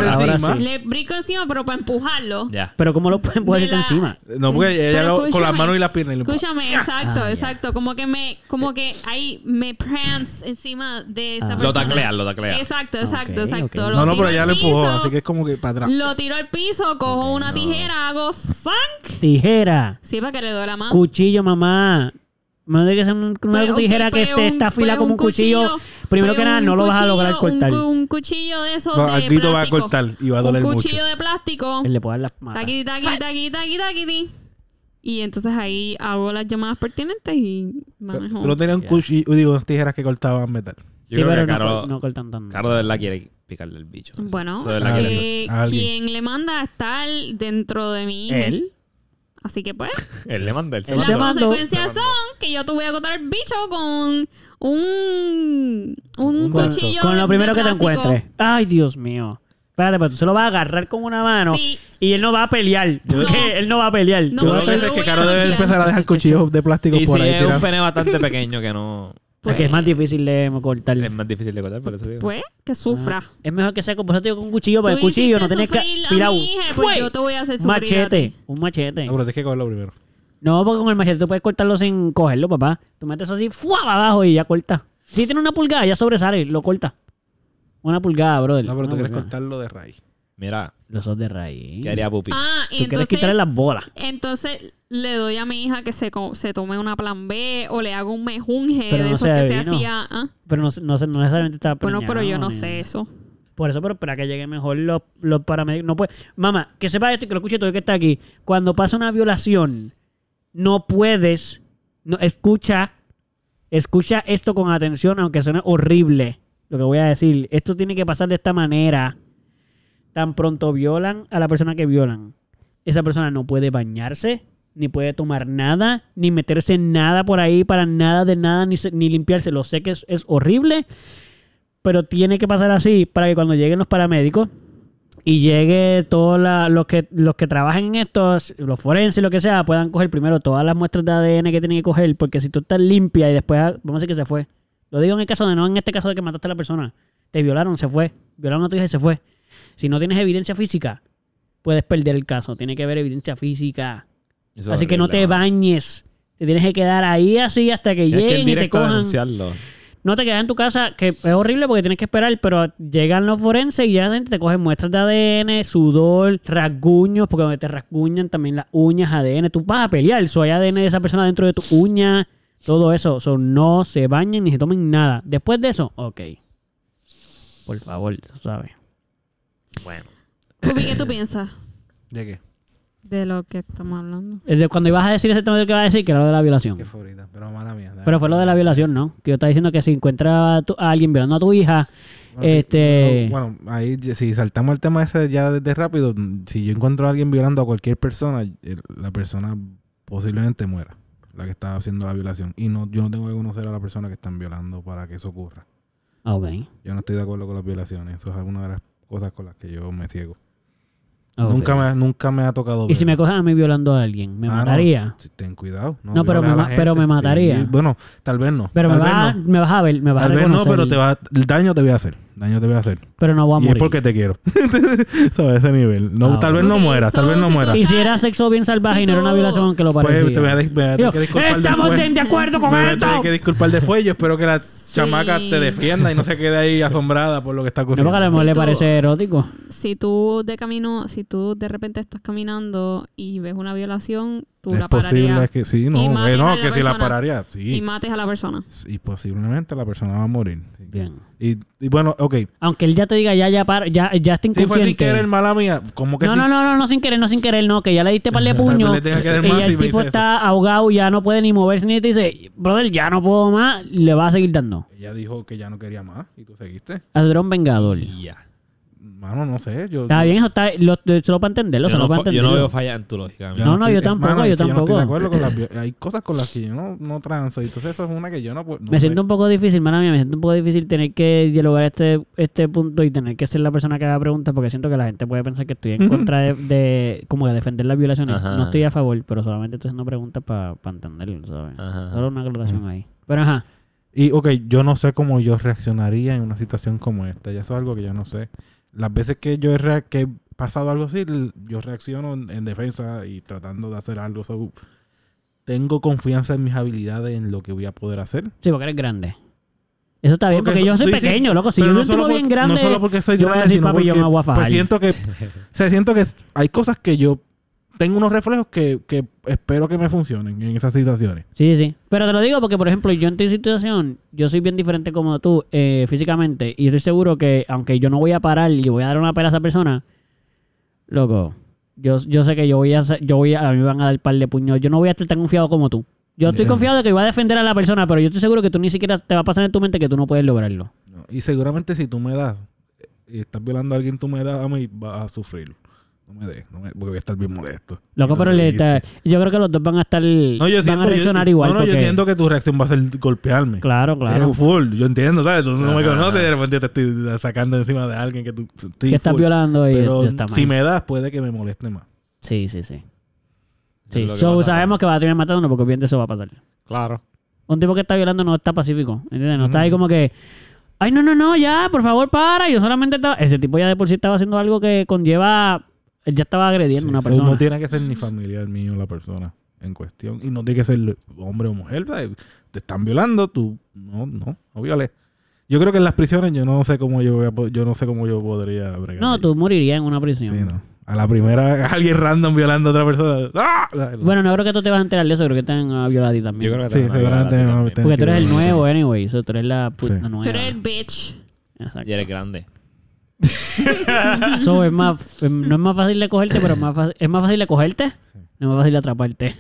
ahora encima. sí. Le brinco encima, pero para empujarlo. Ya. pero ¿cómo lo pueden poner De la- encima? No, porque ella lo- con las manos y las piernas. lo. Escúchame, exacto, Ah, exacto. Como que me, como que ahí me prance encima de esa Ah. Lo persona. taclea, lo taclea. Exacto, exacto, exacto. Lo No, no, pero ella lo empujó, así que es como que para atrás. Lo tiro al piso, cojo una tijera, hago zank. Tijera, Sí, para que le duele la mano. cuchillo, mamá. No tiene que ser un- una Pues, tijera que esté un- esta fila como un cuchillo. Primero pues, que nada, un no lo vas a cuchillo- lograr cortar. Un, un cuchillo de esos No, de Alguito va a plástico. cortar y va a doler Un mucho. cuchillo de plástico. Él le puede dar las matas. Taqui, taqui, taqui, taqui, taqui. Y entonces ahí hago las llamadas pertinentes y manejo. Tú no tenías un Ya. cuchillo, digo, unas tijeras que cortaban metal. Yo Sí, creo pero que no, Caro, cor- no cortan tanto. Caro de verdad quiere picarle el bicho. Bueno, de quiere eh, quien le manda a estar dentro de mí. ¿Él? Así que pues. Él le manda, él se las mandó. consecuencias son que yo te voy a cortar el bicho con un, un Con, cuchillo. con lo de primero que te plástico. encuentres. Ay, Dios mío. Espérate, pero tú se lo vas a agarrar con una mano Sí. y él no va a pelear. Porque él no va a pelear. No, Tú Yo vas lo que lo es que voy a Caro debe empezar a dejar cuchillos de plástico Y por si ahí es un tirados. pene bastante pequeño que no... Porque es más difícil de cortar. Es más difícil de cortar, por eso digo. Pues, que sufra. Es mejor que sea con, por eso te digo con un cuchillo, porque el cuchillo no tienes que a hija, pues ¡Fue! yo te voy a hacer Un sufrir a machete, ti. un machete. No, pero tienes que cogerlo primero. No, porque con el machete tú puedes cortarlo sin cogerlo, papá. Tú metes así, ¡fua! para abajo y ya corta. Si tiene una pulgada, ya sobresale, lo corta. Una pulgada, brother. No, pero tú quieres cortarlo de raíz. Mira, Los sos de raíz. ¿qué haría Pupi? Ah, Tú y quieres entonces, quitarle las bolas. entonces le doy a mi hija que se, co- se tome una plan B o le hago un mejunje Pero de no esos se que se hacía. ¿ah? Pero no, no, no necesariamente está Bueno, pero yo no sé eso. Por eso, pero para que llegue mejor los, los paramédicos. No puede. Mamá, que sepa esto y que lo escuche todo el que está aquí. Cuando pasa una violación, no puedes. No, escucha. Escucha esto con atención, aunque suene horrible. Lo que voy a decir. Esto tiene que pasar de esta manera. Tan pronto violan a la persona que violan. Esa persona no puede bañarse, ni puede tomar nada, ni meterse nada por ahí para nada de nada, ni, ni limpiarse. Lo sé que es, horrible, pero tiene que pasar así para que cuando lleguen los paramédicos y llegue todos los que los que trabajen en esto, los forenses, lo que sea, puedan coger primero todas las muestras de ADN que tienen que coger, porque si tú estás limpia y después, vamos a decir que se fue. Lo digo en el caso de no en este caso de que mataste a la persona. Te violaron, se fue. Violaron a tu hija y se fue. Si no tienes evidencia física, puedes perder el caso. Tiene que haber evidencia física. Eso así que no te bañes. Te tienes que quedar ahí así hasta que Tienes que ir lleguen y te cojan. denunciarlo. No te quedas en tu casa, que es horrible porque tienes que esperar, pero llegan los forenses y ya la gente te cogen muestras de ADN, sudor, rasguños, porque donde te rasguñan también las uñas, ADN. Tú vas a pelear, so, hay ADN de esa persona dentro de tu uña, todo eso. So, no se bañen ni se tomen nada. Después de eso, ok. Por favor, tú sabes. Bueno. ¿qué tú piensas ¿De qué? de lo que estamos hablando? Es de cuando ibas a decir ese tema de que ibas a decir, que era lo de la violación. Qué favorita. Pero mala mía. Pero fue lo de la violación, ¿no? Que yo estaba diciendo que si encuentra a, tu- a alguien violando a tu hija, Bueno, sí, este- no, bueno, ahí si saltamos el tema ese ya desde rápido, si yo encuentro a alguien violando a cualquier persona, el- la persona posiblemente muera, la que está haciendo la violación. Y no, yo no tengo que conocer a la persona que están violando para que eso ocurra. ah, ok. Yo no estoy de acuerdo con las violaciones. Eso es una de las cosas con las que yo me ciego. ok. Nunca, me, nunca me ha tocado Y si me cogen a mí violando a alguien, ¿me Ah, mataría? Ten cuidado. No, No, pero me ma- pero me mataría. Sí, Bueno, tal vez no. Pero me tal vas, a, no. me vas a ver, me vas Tal a vez no, pero te va, el daño te voy a hacer. Daño te voy a hacer. pero no voy a Y es morir. porque te quiero. [laughs] ¿Sabes? Ese nivel. No, Ah, tal vez no mueras, tal vez no mueras. Y si era sexo bien salvaje y no era una violación, aunque lo Pues parecía. te voy a, dis- me voy a Yo, tener que disculpar Estamos después. de, acuerdo con Me voy a esto. que disculpar después. Yo espero que la chamaca te defienda y no se quede ahí asombrada por lo que está No, porque a ocurriendo. lo mejor Si le tú- parece erótico. Si tú de camino, si tú de repente estás caminando y ves una violación, tú es la posible pararías que sí, y no, mates eh, no, a la que si la persona. pararía, y sí. mates a la persona. Y posiblemente la persona va a morir. Bien. Y, y bueno, ok. Aunque él ya te diga, ya, ya, para, ya, ya está Si fue sin inconsciente. querer, mala mía, como que no, no, no, no, no, sin querer, no sin querer, no, que ya le diste par de [laughs] puños. Y ya el tipo está ahogado, ya no puede ni moverse ni te dice, brother, ya no puedo más, le va a seguir dando. Ella dijo que ya no quería más y tú seguiste. Ladrón vengador. Ya. Mano, no sé. Yo, Está bien, eso está, lo, solo para entenderlo, Yo no, para yo no veo falla en tu lógica. No, no, yo tampoco, mano, yo es que no estoy tampoco. de acuerdo con las vi- [laughs] hay cosas con las que yo no, no transo. Y entonces eso es una que yo no puedo. no Me sé. siento un poco difícil, mala mía, me siento un poco difícil tener que dialogar este, este punto y tener que ser la persona que haga preguntas porque siento que la gente puede pensar que estoy en [laughs] contra de, de como de defender las violaciones. Ajá. No estoy a favor, pero solamente estoy haciendo preguntas para entenderlo, ¿sabes? Ajá. Solo una aclaración ahí. Pero ajá, Y, ok, yo no sé cómo yo reaccionaría en una situación como esta. Y eso es algo que yo no sé. Las veces que yo he, que he pasado algo así, yo reacciono en, en defensa y tratando de hacer algo. So, tengo confianza en mis habilidades, en lo que voy a poder hacer. sí, porque eres grande. Eso está bien, porque, Porque yo soy sí, sí, pequeño, loco. Si yo no soy bien grande, No solo porque soy yo voy a grande, decir, papi, yo me voy a fajar. pues siento que, [laughs] o sea, siento que hay cosas que yo tengo unos reflejos que, que espero que me funcionen en esas situaciones. Sí, sí. Pero te lo digo porque, por ejemplo, yo en tu situación, yo soy bien diferente como tú eh, físicamente. Y estoy seguro que, aunque yo no voy a parar y voy a dar una pela a esa persona, loco, yo, yo sé que yo voy a yo voy a, a mí me van a dar par de puños. Yo no voy a estar tan confiado como tú. Yo estoy confiado de que voy a defender a la persona, pero yo estoy seguro que tú ni siquiera te va a pasar en tu mente que tú no puedes lograrlo. ¿no? Y seguramente si tú me das eh, y estás violando a alguien, tú me das a mí, vas a sufrir. No me des, no me- porque voy a estar bien molesto. Loco, pero le- te- yo creo que los dos van a estar. No, yo van siento, a reaccionar yo, igual. No, no, yo porque- entiendo que tu reacción va a ser golpearme. Claro, claro. Es full, yo entiendo, ¿sabes? Tú no me Ajá. conoces y de repente te estoy sacando encima de alguien que tú estoy que estás full. violando y Pero está mal. si me das, puede que me moleste más. Sí, sí, sí. Sí, es lo que so, pasa. sabemos que va a terminar matándonos porque obviamente eso va a pasar. Claro. Un tipo que está violando no está pacífico, ¿entiendes? No está ahí como que, ay, no, no, no, ya, por favor, para. Yo solamente estaba... Ese tipo ya de por sí estaba haciendo algo que conlleva... Él ya estaba agrediendo a una Sí, so, persona. No tiene que ser ni familiar mío la persona en cuestión. Y no tiene que ser hombre o mujer. Te están violando, tú no, no, no violes. Yo creo que en las prisiones yo no sé cómo yo voy a yo no sé cómo yo podría bregar. No, tú morirías en una prisión. Sí, no. A la primera, [laughs] alguien random violando a otra persona. ¡ah! Bueno, no creo que tú te vas a enterar de eso, creo que te van a violar a ti también. Yo creo que Sí, te a seguramente Porque tú eres el Sí. nuevo, anyway. So, tú eres la, pu- Sí. la Tú nueva. eres el bitch. Exacto. Y eres grande. [laughs] So, es más, no es más fácil de cogerte, pero es más fácil, es más fácil de cogerte. No es más fácil de atraparte.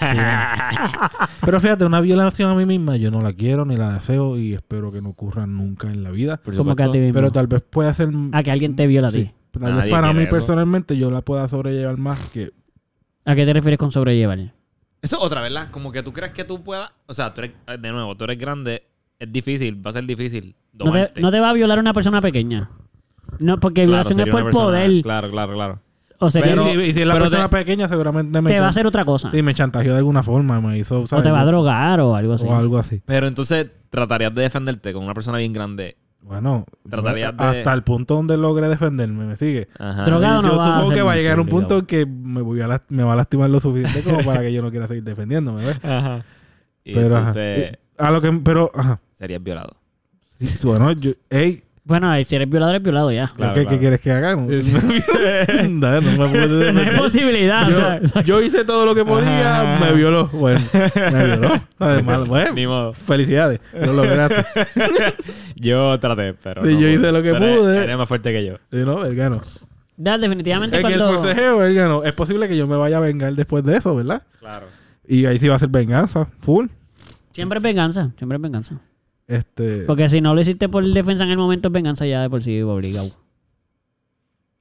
[laughs] Pero fíjate, una violación a mí misma yo no la quiero ni la deseo y espero que no ocurra nunca en la vida. Como que a ti mismo. Pero tal vez pueda ser... A que alguien te viola a ti. sí, tal vez para mí eso. personalmente yo la pueda sobrellevar más que... ¿A qué te refieres con sobrellevar? Eso es otra, ¿verdad? Como que tú crees que tú puedas. O sea, tú eres, de nuevo, tú eres grande. Es difícil, va a ser difícil. No te, no te va a violar una persona pequeña. No, porque Claro, violación es por persona- poder. Claro, claro, claro. O sea, Pero- y, si, y si es la persona te- pequeña seguramente me, te va a hacer otra cosa. sí, me chantajeó de alguna forma, me hizo... o te va a drogar o algo así. O algo así. Pero entonces tratarías de defenderte con una persona bien grande. Bueno, Tratarías de- hasta el punto donde logre defenderme, ¿me sigue? Ajá. Drogado no yo va a supongo que va a llegar un punto en que me, voy a las- me va a lastimar lo suficiente como para que yo no quiera seguir defendiéndome, ¿ves? [laughs] Ajá. Y Pero, ajá. entonces A lo que... Pero, ajá. serías violado. Sí, bueno, yo... Ey, Bueno, si eres violador, eres violado ya. Claro, ¿qué, claro. qué quieres que haga? [laughs] [laughs] No, no, no me puedo No hay defender. posibilidad. o sea, yo, yo hice todo lo que podía, Ajá. me violó. Bueno, me violó. [laughs] Además, bueno, Ni modo. felicidades. Lo lograste. Yo traté, pero. Sí, no yo hice lo que pude. Eres más fuerte que yo. Sí, ¿no? Él ganó. ya, definitivamente En el cuando... forcejeo, él ganó. Es posible que yo me vaya a vengar después de eso, ¿verdad? Claro. Y ahí sí va a ser venganza, full. Siempre es venganza. Siempre es venganza. Este... Porque si no lo hiciste por defensa en el momento, venganza ya de por sí obligado.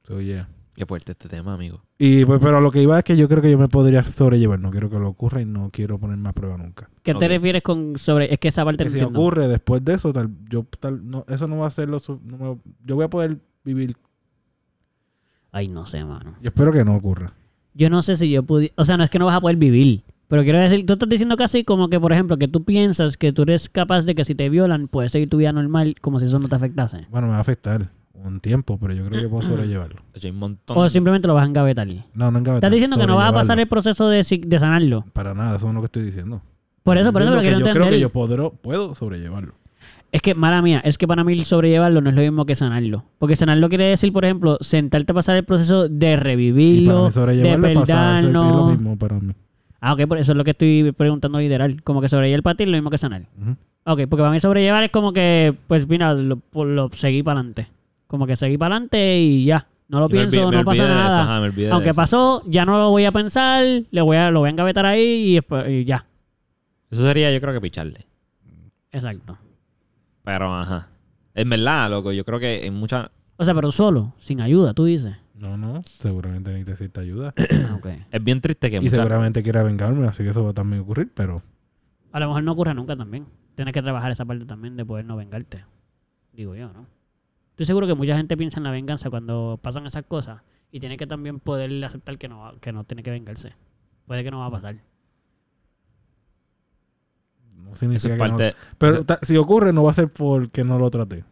so, yeah. Qué fuerte este tema, amigo. Y pues, pero lo que iba es que yo creo que yo me podría sobrellevar. No quiero que lo ocurra y no quiero ponerme a prueba nunca. ¿Qué te refieres con sobre...? Es que esa parte Que no si entiendo. ocurre después de eso, tal, yo tal, no, eso no va a ser lo no me- yo voy a poder vivir. Ay, no sé, mano. Yo espero que no ocurra. Yo no sé si yo pudiera... O sea, no es que no vas a poder vivir. Pero quiero decir, tú estás diciendo casi como que, por ejemplo, que tú piensas que tú eres capaz de que si te violan, puedes seguir tu vida normal como si eso no te afectase. Bueno, me va a afectar un tiempo, pero yo creo que puedo sobrellevarlo. [clears throat] Hay un montón. O simplemente lo vas a engavetar. No, no engavetar, Estás diciendo que no vas a pasar el proceso de, sanarlo. Para nada, eso es lo que estoy diciendo. Por eso, por eso, pero quiero que yo creo entender. que yo podré- puedo sobrellevarlo. Es que, mala mía, es que para mí sobrellevarlo no es lo mismo que sanarlo. Porque sanarlo quiere decir, por ejemplo, sentarte a pasar el proceso de Y para revivirlo, mí de sobrellevarlo es lo mismo para mí. Ah, ok, por eso es lo que estoy preguntando literal. Como que sobrellevar ti es lo mismo que sanar. Ujú. Ok, porque para mí sobrellevar es como que, pues mira, lo, pues, lo seguí para adelante. Como que seguí para adelante y ya. No lo Y pienso, olvidé- no pasa eso, nada. ajá, Aunque pasó, ya no lo voy a pensar, le voy a, lo voy a engavetar ahí y, después- y ya. Eso sería, yo creo que picharle. Exacto. Pero, ajá. En verdad, loco, yo creo que en muchas. O sea, pero solo, sin ayuda, tú dices. No, no, seguramente necesita ayuda. [coughs] Ah, ok. Es bien triste que y muchas... seguramente quiera vengarme, así que eso va a también ocurrir, pero A lo mejor no ocurre nunca también. Tienes que trabajar esa parte también de poder no vengarte. Digo yo, ¿no? Estoy seguro que mucha gente piensa en la venganza cuando pasan esas cosas y tiene que también poder aceptar que no, va- que no tiene que vengarse. Puede que no va a pasar. no Eso significa es que no- parte... Pero eso- ta- si ocurre, no va a ser porque no lo traté.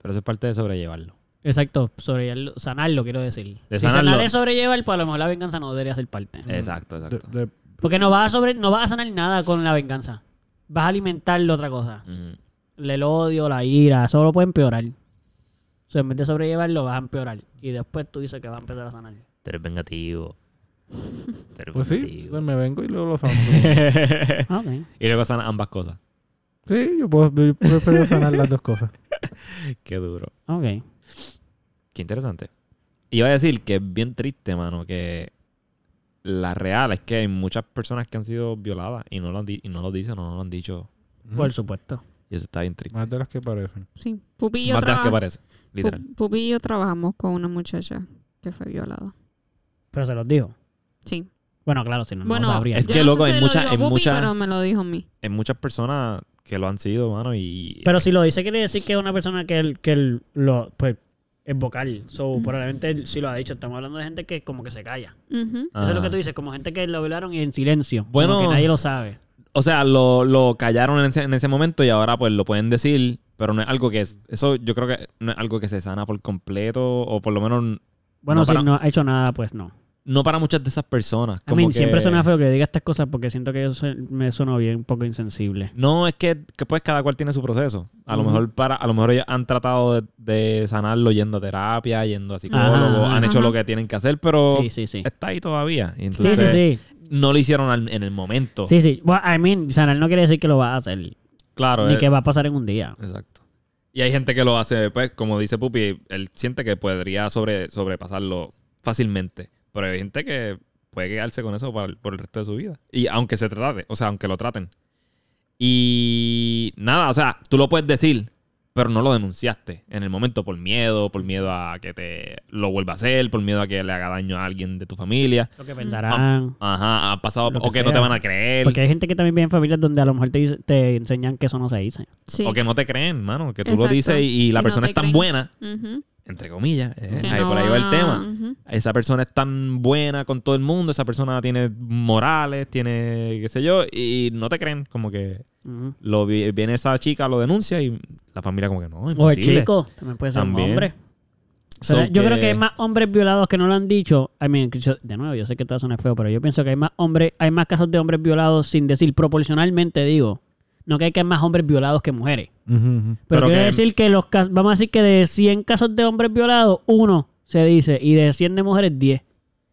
Pero eso es parte de sobrellevarlo. Exacto, sobrellevarlo, sanarlo, quiero decir. De si sanarlo. sanar es sobrellevar, pues a lo mejor la venganza no debería ser parte. Exacto, exacto. De- de- Porque no vas a sobre, no vas a sanar nada con la venganza. Vas a alimentarle otra cosa. Ujú. El odio, la ira, eso lo puede empeorar. O sea, en vez de sobrellevarlo, vas a empeorar. Y después tú dices que vas a empezar a sanar. Tú eres vengativo. [laughs] Tú eres pues sí, vengativo. pues me vengo y luego lo sano. [laughs] Ah, ok. y luego sana ambas cosas. sí, yo puedo yo prefiero sanar las dos cosas. [laughs] Qué duro. Ok. Qué interesante. Iba a decir que es bien triste, mano, que la real es que hay muchas personas que han sido violadas y no lo, han di- y no lo dicen o no lo han dicho. Por supuesto. Y eso está bien triste. Más de las que parecen. Sí. Pupi y yo, Más de las que traba- parece. Literal. Pu- Pupi y yo trabajamos con una muchacha que fue violada. Pero se los dijo. Sí. Bueno, claro, si no, no bueno, lo sabría. Es yo que, no loco, hay si lo mucha- dijo hay Pupi, mucha- pero me lo dijo a mí. Hay muchas personas que lo han sido, mano, y... Pero si lo dice, quiere decir que es una persona que, él- que él lo, pues, es vocal. So, probablemente sí lo ha dicho. Estamos hablando de gente que como que se calla. Eso es lo que tú dices, como gente que lo violaron y en silencio. Bueno. Que nadie lo sabe. O sea, lo, lo callaron en ese, en ese momento y ahora pues lo pueden decir, pero no es algo que es... Eso yo creo que no es algo que se sana por completo o por lo menos Bueno, No, si para- no ha hecho nada, pues no. No para muchas de esas personas. A Como mí que- siempre suena feo que diga estas cosas porque siento que eso me suena bien un poco insensible. No, es que, que, pues cada cual tiene su proceso. A lo mejor para, a lo mejor ellos han tratado de, de sanarlo yendo a terapia, yendo a psicólogo, Ajá, han hecho lo que tienen que hacer, pero Sí, sí, sí. está ahí todavía. Sí, sí, sí. no lo hicieron al- en el momento. Sí, sí. Well, I mean, sanar no quiere decir que lo va a hacer. Claro. Ni que va a pasar en un día. Exacto. Y hay gente que lo hace, pues, como dice Pupi, él siente que podría sobre, sobrepasarlo fácilmente. Pero hay gente que puede quedarse con eso por, por el resto de su vida. Y aunque se trate, o sea, aunque lo traten. Y nada, o sea, tú lo puedes decir, pero no lo denunciaste en el momento por miedo, por miedo a que te lo vuelva a hacer, por miedo a que le haga daño a alguien de tu familia. Lo que pensarán. Ajá, ha pasado, o que no te van a creer. Porque hay gente que también vive en familias donde a lo mejor te, te enseñan que eso no se dice. Sí. O que no te creen, mano. Que tú lo dices y, y la Y persona es tan creen. buena, Ujú. Entre comillas. eh, ahí no por ahí va el van a- tema. Esa persona es tan buena con todo el mundo, esa persona tiene morales, tiene qué sé yo, y no te creen. Como que lo vi- viene esa chica, lo denuncia y la familia como que no, O el chico, también puede ser También. un hombre. So Pero yo creo que- hay más hombres violados que no lo han dicho. I mean, yo- de nuevo, yo sé que todo suena feo, pero yo pienso que hay más hombres, hay más casos de hombres violados sin decir proporcionalmente, digo. No que hay que más hombres violados que mujeres. Pero, que- decir que los casos, vamos a decir que de 100 casos de hombres violados, uno se dice, y de 100 de mujeres, 10.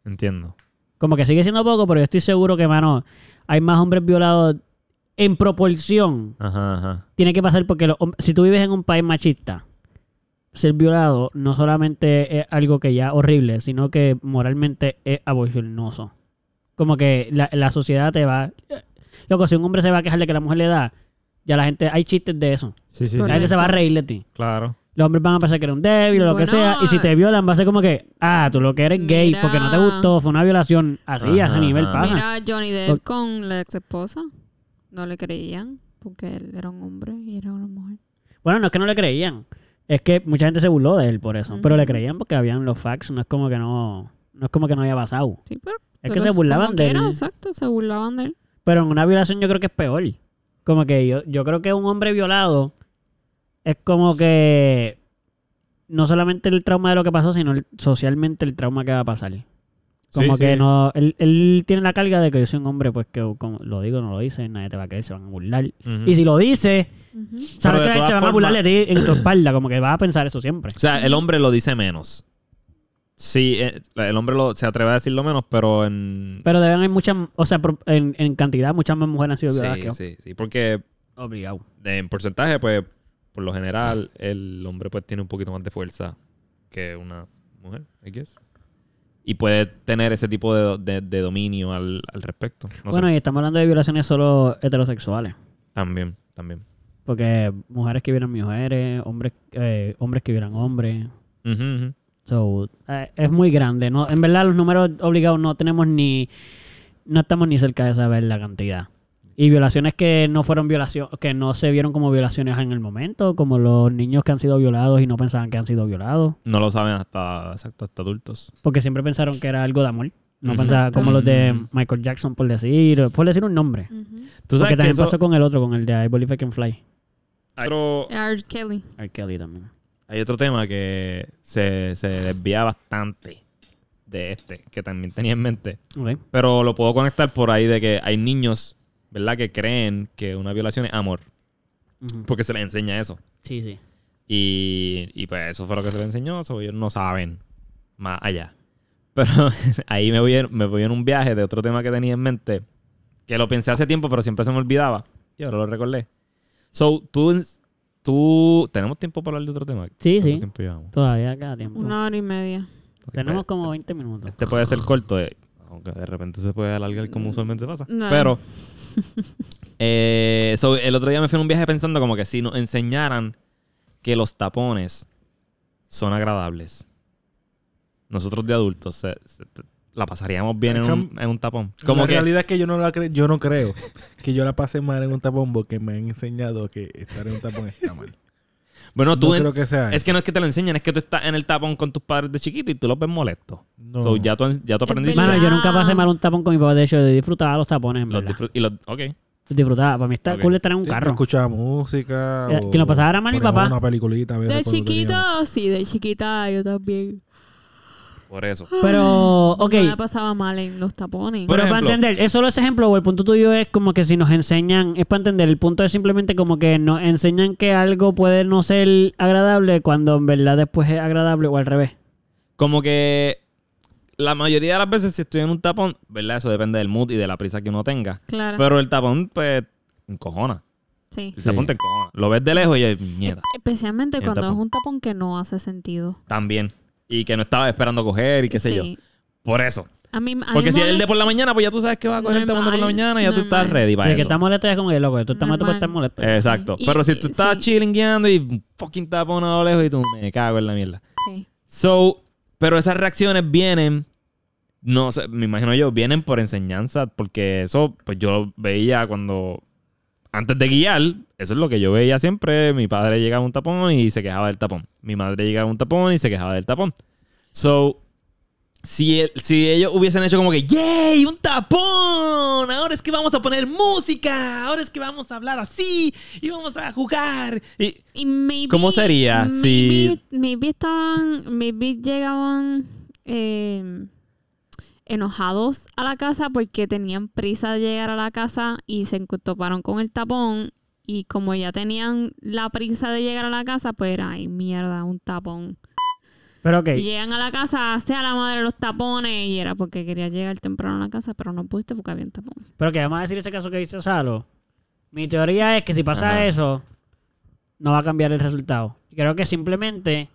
Entiendo. Como que sigue siendo poco, pero yo estoy seguro que, mano, hay más hombres violados en proporción. Ajá, ajá. Tiene que pasar porque los si tú vives en un país machista, ser violado no solamente es algo que ya es horrible, sino que moralmente es abochornoso. Como que la, la sociedad te va... Loco, si un hombre se va a quejar de que la mujer le da, ya la gente... Hay chistes de eso. Sí, sí, La gente se va a reír de ti. Claro. Los hombres van a pensar que eres un débil o lo que sea. Y si te violan, va a ser como que, ah, tú lo que eres gay porque no te gustó, fue una violación. Así, a ese nivel ajá. pasa. Mira, Johnny Depp con la ex esposa. No le creían porque él era un hombre y era una mujer. Bueno, no es que no le creían. Es que mucha gente se burló de él por eso. Pero le creían porque habían los facts. No es como que no. No es como que no había pasado. Sí, pero. Es pero que se burlaban de él. Exacto, se burlaban de él. Pero en una violación yo creo que es peor. Como que yo, yo creo que un hombre violado es como que no solamente el trauma de lo que pasó, sino el- socialmente el trauma que va a pasar. Como Sí, que sí. no, él, él tiene la carga de que yo soy un hombre, pues que como lo digo, no lo dice, nadie te va a creer, se van a burlar. Y si lo dice, sabes que se van a burlar de ti en tu espalda, como que vas a pensar eso siempre. O sea, el hombre lo dice menos. Sí, eh, el hombre lo, se atreve a decirlo menos, pero en... Pero deben haber muchas, o sea, en, en cantidad, muchas más mujeres han sido violadas que Sí, sí, sí. Porque Obligado. en porcentaje, pues, por lo general, el hombre pues tiene un poquito más de fuerza que una mujer, I guess. Y puede tener ese tipo de, de- de dominio al, al respecto. No bueno, sé. y estamos hablando de violaciones solo heterosexuales. También, también. Porque mujeres que violan mujeres, hombres, eh, hombres que violan hombres. Ujú. So, eh, es muy grande. No, en verdad, los números obligados no tenemos ni. No estamos ni cerca de saber la cantidad. Y violaciones que no fueron violaciones, que no se vieron como violaciones en el momento, como los niños que han sido violados y no pensaban que han sido violados, No lo saben hasta, exacto, hasta adultos. porque siempre pensaron que era algo de amor. No Ujú. pensaban como los de. Michael Jackson, por decir, por decir un nombre. Tú Porque sabes que también eso- pasó con el otro, con el de I Believe I Can Fly. otro- R. Kelly. R. Kelly también. Hay otro tema que se, se desvía bastante de este, que también tenía en mente. Ok. Pero lo puedo conectar por ahí de que hay niños, ¿verdad? Que creen que una violación es amor. Ujú. Porque se les enseña eso. Sí, sí. Y, y pues eso fue lo que se les enseñó. so ellos no saben más allá. Pero [laughs] ahí me voy, en, me voy en un viaje de otro tema que tenía en mente. Que lo pensé hace tiempo, pero siempre se me olvidaba. Y ahora lo recordé. So, tú... tú ¿Tenemos tiempo para hablar de otro tema? Sí, ¿Cuánto sí. tiempo llevamos? Todavía cada tiempo. Una hora y media. Tenemos Pues, como 20 minutos. Este puede ser corto, eh, aunque de repente se puede alargar como usualmente pasa. No. Pero, [laughs] eh, so, el otro día me fui en un viaje pensando como que si nos enseñaran que los tapones son agradables, nosotros de adultos se- la pasaríamos bien en que un, en un tapón. Como la que, realidad es que yo no la cre- yo no creo [laughs] que yo la pase mal en un tapón porque me han enseñado que estar en un tapón está mal. bueno, tú no en- creo que sea es eso. que no es que te lo enseñen, es que tú estás en el tapón con tus padres de chiquito y tú los ves molestos. No. So, ya tú, ya tú aprendiste. Mano, yo nunca pasé mal un tapón con mi papá. De hecho, yo disfrutaba los tapones, en Los verdad. y los, ok. Disfrutaba. Para mí está cool estar en un Sí, carro. Escuchaba música. Eh, o quien lo pasaba era mal mi papá. Una peliculita. a veces De chiquito, sí, de chiquita yo también. Por eso. Pero, ok. No la pasaba mal en los tapones. Por Pero para entender, ¿es solo ese ejemplo o el punto tuyo es como que si nos enseñan, es para entender, el punto es simplemente como que nos enseñan que algo puede no ser agradable cuando en verdad después es agradable o al revés? Como que la mayoría de las veces si estoy en un tapón, ¿verdad? Eso depende del mood y de la prisa que uno tenga. Claro. Pero el tapón, pues, encojona. sí. El tapón te encojona. Lo ves de lejos y es mierda. Especialmente cuando es un tapón que no hace sentido. También. Y que no estaba esperando coger y qué sé yo. Sí. Por eso. A mí, a Porque mí si es el de por la mañana, pues ya tú sabes que vas a coger el tapón de por la mañana y ya tú estás ready para Desde que eso. estás molesto es como que loco, tú estás molesto por estar molesto. Exacto. Pero si tú estás sí. chilling guiando y un fucking tapón a lo lejos y tú me cago en la mierda. Sí. So, pero esas reacciones vienen, no sé, me imagino yo, vienen por enseñanza, porque eso, pues yo veía cuando, antes de guiar, eso es lo que yo veía siempre, mi padre llegaba a un tapón y se quejaba del tapón, mi madre llegaba a un tapón y se quejaba del tapón. So, si, el- si ellos hubiesen hecho como que, ¡yay! ¡Un tapón! Ahora es que vamos a poner música, ahora es que vamos a hablar así y vamos a jugar. Y, Y maybe, ¿Cómo sería si- maybe, maybe estaban, maybe llegaban eh, enojados a la casa porque tenían prisa de llegar a la casa y se toparon con el tapón y como ya tenían la prisa de llegar a la casa, pues era, ay mierda, un tapón. Pero ok, Y llegan a la casa, sea la madre de los tapones y era porque quería llegar temprano a la casa, pero no pudiste porque había un tapón. pero que vamos a decir ese caso que dice Salo. Mi teoría es que si pasa Ajá. eso, no va a cambiar el resultado. Creo que simplemente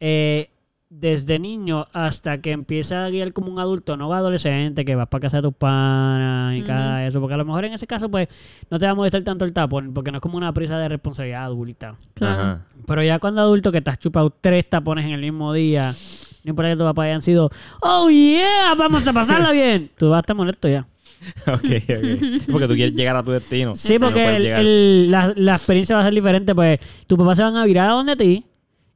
eh, desde niño hasta que empieza a guiar como un adulto, no va adolescente, que vas para casa de tus panas y cada eso, porque a lo mejor en ese caso pues no te va a molestar tanto el tapón, porque no es como una prisa de responsabilidad adulta. Claro. Ajá. Pero ya cuando adulto que te has chupado tres tapones en el mismo día, no importa que tus papás hayan sido, oh yeah, vamos a pasarla bien, tú vas a estar molesto ya. [laughs] ok, ok. Porque tú quieres llegar a tu destino. Sí, no porque puedes el- llegar. el- la, la experiencia va a ser diferente, pues tus papás se van a virar a donde ti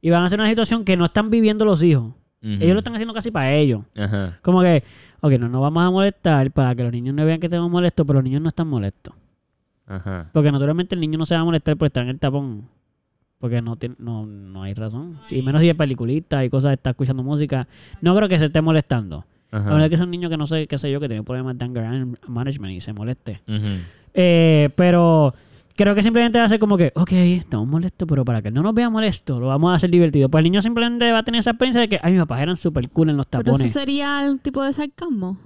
y van a hacer una situación que no están viviendo los hijos. Ellos lo están haciendo casi para ellos. Ajá. Como que, ok, no nos vamos a molestar para que los niños no vean que estamos molestos, pero los niños no están molestos. Ajá. Porque naturalmente el niño no se va a molestar por estar en el tapón. Porque no, tiene, no, no hay razón. Sí, menos si es peliculista y cosas, está escuchando música. No creo que se esté molestando. La Ajá. verdad es que es un niño que no sé, qué sé yo, que tiene problemas de anger management y se moleste. Ujú. Eh, pero creo que simplemente va a ser como que, ok, estamos molestos, pero para que no nos vea molesto, lo vamos a hacer divertido. Pues el niño simplemente va a tener esa experiencia de que, ay, mis papás eran súper cool en los Pero eso tapones. sería un tipo de sarcasmo.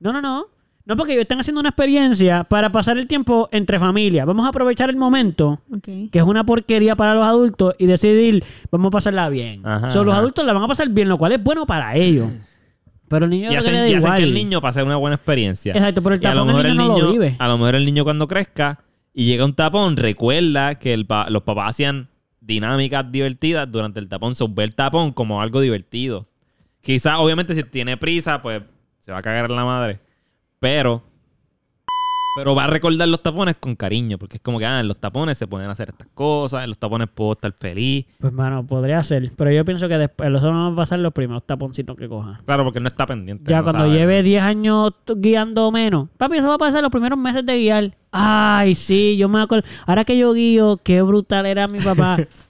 No, no, no. No, porque ellos están haciendo una experiencia para pasar el tiempo entre familia. Vamos a aprovechar el momento, que es una porquería para los adultos, y decidir, vamos a pasarla bien. Ajá, So, los adultos la van a pasar bien, lo cual es bueno para ellos. [laughs] Pero el niño Y hacen, y hacen que el niño pase una buena experiencia. Exacto, pero el y a lo tapón mejor el el niño, no lo niño, vive. a lo mejor el niño cuando crezca y llega un tapón, recuerda que el pa- los papás hacían dinámicas divertidas durante el tapón. So, ve el tapón como algo divertido. Quizás, obviamente, si tiene prisa, pues se va a cagar en la madre. Pero, pero va a recordar los tapones con cariño. Porque es como que, ah, en los tapones se pueden hacer estas cosas. En los tapones puedo estar feliz. Pues, mano, podría ser. Pero yo pienso que después, eso no va a pasar los primeros taponcitos que coja. Claro, porque no está pendiente. Ya no cuando sabe. lleve 10 años guiando menos. Papi, eso va a pasar los primeros meses de guiar. Ay, sí, yo me acuerdo. Ahora que yo guío, qué brutal era mi papá. [laughs]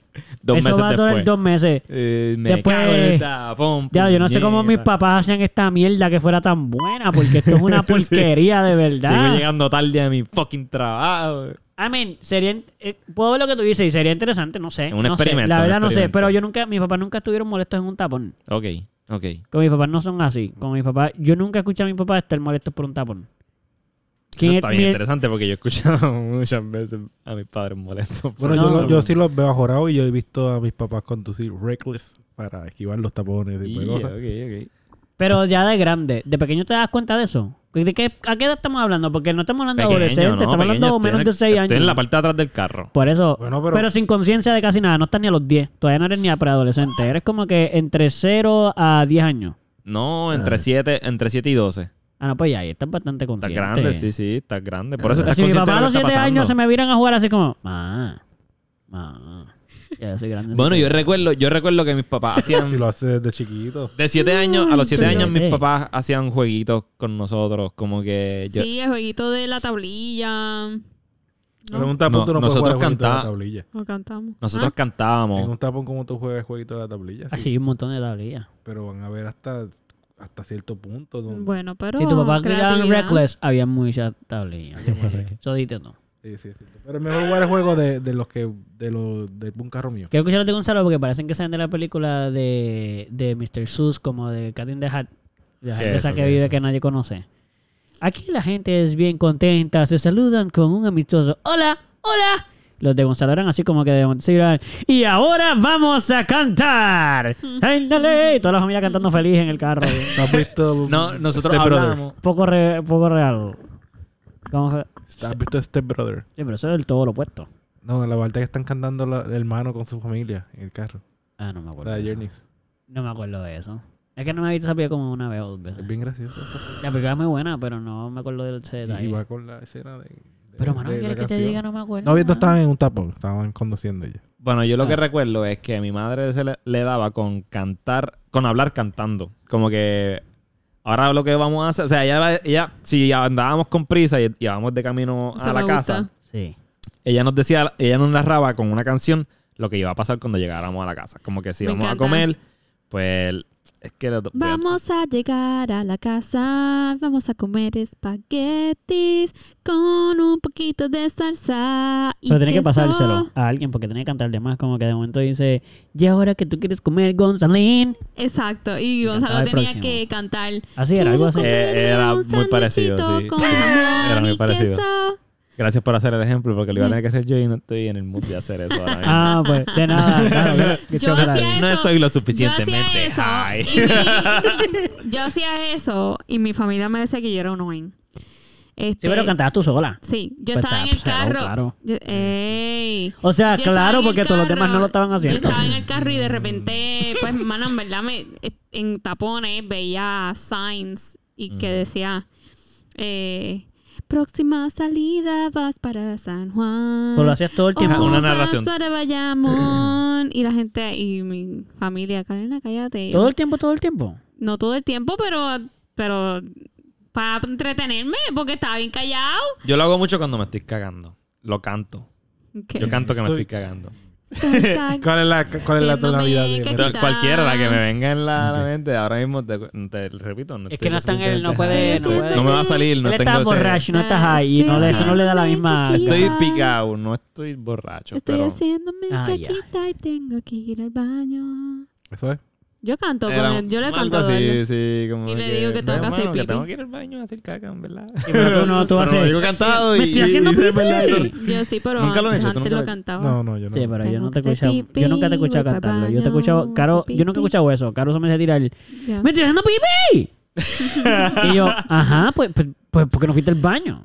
Dos eso meses va a durar después. dos meses. Eh, me Después- cago en el tapón. Ya, yo no sé cómo mis puñeta. papás hacían esta mierda que fuera tan buena, porque esto es una [laughs] porquería de Sigo verdad. llegando tarde a mi fucking trabajo. I mean, sería, in- eh, puedo ver lo que tú dices y sería interesante, no sé. Un no sé, experimento, La un verdad no sé, experimento. pero yo nunca, mis papás nunca estuvieron molestos en un tapón. Ok, ok. Con mis papás no son así. Con mis papás, yo nunca escuché a mi papá estar molesto por un tapón. Eso ¿Quién es está bien interesante porque yo he escuchado [laughs] muchas veces a mis padres molestos. Bueno, No, yo, no, sí los veo ajorados y yo he visto a mis papás conducir reckless para esquivar los tapones y Yeah, cosas. ok, ok. Pero ya de grande, ¿de pequeño te das cuenta de eso? ¿De qué, ¿A qué edad estamos hablando? Porque no estamos hablando de adolescentes, no, estamos hablando pequeño, de menos de el- 6 años. Estoy en la parte de atrás del carro. Por eso, Bueno, pero, pero- sin conciencia de casi nada, no estás ni a los 10. Todavía no eres ni a preadolescente. Eres como que entre 0 a 10 años. No, entre 7 entre siete y 12. Ah, no, pues ya, ahí estás bastante Estás consciente. grande, sí, sí, estás grande. Por eso estás si mi papá a de lo los que está 7 años se me vieran a jugar así como, ma, ma, ya yo soy grande. Bueno, yo recuerdo, yo recuerdo que mis papás Si [laughs] hacían... lo haces desde chiquito. De 7 años, a los 7 Ay, años mis papás hacían jueguitos con nosotros. Como que... yo- Sí, el jueguito de la tablilla. Pero en un tapón No, tú no puedes nosotros jugar el de la tablilla. Cantamos. Nosotros Ah, En cantábamos. un tapón como tú juegas el jueguito de la tablilla. sí. Así hay un montón de tablillas. Pero van a ver hasta, hasta cierto punto. donde- Bueno, pero. Si tu papá gritaba en creatividad. Reckless, había muchas tablillas. [laughs] Eso dite no. Sí, sí, sí. Pero es mejor jugar el juego de, de los que... De los de un carro mío. Quiero escuchar de Gonzalo porque parecen que salen de la película de, de Mr. Seuss, como de Cat in the Hat. La ¿Qué gente es esa que ¿Qué es vive eso? que nadie conoce. Aquí la gente es bien contenta, se saludan con un amistoso ¡Hola! ¡Hola! Los de Gonzalo eran así como que de Y ahora vamos a cantar. [laughs] ¡Ándale! Y toda la familia cantando feliz en el carro. ¿No has visto [laughs] No, nosotros Step Brother? hablamos. poco, re- poco real. ¿Cómo que? ¿Has visto Step Brother? Sí, pero eso es el todo lo opuesto. No, la parte que están cantando la- el hermano con su familia en el carro. Ah, no me acuerdo. La de. Journey. No me acuerdo de eso. Es que no me he visto esa película como una vez o dos veces. Es bien gracioso. La película es muy buena, pero no me acuerdo del ese detalle. y va con la escena de... Pero, mano, de la ¿quieres que te canción. diga? No me acuerdo. No, ellos no nada. estaban en un tapón, estaban conduciendo ella. Bueno, yo lo que Ah. recuerdo es que a mi madre se le, le daba con cantar, con hablar cantando. Como que ahora lo que vamos a hacer, o sea, ella, ella si andábamos con prisa y íbamos de camino Eso a la me casa, gusta. Sí. ella nos decía, ella nos narraba con una canción lo que iba a pasar cuando llegáramos a la casa. Como que si Me íbamos a encanta. comer, pues es que lo- Vamos a llegar a la casa, vamos a comer espaguetis con un poquito de salsa. Y Pero tiene que pasárselo a alguien porque tiene que cantar de más. Como que de momento dice, y ahora que tú quieres comer Gonzalín. Exacto, y Y Gonzalo tenía próximo. que cantar. Así era, algo así. "Quiero Eh, era muy parecido, sándwichito sí. Con [laughs] jamón Era muy y parecido. queso. Gracias por hacer el ejemplo, porque lo iba a tener que hacer yo y no estoy en el mood de hacer eso ahora mismo. Ah, pues, de nada. claro, que- que Yo no estoy lo Yo suficientemente hacía eso. high. y mi- yo hacía eso y mi familia me decía que yo era un oen. Este, Sí, pero cantabas tú sola. Sí, yo Pues, estaba en pues, el claro, carro. claro. Yo- ey. O sea, Yo claro, porque todos los demás no lo estaban haciendo. Yo estaba en el carro y de repente, pues, mano, en verdad, me, en tapones veía signs y que decía, eh, próxima salida vas para San Juan. Pues lo hacías todo el tiempo. Una vas narración. para Bayamón. y la gente, y mi familia, Karina, cállate. Todo el tiempo, todo el tiempo. No todo el tiempo, pero, pero para entretenerme, porque estaba bien callado. Yo lo hago mucho cuando me estoy cagando. Lo canto. Yo canto que me estoy cagando. [laughs] ¿Cuál es la, cuál es la tonalidad de... cualquiera, la que me venga en la, la mente, ahora mismo te, te repito. No Es que no lo está en él, no puede, no puede. No me va a salir, no Él tengo está borracho, no está high. Y no, le- eso no le da la misma. Estoy picado, no estoy borracho, Estoy pero haciéndome Ah, ya. cachita y tengo que ir al baño. Eso es. Yo canto con era él, yo le canto a sí, como Y le digo que tengo que hacer "Bueno, pipí". tengo que ir al baño a hacer caca, en verdad. pero tú no, tú haces- lo digo cantado y... ¡Me estoy haciendo y- y- pipí! Yo sí, pero Nunca lo he antes, hecho, ¿tú antes nunca lo cantaba. No, no, yo no. Sí, pero yo Tengo no te he que escuchado. Yo nunca te he escuchado cantarlo. Yo te he baño, escuchado. Caro, yo nunca he escuchado eso. Caro se me hace tirar. Ya. ¡Me estoy haciendo pipí! y yo, ajá, pues, pues, pues, ¿por qué no fuiste al baño?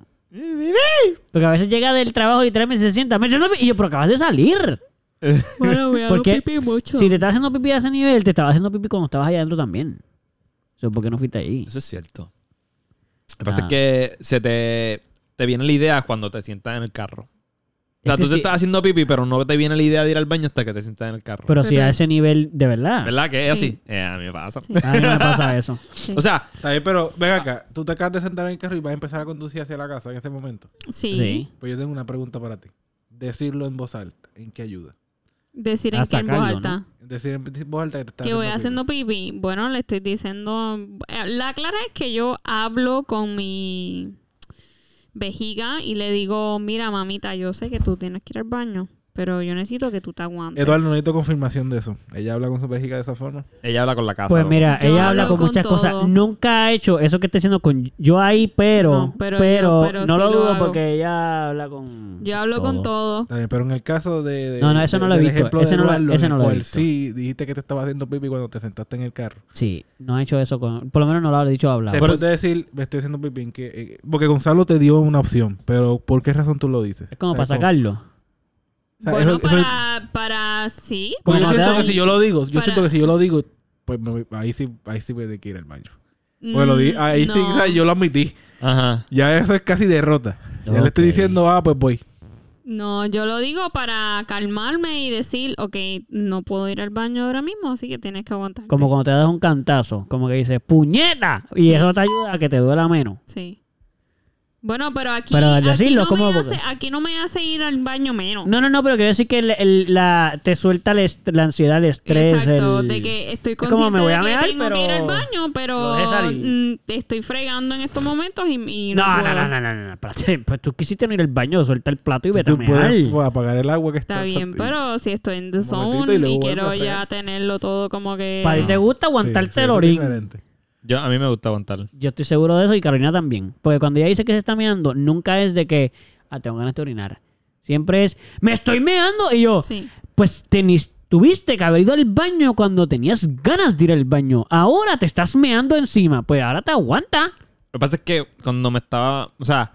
Porque a veces llega del trabajo literalmente se sienta, me estoy haciendo pipí", Y yo, pero acabas de salir. [laughs] Bueno, me hago Porque pipí mucho. Si te estás haciendo pipí a ese nivel, te estabas haciendo pipí cuando estabas allá adentro también. O sea, ¿Por qué no fuiste ahí? Eso es cierto. Lo que pasa Ah. es que se te, te viene la idea cuando te sientas en el carro. O sea, Ese tú te sí- estás haciendo pipí, pero no te viene la idea de ir al baño hasta que te sientas en el carro. Pero si a ese nivel, de verdad. ¿Verdad que es Sí. así? Eh, a mí me pasa. Sí. A mí me pasa eso. [laughs] Sí. O sea, Está bien, pero ven acá. Tú te acabas de sentar en el carro y vas a empezar a conducir hacia la casa en ese momento. sí. Sí. Pues yo tengo una pregunta para ti. Decirlo en voz alta, ¿en qué ayuda? Decir en en voz sacarlo, alta. Decir en voz alta que Que voy haciendo haciendo pipí. Bueno, le estoy diciendo. eh, La clara es que yo hablo con mi vejiga y le digo: Mira, mamita, yo sé que tú tienes que ir al baño, pero yo necesito que tú te aguantes. Eduardo, no necesito confirmación de eso. Ella habla con su vejiga de esa forma. ella habla con la casa. Pues mira, Yo ella habla con con muchas todo. cosas. Nunca ha hecho eso que está diciendo con yo ahí, pero. No, pero pero yo- pero no sí lo lo dudo porque ella habla con. Yo hablo con todo. Pero en el caso de. de- No, no, eso no lo he visto. Ese no lo- Eduardo, ese no lo he cual visto. Sí, dijiste que te estabas haciendo pipi cuando te sentaste en el carro. Sí, no ha hecho eso con. Por lo menos no lo ha dicho hablado. Después de decir, me estoy haciendo pipi, ¿en qué? Eh, porque Gonzalo te dio una opción, pero ¿por qué razón tú lo dices? Es como para sacarlo. O sea, bueno, eso- eso- para, para. Sí. porque yo siento que si yo lo digo, yo para- siento que si yo lo digo, pues me voy- ahí sí, ahí sí puede que ir al baño. Pues lo di, Mm, ahí sí, no. o sea, yo lo admití. Ajá. Ya eso es casi derrota. Ya le estoy diciendo, ah, pues voy. No, yo lo digo para calmarme y decir, ok, no puedo ir al baño ahora mismo, así que tienes que aguantar. Como cuando te das un cantazo, como que dices, ¡puñeta! Y eso te ayuda a que te duela menos. Sí. Bueno, pero aquí, Pero al aquí, decirlo, no ¿cómo? me hace, aquí no me hace ir al baño menos. No, no, no, pero quiero decir que el- el- la, te suelta el la ansiedad, el estrés. Exacto, el- de que estoy como consciente me voy a de que mear, tengo que ir al pero baño, pero salir. mm, te estoy fregando en estos momentos y, y no, No, no, puedo. no, no, no, no, no, espérate, [laughs] Pues tú quisiste no ir al baño, suelta el plato y Si vete a tú puedes mear. pues, apagar el agua que está. Está bien, pero si estoy en the zone y y, quiero a ya tenerlo todo como que... Para ti te gusta aguantarte sí, el es orín. Yo, a mí me gusta aguantar. Yo estoy seguro de eso y Carolina también. Porque cuando ella dice que se está meando, nunca es de que, ah, tengo ganas de orinar. Siempre es, me estoy meando. Y yo, Sí. pues tenis, tuviste que haber ido al baño cuando tenías ganas de ir al baño. Ahora te estás meando encima. Pues ahora te aguanta. Lo que pasa es que cuando me estaba. O sea.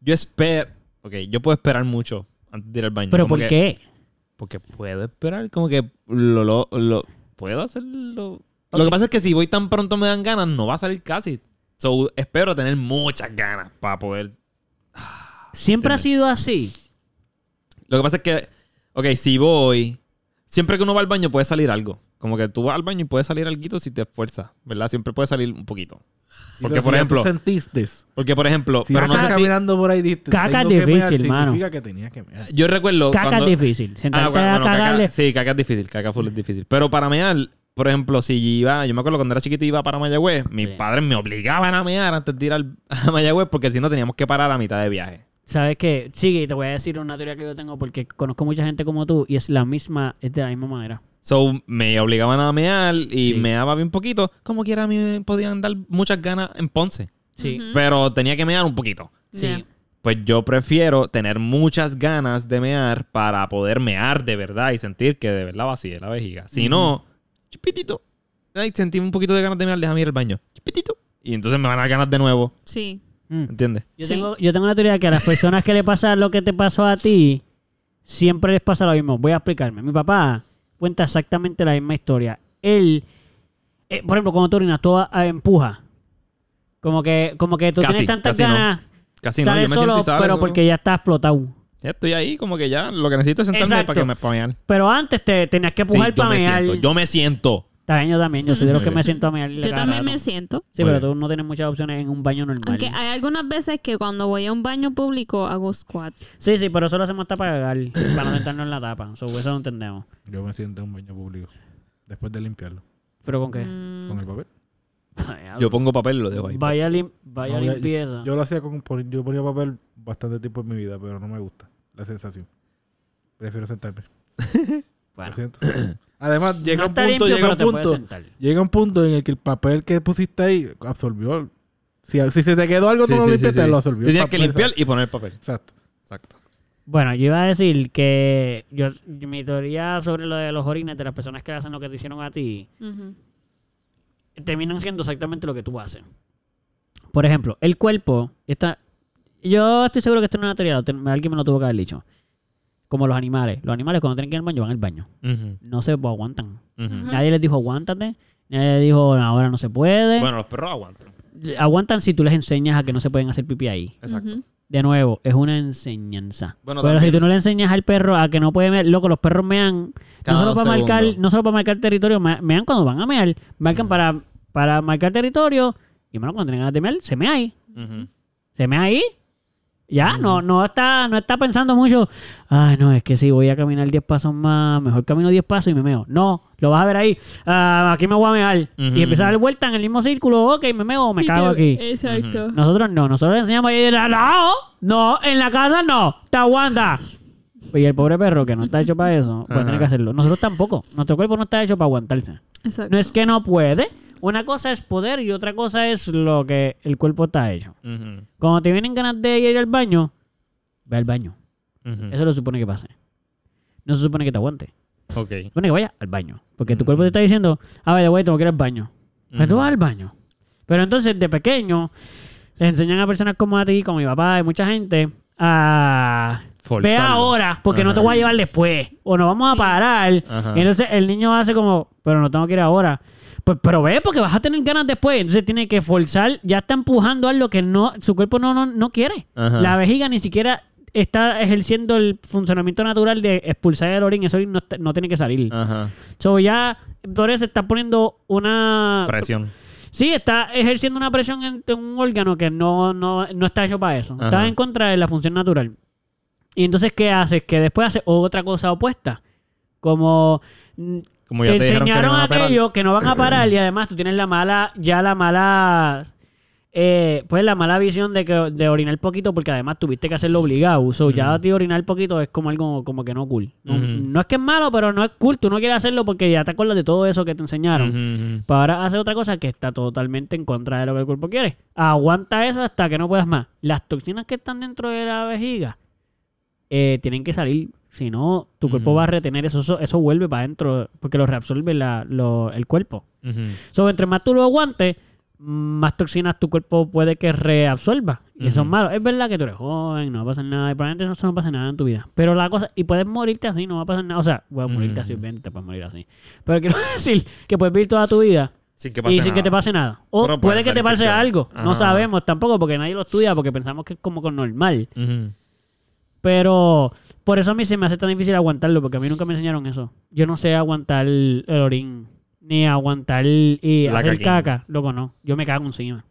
Yo espero. Ok, yo puedo esperar mucho antes de ir al baño. ¿Pero por que- qué? Porque puedo esperar. Como que lo, lo, lo- puedo hacerlo. Lo que pasa es que si voy tan pronto me dan ganas, no va a salir casi. So, espero tener muchas ganas para poder. Siempre ha sido así. Lo que pasa es que. Ok, si voy. Siempre que uno va al baño puede salir algo. Como que tú vas al baño y puede salir algo si te esfuerzas, ¿verdad? Siempre puede salir un poquito. Porque, por si ya ejemplo- sentiste. Porque, por ejemplo, Si pero no sentí- caminando por ahí, dijiste, Caca es difícil, mano. Significa que tenías que mear. Yo recuerdo. Caca cuando- es difícil. Sentarte Ah, bueno, a bueno, caca- sí, caca es difícil, caca full es difícil. Pero para mear, por ejemplo, si iba, yo me acuerdo cuando era chiquito y iba para Mayagüez, mis Sí. padres me obligaban a mear antes de ir al, [laughs] a Mayagüez porque si no teníamos que parar a mitad de viaje. ¿Sabes qué? Sí, te voy a decir una teoría que yo tengo porque conozco mucha gente como tú y es la misma, es de la misma manera. So, me obligaban a mear y Sí. meaba bien poquito. Como quiera, a mí me podían dar muchas ganas en Ponce. Sí. Ujú. Pero tenía que mear un poquito. Sí. Pues yo prefiero tener muchas ganas de mear para poder mear de verdad y sentir que de verdad vacíe la vejiga. Si no, chipitito. Ay, sentí un poquito de ganas de mear, déjame ir al baño. Chipitito. Y entonces me van a dar ganas de nuevo. Sí. Mm. ¿Entiendes? Yo, Sí. tengo, yo tengo una teoría que a las personas que le pasa lo que te pasó a ti, siempre les pasa lo mismo. Voy a explicarme. Mi papá cuenta exactamente la misma historia. Él, eh, por ejemplo, cuando tú orinas, tú ah, empuja. Como que, como que tú Casi, tienes tantas casi no. ganas, Casi no, yo me solo, siento y pero porque ya está explotado. Ya estoy ahí, como que ya lo que necesito es sentarme Exacto. para que me para mear. Pero antes te tenías que yo para me mear. siento. Yo me siento. Bien, yo también. Yo soy de los que me siento a mear. Yo también me siento. Sí, Muy pero tú no tienes muchas opciones en un baño normal. Aunque hay algunas veces que cuando voy a un baño público hago squat. Sí, sí, pero eso lo hacemos hasta para cagar, para no sentarnos en la tapa. So, eso lo entendemos. Yo me siento en un baño público. Después de limpiarlo. ¿Pero con qué? Mm, Con el papel. Yo pongo papel y lo dejo ahí. Vaya, lim- vaya No, limpieza. Yo lo hacía con. Yo ponía papel bastante tiempo en mi vida, pero no me gusta la sensación. Prefiero sentarme. [laughs] Bueno. Lo siento. Además, llega no un punto, limpio, llega un te punto, llega un punto en el que el papel que pusiste ahí absorbió. Si, si se te quedó algo, Sí, no lo sí, sí, limpiaste, sí. lo absorbió. Tú Tienes el que limpiar y poner papel. Exacto. Exacto. Bueno, yo iba a decir que yo, mi teoría sobre lo de los orines de las personas que hacen lo que te hicieron a ti terminan siendo exactamente lo que tú haces. Por ejemplo, el cuerpo está. Yo estoy seguro que esto no es una teoría, alguien me lo tuvo que haber dicho. como los animales. Los animales cuando tienen que ir al baño van al baño. No se aguantan. Nadie les dijo aguántate. Nadie les dijo ahora no se puede. Bueno, los perros aguantan. Aguantan si tú les enseñas a que no se pueden hacer pipí ahí. Exacto. De nuevo, es una enseñanza. Bueno, Pero también- si tú no le enseñas al perro a que no puede mear, loco, los perros mean Cada no solo para marcar, no solo para marcar territorio, me- mean cuando van a mear, marcan para, para marcar territorio, y bueno, cuando tienen ganas de mear, se mea ahí. Se mea ahí. Ya, no, no está, no está pensando mucho. Ay, no, es que si voy a caminar 10 pasos más, mejor camino 10 pasos y me meo. No, lo vas a ver ahí. Ah, aquí me voy a mear. Y empieza a dar vuelta en el mismo círculo. Ok, me meo o me Y cago te- aquí. Exacto. Nosotros no, nosotros le enseñamos a ir a no, no, en la casa no, te aguanta. Y el pobre perro que no está hecho para eso, pues Ajá. tiene que hacerlo. Nosotros tampoco. Nuestro cuerpo no está hecho para aguantarse. Exacto. No es que no puede. Una cosa es poder y otra cosa es lo que el cuerpo está hecho. Cuando te vienen ganas de ir al baño, ve al baño. Eso lo supone que pase. No se supone que te aguante. Ok. Se supone que vaya al baño. Porque tu cuerpo te está diciendo, a ver, güey, tengo que ir al baño. Pues tú vas al baño. Pero entonces, de pequeño, les enseñan a personas como a ti, como mi papá y mucha gente, a... Ve ahora, porque no te voy a llevar después. O nos vamos a parar. Ajá. Y entonces el niño hace como, pero no tengo que ir ahora. Pues, pero ve, porque vas a tener ganas después. Entonces tiene que forzar, ya está empujando algo que no, su cuerpo no, no, no quiere. Ajá. La vejiga ni siquiera está ejerciendo el funcionamiento natural de expulsar el orín. Eso no, no tiene que salir. Ajá. So ya Torres está poniendo una... Presión. Sí, está ejerciendo una presión en, en un órgano que no, no, no está hecho para eso. Ajá. Está en contra de la función natural. Y entonces, ¿qué hace? Que después hace otra cosa opuesta. Como mm, Como te ya te que enseñaron no van a aquello que no van a parar y además tú tienes la mala, ya la mala, eh, pues la mala visión de que de orinar poquito porque además tuviste que hacerlo obligado. So, ya a ti orinar poquito es como algo como que no cool. No, es que es malo, pero no es cool. Tú no quieres hacerlo porque ya te acuerdas de todo eso que te enseñaron. Ujú, ujú. Pero ahora hace otra cosa que está totalmente en contra de lo que el cuerpo quiere. Aguanta eso hasta que no puedas más. Las toxinas que están dentro de la vejiga eh, tienen que salir. Si no, tu cuerpo va a retener eso. Eso, eso vuelve para adentro porque lo reabsorbe la- lo- el cuerpo. Ujú. So, entre más tú lo aguantes, más toxinas tu cuerpo puede que reabsorba. Y eso es malo. Es verdad que tú eres joven, no va a pasar nada. Y probablemente eso no pasa nada en tu vida. Pero la cosa, y puedes morirte así, no va a pasar nada. O sea, puedes morirte así, obviamente te puedes morir así. Pero quiero [laughs] decir que puedes vivir toda tu vida Sin que y pase sin que nada. te pase nada. O Pero puede puede que te pase infección. algo. No sabemos tampoco porque nadie lo estudia porque pensamos que es como con normal. Ujú. Pero por eso a mí se me hace tan difícil aguantarlo porque a mí nunca me enseñaron eso. Yo no sé aguantar el orín ni aguantar y La hacer caquín. caca. Loco, no. Yo me cago encima.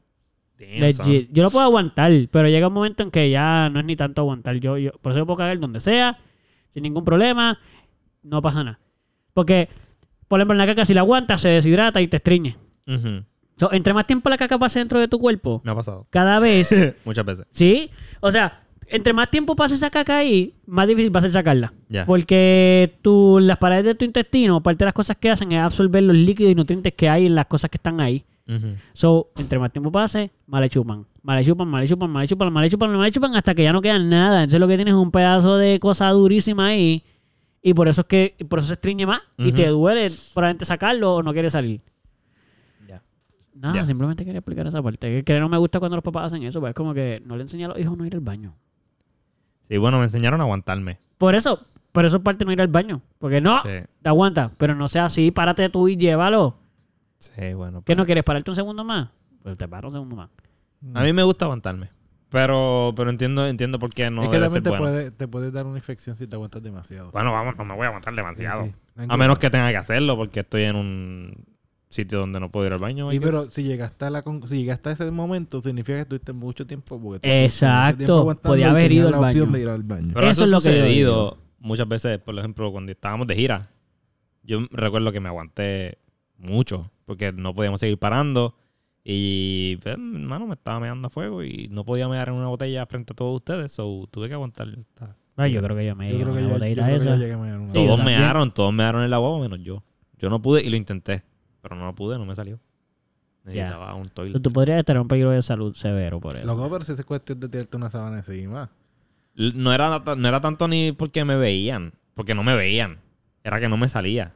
Damn, son. Legit. Yo lo puedo aguantar, pero llega un momento en que ya no es ni tanto aguantar. Yo, yo, por eso yo puedo cagar donde sea, sin ningún problema, no pasa nada. Porque, por ejemplo, en la caca, si la aguantas, se deshidrata y te estriñe. Ujú. So, entre más tiempo la caca pase dentro de tu cuerpo, Me ha pasado. cada vez, [laughs] Muchas veces. ¿sí? O sea, entre más tiempo pase esa caca ahí, más difícil va a ser sacarla. Ya. Porque tú, las paredes de tu intestino, parte de las cosas que hacen es absorber los líquidos y nutrientes que hay en las cosas que están ahí. Ujú. So, entre más tiempo pase, más le chupan. Más le chupan, más le chupan, más le chupan, más le chupan, más le chupan, hasta que ya no queda nada. Entonces lo que tienes es un pedazo de cosa durísima ahí. Y por eso es que, por eso se estriñe más. Y te duele probablemente sacarlo o no quieres salir. Nada, Ya. simplemente quería explicar esa parte. Que, que no me gusta cuando los papás hacen eso, pues es como que no le enseñan a los hijos no ir al baño. Sí, bueno, me enseñaron a aguantarme. Por eso, por eso es parte no ir al baño. Porque no, Sí. te aguanta, pero no sea así, párate tú y llévalo. Sí, bueno. ¿Qué no quieres pararte un segundo más? Pues te paro un segundo más. A mí me gusta aguantarme. Pero, pero entiendo, entiendo por qué no es que debe también te, ser bueno. puede, te puede dar una infección si te aguantas demasiado. Bueno, vamos, no me voy a aguantar Sí, demasiado. sí. A menos que tenga que hacerlo porque estoy en un sitio donde no puedo ir al baño. Sí, pero si llegaste, a la con- si llegaste a ese momento, significa que estuviste mucho tiempo. Porque Exacto. Podía haber ido al baño. de ir al baño. Pero Eso eso, es lo que yo sucedido muchas veces, por ejemplo, cuando estábamos de gira. Yo recuerdo que me aguanté mucho porque no podíamos seguir parando. Y, pues, hermano, me estaba meando a fuego y no podía mear en una botella frente a todos ustedes. So, tuve que aguantar. esta- Ay, yo creo que yo me yo creo que una ya, yo botellita creo que ya esa. llegué a mear una Sí, todos mearon, todos mearon en la boba menos yo. Yo no pude y lo intenté. Pero no lo pude, no me salió. Necesitaba un toilet. Tú podrías estar en un peligro de salud severo por eso. Loco, pero si es cuestión de tirarte una sábana encima. No era, no era tanto ni porque me veían, porque no me veían. Era que no me salía.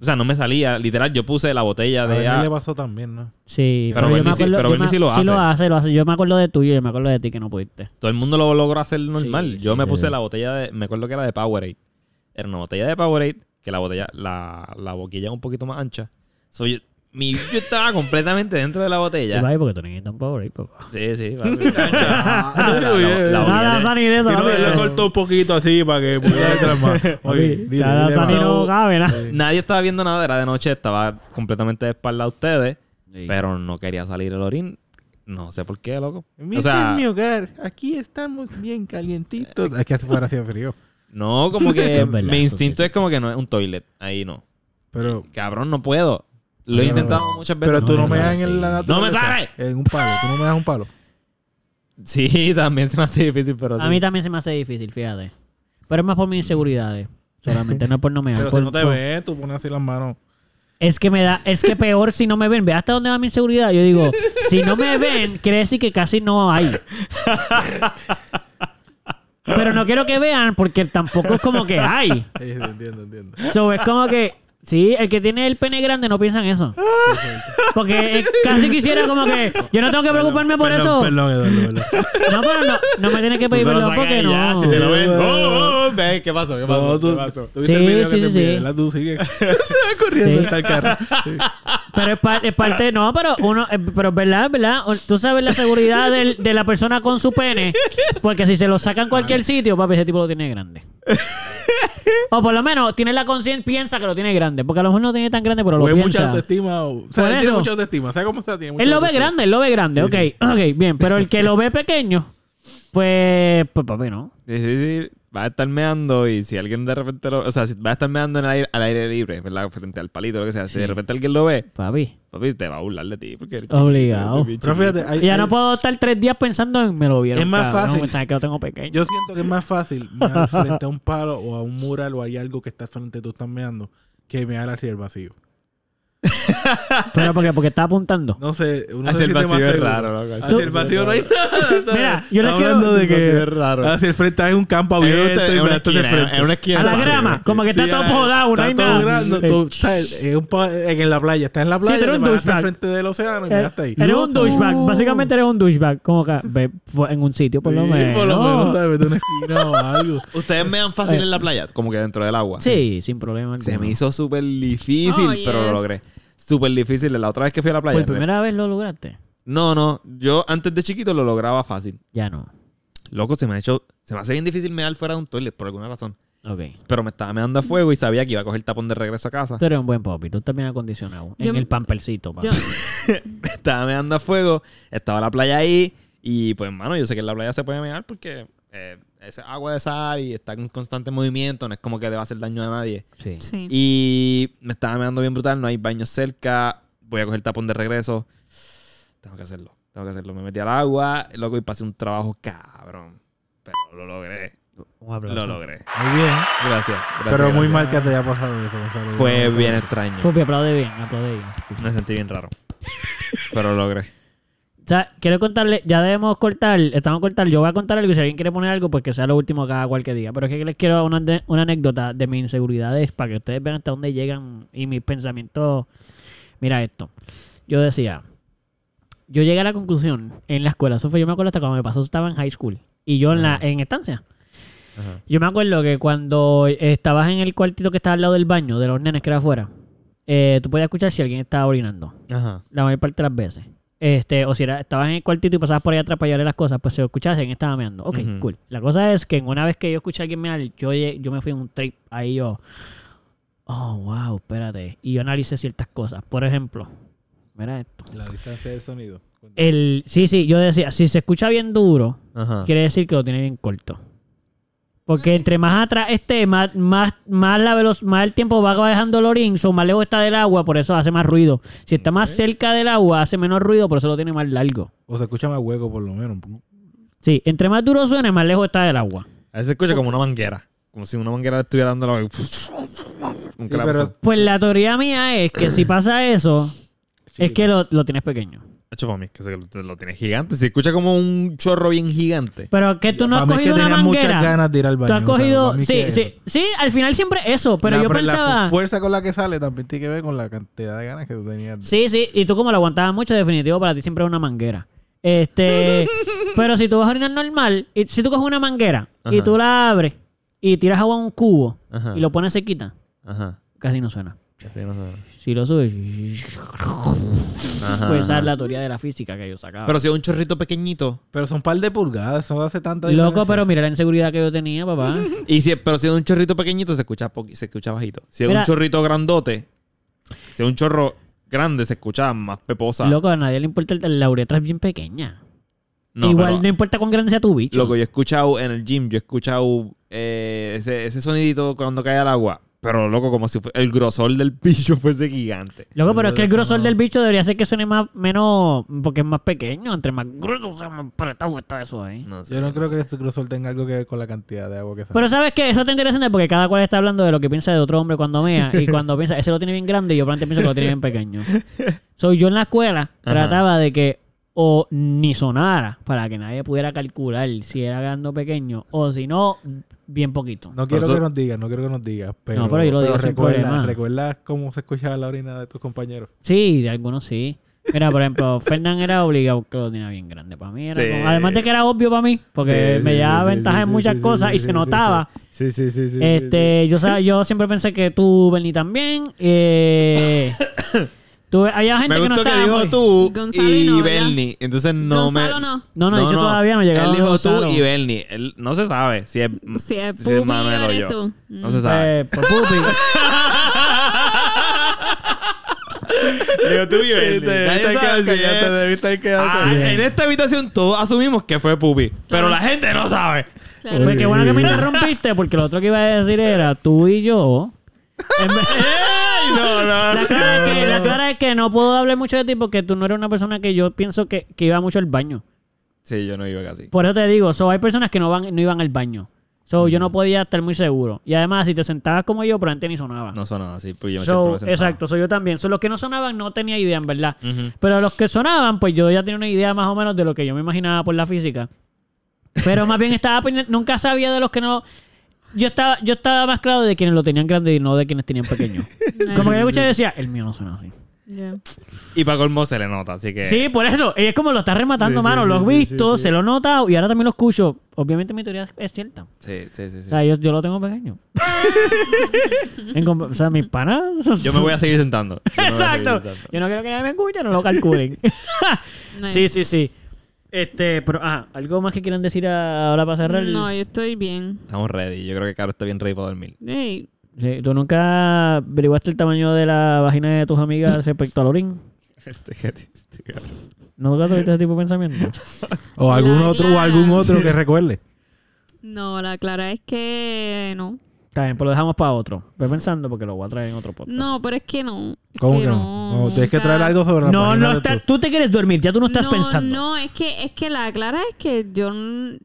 O sea, no me salía. Literal, yo puse la botella A de... Ah, le pasó también, ¿no? Sí, Pero yo Bernie me sí- acuerdo- pero yo Bernie me- sí lo Sí lo hace. hace, lo hace. Yo me acuerdo de tuyo y yo me acuerdo de ti que no pudiste. todo el mundo lo logró hacer normal. Sí, yo sí, me puse sí. la botella de... Me acuerdo que era de Powerade. Era una botella de Powerade que la botella... La, la boquilla es un poquito más ancha. So, yo, mi yo estaba completamente dentro de la Sí, botella. papi, porque tú necesitas un power papá. Sí, sí. [laughs] papi. La- la- la- la Sani, de no, papi. le cortó un poquito así para que pudiera [laughs] entrar más. Oye, dile Sani no cabe, nada. Nadie estaba viendo nada, era de noche, estaba completamente de espalda a ustedes, pero no quería salir el orín. No sé por qué, loco. Este O sea, es mi hogar. Aquí estamos bien calientitos. Es que hace fuera hacía frío. no, como [laughs] que mi instinto sí, sí. es como que no es un toilet. Ahí no. Pero, Cabrón, no puedo. Lo he Pero- intentado muchas veces. pero tú no no me das en la. ¡No me sale! En un palo. Tú no me das un palo. [laughs] Sí, también se me hace difícil, pero sí. A mí también se me hace difícil, fíjate. Pero es más por mis inseguridades. Solamente no es por no me Pero por- si no te por- ven, tú pones así las manos. Es que me da, es que peor si no me ven. Ve hasta dónde va mi inseguridad. Yo digo, si no me ven, quiere decir que casi no hay. Pero no quiero que vean porque tampoco es como que hay. Sí, sí, entiendo, entiendo. So, es como que, sí, el que tiene el pene grande no piensa en eso. [laughs] Porque eh, casi quisiera como que, yo no tengo que preocuparme por Perdón, eso. Perdón, Eduardo, perdón. [laughs] No, pero no, no me tienes que pedir perdón porque no. Si te lo ven. ¡Oh, oh, oh! ¿Qué pasó? ¿Qué pasó? Tú, ¿Qué pasó? tú viste Sí, el sí, que te sí, envié, sí. Tú sigue. [laughs] Se va corriendo Sí. hasta el carro. Sí. Pero es, pa- es parte, no, pero uno, eh, pero es verdad, verdad. Tú sabes la seguridad del- de la persona con su pene, porque si se lo sacan en cualquier sitio, papi, ese tipo lo tiene grande. O por lo menos tiene la conciencia, piensa que lo tiene grande, porque a lo mejor no lo tiene tan grande, pero O lo es mucha piensa. autoestima. O, o sea, él tiene mucha autoestima. ¿Sabes cómo se tiene? mucha Él lo ve grande, él lo ve grande, Sí, ok, sí. ok, bien, pero el que lo ve pequeño, pues, pues papi, no. Sí, sí, sí. Va a estar meando y si alguien de repente lo... O sea, si va a estar meando en el aire, al aire libre, ¿verdad? Frente al palito, lo que sea. Si de repente alguien lo ve, Papi, papi, te va a burlar de ti. Porque Obligado. Pero fíjate, hay- ya no puedo estar tres días pensando en me lo vieron. Es más cabrón, fácil. Sabes que lo tengo pequeño. Yo siento que es más fácil mear [laughs] frente a un palo o a un mural o hay algo que está frente tú estás meando que mear hacia el vacío. Pero porque, porque está apuntando. No sé, uno Hacia se el vacío es raro, loco. Hacia el vacío no hay nada. Mira, yo les quiero- hablando de vacío es que raro. hacia el frente hay un campo abierto una- y en me una estás esquina, frente. en una esquina. A la grama, como que está Sí, todo podado, no hay todo nada. Sí. tú, ¿sabes? En, la playa, estás en la Sí, playa, tú eres un douchebag. frente del océano y Eh, miraste ahí. Eres un douchebag. Básicamente eres un douchebag. Como que en un sitio, por lo Sí, menos. Por lo menos, ¿sabes? De una esquina o algo. [laughs] ¿Ustedes mean fácil en la playa? Como que dentro del agua. Sí, sin problema. Se me hizo súper difícil, pero lo logré. Súper difícil. La otra vez que fui a la playa. ¿Por primera vez lo lograste? No, no. Yo antes de chiquito lo lograba fácil. Ya no. Loco, se me ha hecho... Se me hace bien difícil mear fuera de un toilet por alguna razón. Ok. Pero me estaba meando a fuego y sabía que iba a coger el tapón de regreso a casa. Tú eres un buen papi. Tú estás bien acondicionado. Yo- en el pampercito, papi. Yo, [laughs] estaba meando a fuego, estaba la playa ahí y pues, mano, yo sé que en la playa se puede mear porque eh, es agua de sal y está en constante movimiento, no es como que le va a hacer daño a nadie. Sí. sí. Y me estaba meando bien brutal, no hay baños cerca, voy a coger el tapón de regreso. Tengo que hacerlo, tengo que hacerlo. Me metí al agua, loco, y pasé un trabajo cabrón. Pero lo logré, Un aplauso. lo logré. Muy bien. Gracias. gracias, Pero muy gracias. mal que te haya pasado eso, Gonzalo. Fue bien extraño. Papi, aplaude bien, aplaude bien. Me sentí bien raro. Pero lo logré. O sea, quiero contarle, ya debemos cortar, estamos a cortar, yo voy a contar algo y si alguien quiere poner algo, pues que sea lo último cada cual que diga. Pero es que les quiero una, una anécdota de mis inseguridades para que ustedes vean hasta dónde llegan y mis pensamientos. Mira esto. Yo decía, yo llegué a la conclusión en la escuela, eso fue, yo me acuerdo hasta cuando me pasó, estaba en high school y yo en la en estancia. Ajá. Yo me acuerdo que cuando estabas en el cuartito que estaba al lado del baño, de los nenes que era afuera, eh, tú podías escuchar si alguien estaba orinando Ajá. la mayor parte de las veces. Este, o si era, estabas en el cuartito y pasabas por ahí atrás para llevarle las cosas, pues se escuchaba si alguien estaba meando. Ok, cool. La cosa es que en una vez que yo escuché a alguien mear, yo, yo me fui en un trip ahí yo. Oh, wow, espérate. Y yo analicé ciertas cosas. Por ejemplo, mira esto. La distancia del sonido. El, sí, sí, yo decía, si se escucha bien duro, Ajá. quiere decir que lo tiene bien corto. Porque entre más atrás esté, más, más, más, la veloc- más el tiempo va dejando el orín, o más lejos está del agua, por eso hace más ruido. Si está más cerca del agua, hace menos ruido, por eso lo tiene más largo. O se escucha más hueco, por lo menos. Sí, entre más duro suene, más lejos está del agua. A veces se escucha como una manguera. Como si una manguera le estuviera dando la... Sí, pero-. Pues la teoría mía es que si pasa eso, es que lo, lo tienes pequeño. Hecho para mí, que se- lo, lo tiene gigante. Se escucha como un chorro bien gigante. Pero que tú no has Para mí es que cogido una tenía muchas manguera. ganas de ir al baño. Tú has o sea, cogido. Sí, que- sí, sí, al final siempre eso. Pero la, yo la pensaba. fu- fuerza con la que sale también tiene que ver con la cantidad de ganas que tú tenías. Sí, sí, y tú como lo aguantabas mucho, definitivo para ti siempre es una manguera. Este, [laughs] pero si tú vas a orinar normal, y si tú coges una manguera y tú la abres y tiras agua a un cubo Ajá. y lo pones sequita, Ajá. casi no suena. Así no sé. Si lo subes, Ajá, pues esa es la teoría de la física que yo sacaba. Pero si es un chorrito pequeñito. Pero son un par de pulgadas, eso hace tanta Loco, diferencia. pero mira la inseguridad que yo tenía, papá. [laughs] Y si, pero si es un chorrito pequeñito, se escucha, se escucha bajito. Si es Mira. un chorrito grandote, si es un chorro grande, se escucha más peposa. Loco, a nadie le importa el, la uretra es bien pequeña. No, Igual pero- no importa cuán grande sea tu bicho. Loco, yo he escuchado en el gym, yo he escuchado eh, ese, ese sonidito cuando cae al agua. Pero, loco, como si el grosor del [laughs] bicho fuese gigante. Loco, pero es que el grosor no. del bicho debería ser que suene más, menos, porque es más pequeño. Entre más grueso, sea, más apretado está eso ahí. No sé, Yo no creo sé. que este grosor tenga algo que ver con la cantidad de agua que sale. Pero sabes que eso está interesante porque cada cual está hablando de lo que piensa de otro hombre cuando mea y cuando [laughs] piensa, ese lo tiene bien grande y yo probablemente pienso que lo tiene bien pequeño. [laughs] Soy yo en la escuela Ajá. trataba de que o ni sonara para que nadie pudiera calcular si era grande o pequeño o si no, bien poquito. no quiero eso- que nos digas, no quiero que nos digas. Pero, No, pero yo lo digo sin recuerda, problema. ¿Recuerdas cómo se escuchaba la orina de tus compañeros? Sí, de algunos sí. Mira, por ejemplo, [laughs] Fernán era obligado que lo tenía bien grande. Para mí era Sí. como- Además de que era obvio para mí, porque Sí, me sí, llevaba sí, ventaja sí, en muchas sí, cosas sí, y sí, se notaba. Sí, sí, sí, sí. sí, Este, yo yo siempre pensé que tú, Bernie, también. Eh, [coughs] [coughs] tú, había gente Me que no gustó que, estaba dijo muy- tú Gonzalo y y novia. Bernie. Entonces no Gonzalo me. no. No, no, yo todavía no he llegado Él dijo Gonzalo. tú y Bernie. Él, no se sabe si es, Si es si Pupi, es Manuel o eres yo. tú. No se sabe. Eh, pues, pupi. [laughs] Dijo tú y Bernie. Nadie sabe si es- debiste haber quedado Ah, en esta habitación todos asumimos que fue Pupi. Pero la gente no sabe. Claro. Pues qué bueno que me interrumpiste, porque lo otro que iba a decir era tú y yo. [laughs] No, no. La clara, es que, la clara es que no puedo hablar mucho de ti porque tú no eres una persona que yo pienso que, que iba mucho al baño. Sí, yo no iba casi. Por eso te digo, so, hay personas que no van no iban al baño. So, yo no podía estar muy seguro. Y además, si te sentabas como yo, probablemente ni sonaba. No sonaba así, pues yo me So, me sentaba. exacto, so, yo también. So, los que no sonaban no tenía idea, en verdad. Ujú. Pero los que sonaban, pues yo ya tenía una idea más o menos de lo que yo me imaginaba por la física. Pero más bien estaba pendiente- nunca sabía de los que no. Yo estaba, yo estaba más claro de quienes lo tenían grande y no de quienes tenían pequeño. [laughs] Como que yo escuché y decía, el mío no suena así. Ya. Y para colmo se le nota, así que. Sí, por eso. Y es como lo está rematando, Sí, mano. sí, lo he sí, visto, sí, sí. se lo he notado y ahora también lo escucho. Obviamente mi teoría es cierta. Sí, sí, sí. sí. O sea, yo, yo lo tengo pequeño. [laughs] En o sea, mis panas. Yo me voy a seguir sentando. Yo me voy a seguir Exacto. sentando. Yo no quiero que nadie me escuche, no lo calculen. [laughs] Nice. Sí, sí, sí. Este, pero, ah, ¿algo más que quieran decir ahora para cerrar? No, yo estoy bien. Estamos ready. Yo creo que Caro está bien ready para dormir. Ey, Sí, ¿Tú nunca averiguaste el tamaño de la vagina de tus amigas respecto al orín? [laughs] Este, este, cabrón. ¿No tuviste ese tipo de pensamiento? [laughs] O algún La otro, o Clara. algún otro que [laughs] recuerde. no, la clara es que no. Está bien, pues lo dejamos para otro. Voy pensando porque lo voy a traer en otro podcast. No, pero es que no. Es ¿Cómo que no? No, tienes que traer algo sobre la No, no está, tu- tú te quieres dormir, ya tú no estás no, pensando. No, es que, es que la clara es que yo. de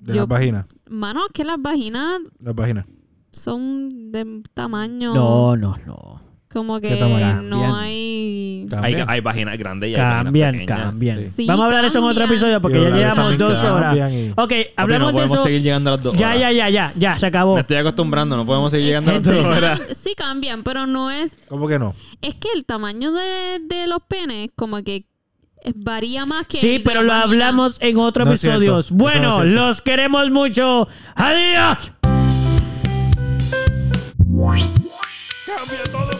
yo- las vaginas. Mano, es que las vaginas Las vaginas. son de tamaño. no, no. no. Como ¿Qué que no hay. Hay, hay páginas grandes y hay Cambian, páginas pequeñas. cambian. Sí, Vamos a hablar de eso en otro episodio porque ya llevamos dos horas. y- Ok, Papi, hablemos no de podemos eso. seguir llegando a las dos Ya, horas. ya, ya, ya, ya, se acabó. Me estoy acostumbrando, no podemos seguir llegando a las Gente. dos horas. [laughs] Sí cambian, pero no es. ¿Cómo que no? Es que el tamaño de, de los penes, como que varía más que. Sí, el de pero lo hablamos en otro No episodio. No Bueno, los queremos mucho. ¡Adiós! Cambia todo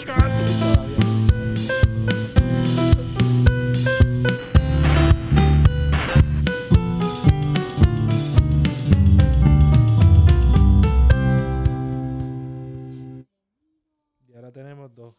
tenemos dos.